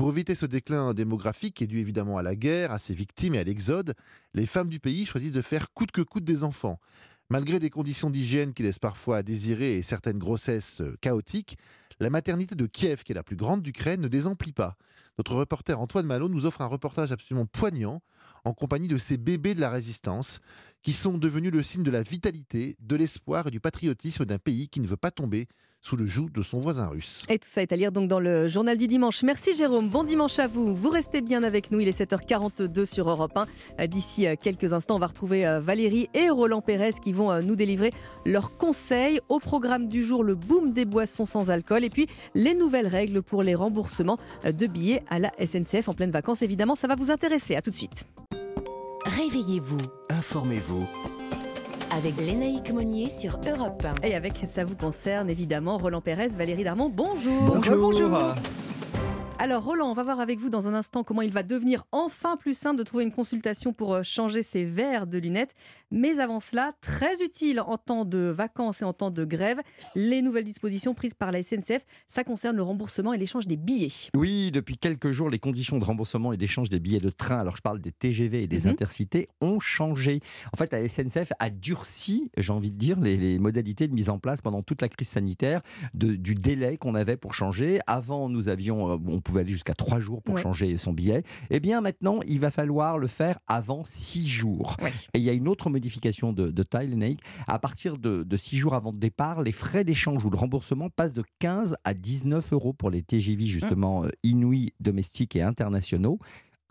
Pour éviter ce déclin démographique qui est dû évidemment à la guerre, à ses victimes et à l'exode, les femmes du pays choisissent de faire coûte que coûte des enfants. Malgré des conditions d'hygiène qui laissent parfois à désirer et certaines grossesses euh, chaotiques, la maternité de Kiev, qui est la plus grande d'Ukraine, ne désemplit pas. Notre reporter Antoine Malo nous offre un reportage absolument poignant en compagnie de ces bébés de la résistance qui sont devenus le signe de la vitalité, de l'espoir et du patriotisme d'un pays qui ne veut pas tomber sous le joug de son voisin russe. Et tout ça est à lire donc dans le journal du dimanche. Merci Jérôme, bon dimanche à vous. Vous restez bien avec nous, il est 7h42 sur Europe 1. D'ici euh, quelques instants, on va retrouver euh, Valérie et Roland Pérez qui vont euh, nous délivrer leurs conseils. Au programme du jour, le boom des boissons sans alcool et puis les nouvelles règles pour les remboursements de billets à la SNCF en pleine vacances. Évidemment, ça va vous intéresser. À tout de suite. Réveillez-vous Informez-vous. Avec Lénaïque Monnier sur Europe 1. Et avec ça vous concerne évidemment Roland Pérez, Valérie Darmon, bonjour. Bonjour. Bonjour. Alors Roland, on va voir avec vous dans un instant comment il va devenir enfin plus simple de trouver une consultation pour euh, changer ses verres de lunettes. Mais avant cela, très utile en temps de vacances et en temps de grève, les nouvelles dispositions prises par la SNCF, ça concerne le remboursement et l'échange des billets. Oui, depuis quelques jours, les conditions de remboursement et d'échange des billets de train, alors je parle des TGV et des Mhm. intercités, ont changé. En fait, la SNCF a durci, j'ai envie de dire, les, les modalités de mise en place pendant toute la crise sanitaire de- du délai qu'on avait pour changer. Avant, nous avions, euh, on pouvait aller jusqu'à trois jours pour Ouais. changer son billet. Eh bien, maintenant, il va falloir le faire avant six jours. Et il y a une autre modification de, de. À partir de, de six jours avant le départ, les frais d'échange ou de remboursement passent de 15 à 19 euros pour les TGV, justement, euh, inouïs, domestiques et internationaux.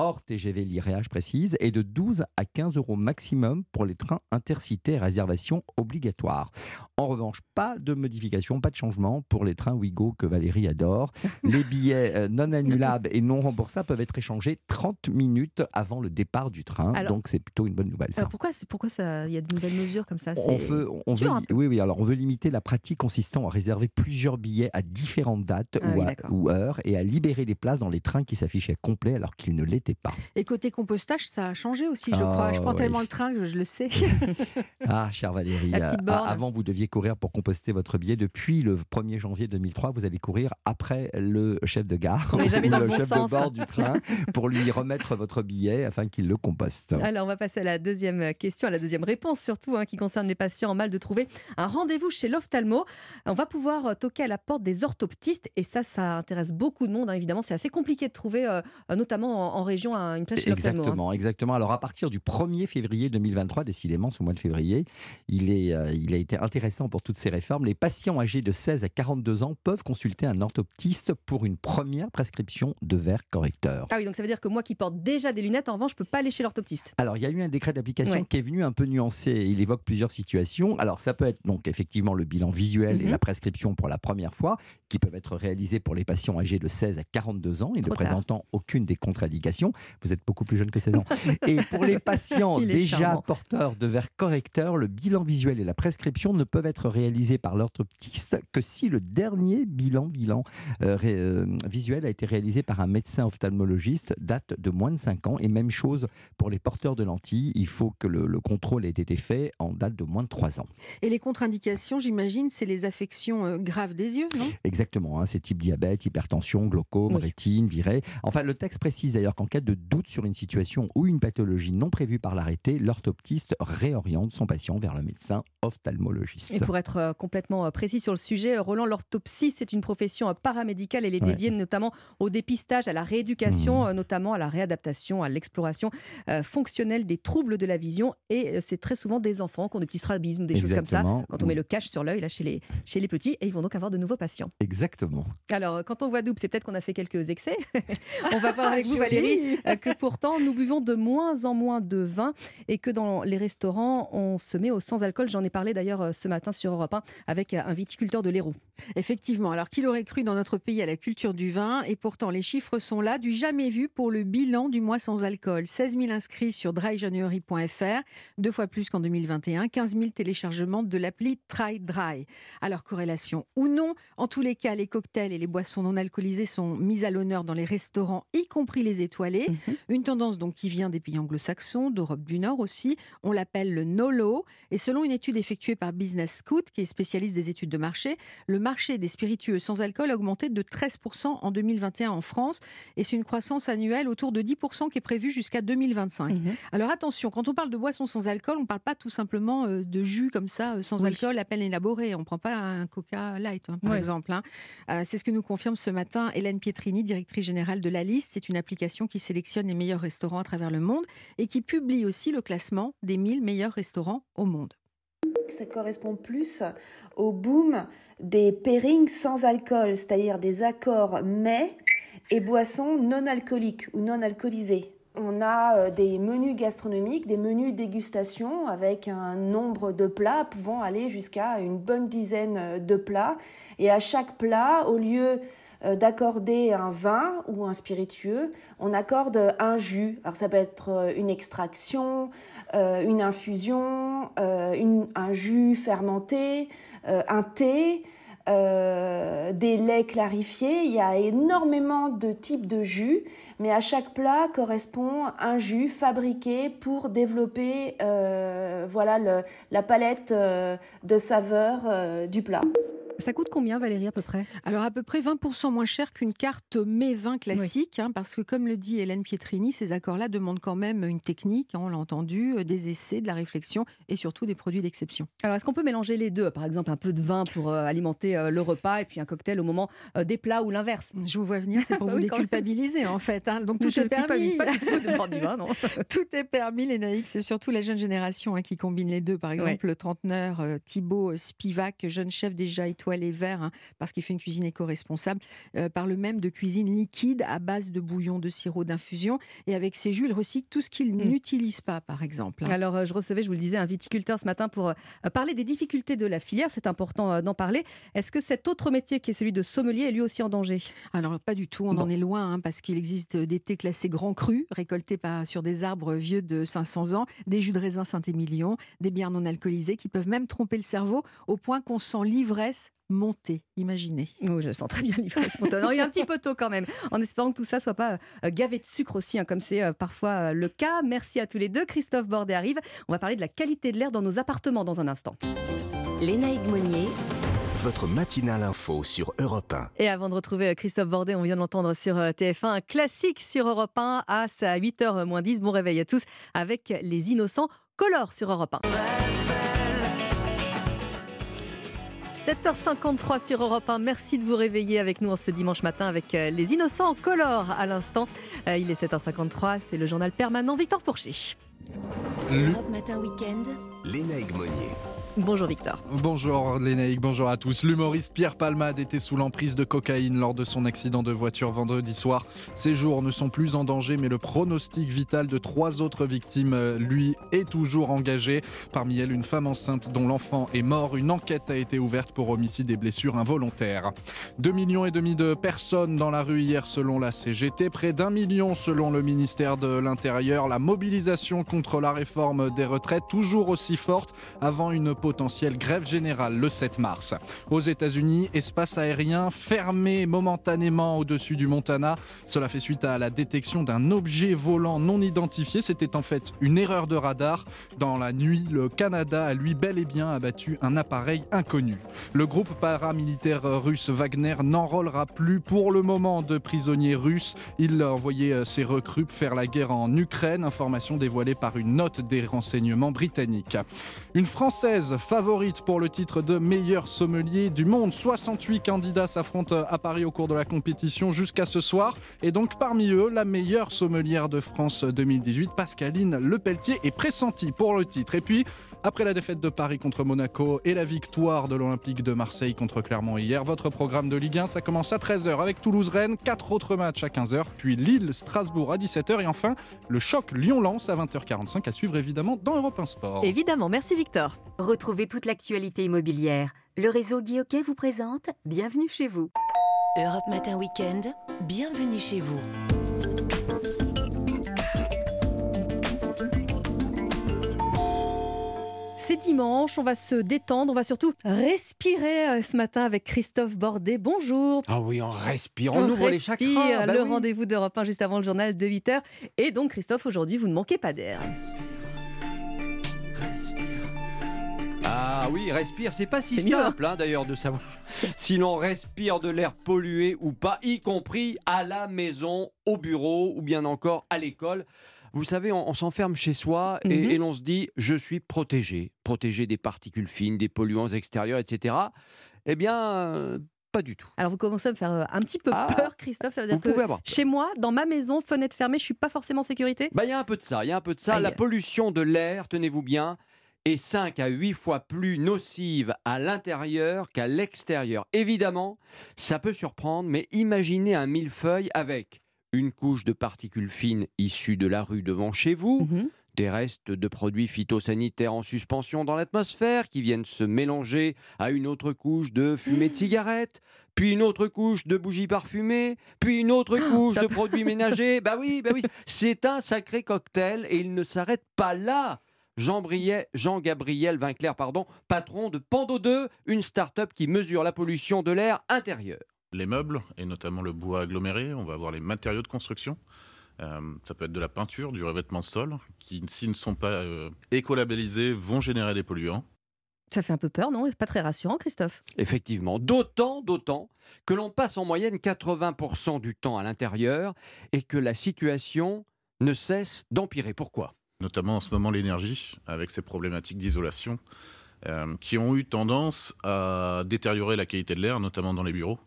Hors TGV Liréa, je précise, et de 12 à 15 euros maximum pour les trains intercités réservation obligatoire. En revanche, pas de modification, pas de changement pour les trains Ouigo que Valérie adore. *laughs* Les billets euh, non annulables et non remboursables peuvent être échangés 30 minutes avant le départ du train. Alors- donc c'est plutôt une bonne nouvelle. ça. Alors pourquoi, pourquoi ça- il y a de nouvelles mesures comme ça? On veut, on peu. oui, oui, alors on veut limiter la pratique consistant à réserver plusieurs billets à différentes dates Ah ou, oui, à- d'accord. ou heures et à libérer les places dans les trains qui s'affichaient complets alors qu'ils ne l'étaient pas. Et côté compostage, ça a changé aussi, je Ah, crois. Je prends tellement le train que je le sais. *laughs* Ah, chère Valérie, La petite euh, borne. avant vous deviez courir pour composter votre billet. Depuis le 1er janvier 2003, vous allez courir après le chef de gare n'est jamais ou dans le le bon chef sens. de bord du train pour lui remettre votre billet afin qu'il le composte. Alors, on va passer à la deuxième question, à la deuxième réponse surtout, hein, qui concerne les patients en mal de trouver un rendez-vous chez l'ophtalmo. On va pouvoir euh, toquer à la porte des orthoptistes et ça, ça intéresse beaucoup de monde. hein, évidemment, c'est assez compliqué de trouver, euh, notamment en, en région, un- une place chez hein. Exactement, exactement. Alors à partir du 1er février 2023, décidément ce mois de février, il, est, euh, il a été intéressant pour toutes ces réformes. Les patients âgés de 16 à 42 ans peuvent consulter un orthoptiste pour une première prescription de verre correcteur. Ah oui, donc ça veut dire que moi qui porte déjà des lunettes, en revanche, je peux pas aller chez l'orthoptiste. Alors, il y a eu un décret d'application Ouais. qui est venu un peu nuancer. Il évoque plusieurs situations. Alors, ça peut être donc effectivement le bilan visuel et Mhm. la prescription pour la première fois, qui peuvent être réalisés pour les patients âgés de 16 à 42 ans et ne Trop tard. présentant aucune des contre-indications. Vous êtes beaucoup plus jeune que 16 ans. et pour les patients *laughs* déjà charmant. porteurs de verre correcteur, le bilan visuel et la prescription ne peuvent être réalisés par l'orthoptiste que si le dernier bilan, bilan euh, ré- euh, visuel a été réalisé par un médecin ophtalmologiste, date de moins de 5 ans. Et même chose pour les porteurs de lentilles, il faut que le, le contrôle ait été fait en date de moins de 3 ans. Et les contre-indications, j'imagine, c'est les affections euh, graves des yeux, non? Exactement, hein, c'est type diabète, hypertension, glaucome, Oui. rétine, virée. Enfin, le texte précise d'ailleurs qu'en cas de doute sur une situation ou une pathologie non prévue par l'arrêté, l'orthoptiste réoriente son patient vers le médecin ophtalmologiste. Et pour être euh, complètement euh, précis sur le sujet, euh, Roland, l'orthopsie, c'est une profession paramédicale. Elle est Ouais. dédiée notamment au dépistage, à la rééducation, euh, notamment à la réadaptation, à l'exploration euh, fonctionnelle des troubles de la vision. Et c'est très souvent des enfants qui ont des petits strabismes, des choses comme ça. Quand on met le cache sur l'œil, là, chez les, chez les petits, et ils vont donc avoir de nouveaux patients. Exactement. Alors, quand on voit double, c'est peut-être qu'on a fait quelques excès. *laughs* on va voir avec vous. Valérie, *laughs* euh, que pourtant, nous buvons de moins en moins de vin et que dans les restaurants, on se met au sans-alcool. J'en ai parlé d'ailleurs euh, ce matin sur Europe 1 avec euh, un viticulteur de l'Hérault. Effectivement. Alors, qui l'aurait cru dans notre pays à la culture du vin Et pourtant, les chiffres sont là, du jamais vu pour le bilan du mois sans alcool. 16 000 inscrits sur dryjanuary.fr, deux fois plus qu'en 2021, 15 000 téléchargements de l'appli Try Dry. Alors, corrélation ou non, en tous les cas, les cocktails et les boissons non alcoolisées sont mis à l'honneur dans les restaurants, y compris les étoilés. Une tendance donc qui vient des pays anglo-saxons, d'Europe du Nord aussi. On l'appelle le NOLO. Et selon une étude effectuée par Business Scout, qui est spécialiste des études de marché, le marché des spiritueux sans alcool a augmenté de 13% en 2021 en France. Et c'est une croissance annuelle autour de 10% qui est prévue jusqu'à 2025. Alors attention, quand on parle de boissons sans alcool, on ne parle pas tout simplement euh, de jus comme ça, euh, sans Oui. alcool, à peine élaboré. On ne prend pas un Coca Light, hein, par Ouais. exemple. hein. Euh, c'est ce que nous confirme ce matin Hélène Pietrini, directrice générale de la liste. C'est une application qui sélectionne les meilleurs restaurants à travers le monde et qui publie aussi le classement des 1000 meilleurs restaurants au monde. ça correspond plus au boom des pairings sans alcool, c'est-à-dire des accords mets et boissons non alcooliques ou non alcoolisées. On a euh, des menus gastronomiques, des menus dégustation avec un nombre de plats pouvant aller jusqu'à une bonne dizaine euh, de plats. Et à chaque plat, au lieu d'accorder un vin ou un spiritueux, on accorde un jus. Alors ça peut être une extraction, une infusion, un jus fermenté, un thé. Euh, des laits clarifiés. Il y a énormément de types de jus, mais à chaque plat correspond un jus fabriqué pour développer euh, voilà la palette euh, de saveurs du plat. Ça coûte combien, Valérie, à peu près? Alors, à peu près 20% moins cher qu'une carte mets vin classique, hein, parce que, comme le dit Hélène Pietrini, ces accords-là demandent quand même une technique, hein, on l'a entendu, euh, des essais, de la réflexion et surtout des produits d'exception. Alors, est-ce qu'on peut mélanger les deux? Par exemple, un peu de vin pour euh, alimenter euh, le repas et puis un cocktail au moment des plats ou l'inverse? Je vous vois venir, c'est *laughs* pour vous déculpabiliser, en fait. Hein. Donc, tout est permis. Pas du tout de boire du vin, non? *laughs* Tout est permis, les naïcs. C'est surtout la jeune génération qui combine les deux. Par exemple, le trentenaire Thibaut Spivak, jeune chef déjà étoilé vert, parce qu'il fait une cuisine éco-responsable, euh, parle même de cuisine liquide à base de bouillon, de sirop, d'infusion. Et avec ses jus, il recycle tout ce qu'il mmh. n'utilise pas, par exemple. Hein. Alors, euh, je recevais, je vous le disais, un viticulteur ce matin pour euh, parler des difficultés de la filière. C'est important d'en parler. Est-ce que cet autre métier qui est celui de sommelier est lui aussi en danger? Alors, pas du tout. On en est loin, hein, parce qu'il existe des thés classés grands crus, récoltés par, sur des arbres vieux de 500 ans, des jus de raisin Saint-Émilion, des bières non alcoolisées qui peuvent même tromper le cerveau au point qu'on sent l'ivresse monter, imaginez. Oui, je sens très bien l'ivresse spontanée. Il est un petit peu tôt quand même, en espérant que tout ça soit pas euh, gavé de sucre aussi, hein, comme c'est euh, parfois euh, le cas. Merci à tous les deux. Christophe Bordet arrive. On va parler de la qualité de l'air dans nos appartements dans un instant. Lénaïque Monnier. Votre matinale info sur Europe 1. Et avant de retrouver Christophe Bordet, on vient de l'entendre sur TF1, un classique sur Europe 1 à 8h moins 10. Bon réveil à tous avec Les Innocents Color sur Europe 1. 7h53 sur Europe 1. Merci de vous réveiller avec nous en ce dimanche matin avec euh, les innocents en color à l'instant. Euh, il est 7h53, c'est le journal permanent Victor Pourchy. Europe Matin Week-end. Léna Monnier. Bonjour Victor. Bonjour Lénaïque, bonjour à tous. L'humoriste Pierre Palmade était sous l'emprise de cocaïne lors de son accident de voiture vendredi soir. Ses jours ne sont plus en danger, mais le pronostic vital de trois autres victimes, euh, lui, est toujours engagé. Parmi elles, une femme enceinte dont l'enfant est mort. Une enquête a été ouverte pour homicide et blessures involontaires. 2 millions et demi de personnes dans la rue hier selon la CGT, près d'un million selon le ministère de l'Intérieur. La mobilisation contre la réforme des retraites toujours aussi forte avant une potentielle grève générale le 7 mars. Aux États-Unis, espace aérien fermé momentanément au-dessus du Montana. Cela fait suite à la détection d'un objet volant non identifié. C'était en fait une erreur de radar. Dans la nuit, le Canada a lui bel et bien abattu un appareil inconnu. Le groupe paramilitaire russe Wagner n'enrôlera plus pour le moment de prisonniers russes. Il a envoyé ses recrues faire la guerre en Ukraine. Information dévoilée par une note des renseignements britanniques. Une Française favorite pour le titre de meilleur sommelier du monde. 68 candidats s'affrontent à Paris au cours de la compétition jusqu'à ce soir. Et donc parmi eux, la meilleure sommelière de France 2018, Pascaline Lepelletier, est pressentie pour le titre. Et puis, après la défaite de Paris contre Monaco et la victoire de l'Olympique de Marseille contre Clermont hier, votre programme de Ligue 1, ça commence à 13h avec Toulouse-Rennes, quatre autres matchs à 15h, puis Lille-Strasbourg à 17h et enfin le choc Lyon-Lens à 20h45 à suivre évidemment dans Europe 1 Sport. Évidemment, merci Victor. Retrouvez toute l'actualité immobilière. Le réseau Guy vous présente Bienvenue chez vous. Europe Matin Week-end, bienvenue chez vous. Dimanche, on va se détendre, on va surtout respirer euh, ce matin avec Christophe Bordet. Bonjour. Ah oui, on respire, on, ouvre les chakras. Bah le rendez-vous d'Europe 1 juste avant le journal de 8h. Et donc Christophe, aujourd'hui, vous ne manquez pas d'air. Ah oui, respire, c'est pas si simple hein, d'ailleurs de savoir *laughs* si l'on respire de l'air pollué ou pas, y compris à la maison, au bureau ou bien encore à l'école. Vous savez, on, s'enferme chez soi et, mhm. et l'on se dit je suis protégé, protégé des particules fines, des polluants extérieurs, etc. Eh bien, pas du tout. Alors vous commencez à me faire euh, un petit peu ah, peur, Christophe. Ça veut dire que chez moi, dans ma maison, fenêtre fermée, je suis pas forcément en sécurité? Bah il y a un peu de ça. Il y a un peu de ça. La pollution de l'air, tenez-vous bien, est 5 à 8 fois plus nocive à l'intérieur qu'à l'extérieur. Évidemment, ça peut surprendre, mais imaginez un millefeuille avec une couche de particules fines issues de la rue devant chez vous, Mhm. des restes de produits phytosanitaires en suspension dans l'atmosphère qui viennent se mélanger à une autre couche de fumée de cigarette, puis une autre couche de bougies parfumées, puis une autre couche de produits ménagers. Bah oui, bah oui, c'est un sacré cocktail et il ne s'arrête pas là. Jean, Jean-Gabriel Vinclair, pardon, patron de Pando 2, une start-up qui mesure la pollution de l'air intérieur. Les meubles, et notamment le bois aggloméré, on va avoir les matériaux de construction. Euh, ça peut être de la peinture, du revêtement de sol, qui, s'ils ne sont pas euh, écolabellisés, vont générer des polluants. Ça fait un peu peur, non? Pas très rassurant, Christophe? Effectivement, d'autant, d'autant que l'on passe en moyenne 80% du temps à l'intérieur et que la situation ne cesse d'empirer. Pourquoi? Notamment en ce moment l'énergie, avec ses problématiques d'isolation, euh, qui ont eu tendance à détériorer la qualité de l'air, notamment dans les bureaux,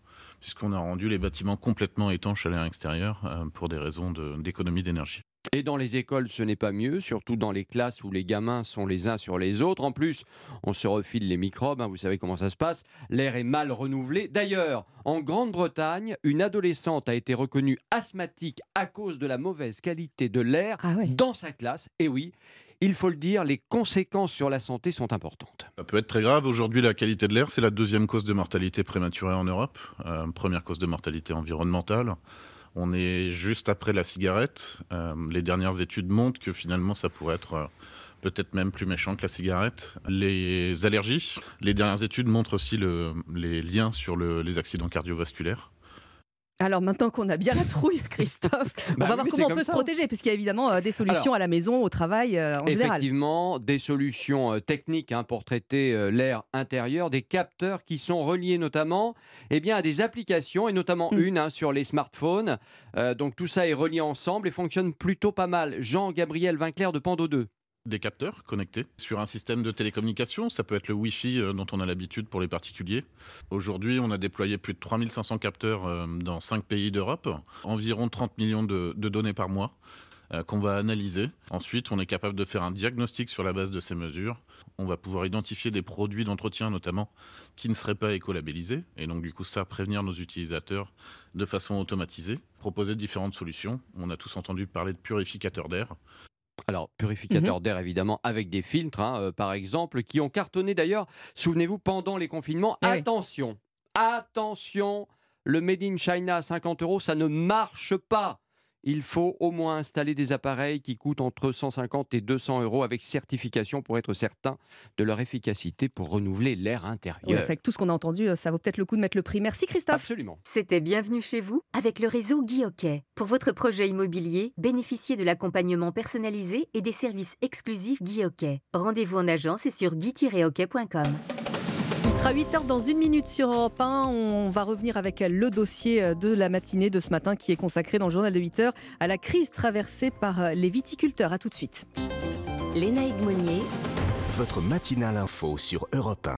puisqu'on a rendu les bâtiments complètement étanches à l'air extérieur euh, pour des raisons de- d'économie d'énergie. Et dans les écoles, ce n'est pas mieux, surtout dans les classes où les gamins sont les uns sur les autres. En plus, on se refile les microbes, hein, vous savez comment ça se passe. L'air est mal renouvelé. D'ailleurs, en Grande-Bretagne, une adolescente a été reconnue asthmatique à cause de la mauvaise qualité de l'air dans sa classe. Et oui, il faut le dire, les conséquences sur la santé sont importantes. Ça peut être très grave. Aujourd'hui, la qualité de l'air, c'est la deuxième cause de mortalité prématurée en Europe, euh, première cause de mortalité environnementale. On est juste après la cigarette. Euh, les dernières études montrent que finalement, ça pourrait être euh, peut-être même plus méchant que la cigarette. Les allergies, les dernières études montrent aussi le- les liens sur le- les accidents cardiovasculaires. Alors maintenant qu'on a bien la trouille, *laughs* Christophe, on Bah va oui, voir comment on peut ça. se protéger, puisqu'il y a évidemment euh, des solutions Alors, à la maison, au travail, euh, en général. Effectivement, des solutions euh, techniques hein, pour traiter euh, l'air intérieur, des capteurs qui sont reliés notamment eh bien, à des applications, et notamment une hein, sur les smartphones. Euh, donc tout ça est relié ensemble et fonctionne plutôt pas mal. Jean-Gabriel Vinclair de Pando 2. Des capteurs connectés sur un système de télécommunication, ça peut être le Wi-Fi euh, dont on a l'habitude pour les particuliers. Aujourd'hui, on a déployé plus de 3500 capteurs euh, dans 5 pays d'Europe, environ 30 millions de, données par mois euh, qu'on va analyser. Ensuite, on est capable de faire un diagnostic sur la base de ces mesures. On va pouvoir identifier des produits d'entretien notamment qui ne seraient pas écolabellisés et donc du coup ça prévenir nos utilisateurs de façon automatisée, proposer différentes solutions. On a tous entendu parler de purificateurs d'air. Alors, purificateur Mhm. d'air, évidemment, avec des filtres, hein, euh, par exemple, qui ont cartonné d'ailleurs, souvenez-vous, pendant les confinements. Attention, attention, le Made in China à 50 euros, ça ne marche pas. Il faut au moins installer des appareils qui coûtent entre 150 et 200 euros avec certification pour être certain de leur efficacité pour renouveler l'air Oui, intérieur. avec tout ce qu'on a entendu, euh, ça vaut peut-être le coup de mettre le prix. Merci Christophe. Absolument. C'était Bienvenue chez vous avec le réseau Guy Hockey. Pour votre projet immobilier, bénéficiez de l'accompagnement personnalisé et des services exclusifs Guy Hockey. Rendez-vous en agence et sur guy-hockey.com. Sera 8h dans une minute sur Europe 1. On va revenir avec le dossier de la matinée de ce matin qui est consacré dans le journal de 8h à la crise traversée par les viticulteurs. A tout de suite. Léna Monnier Votre matinale info sur Europe 1.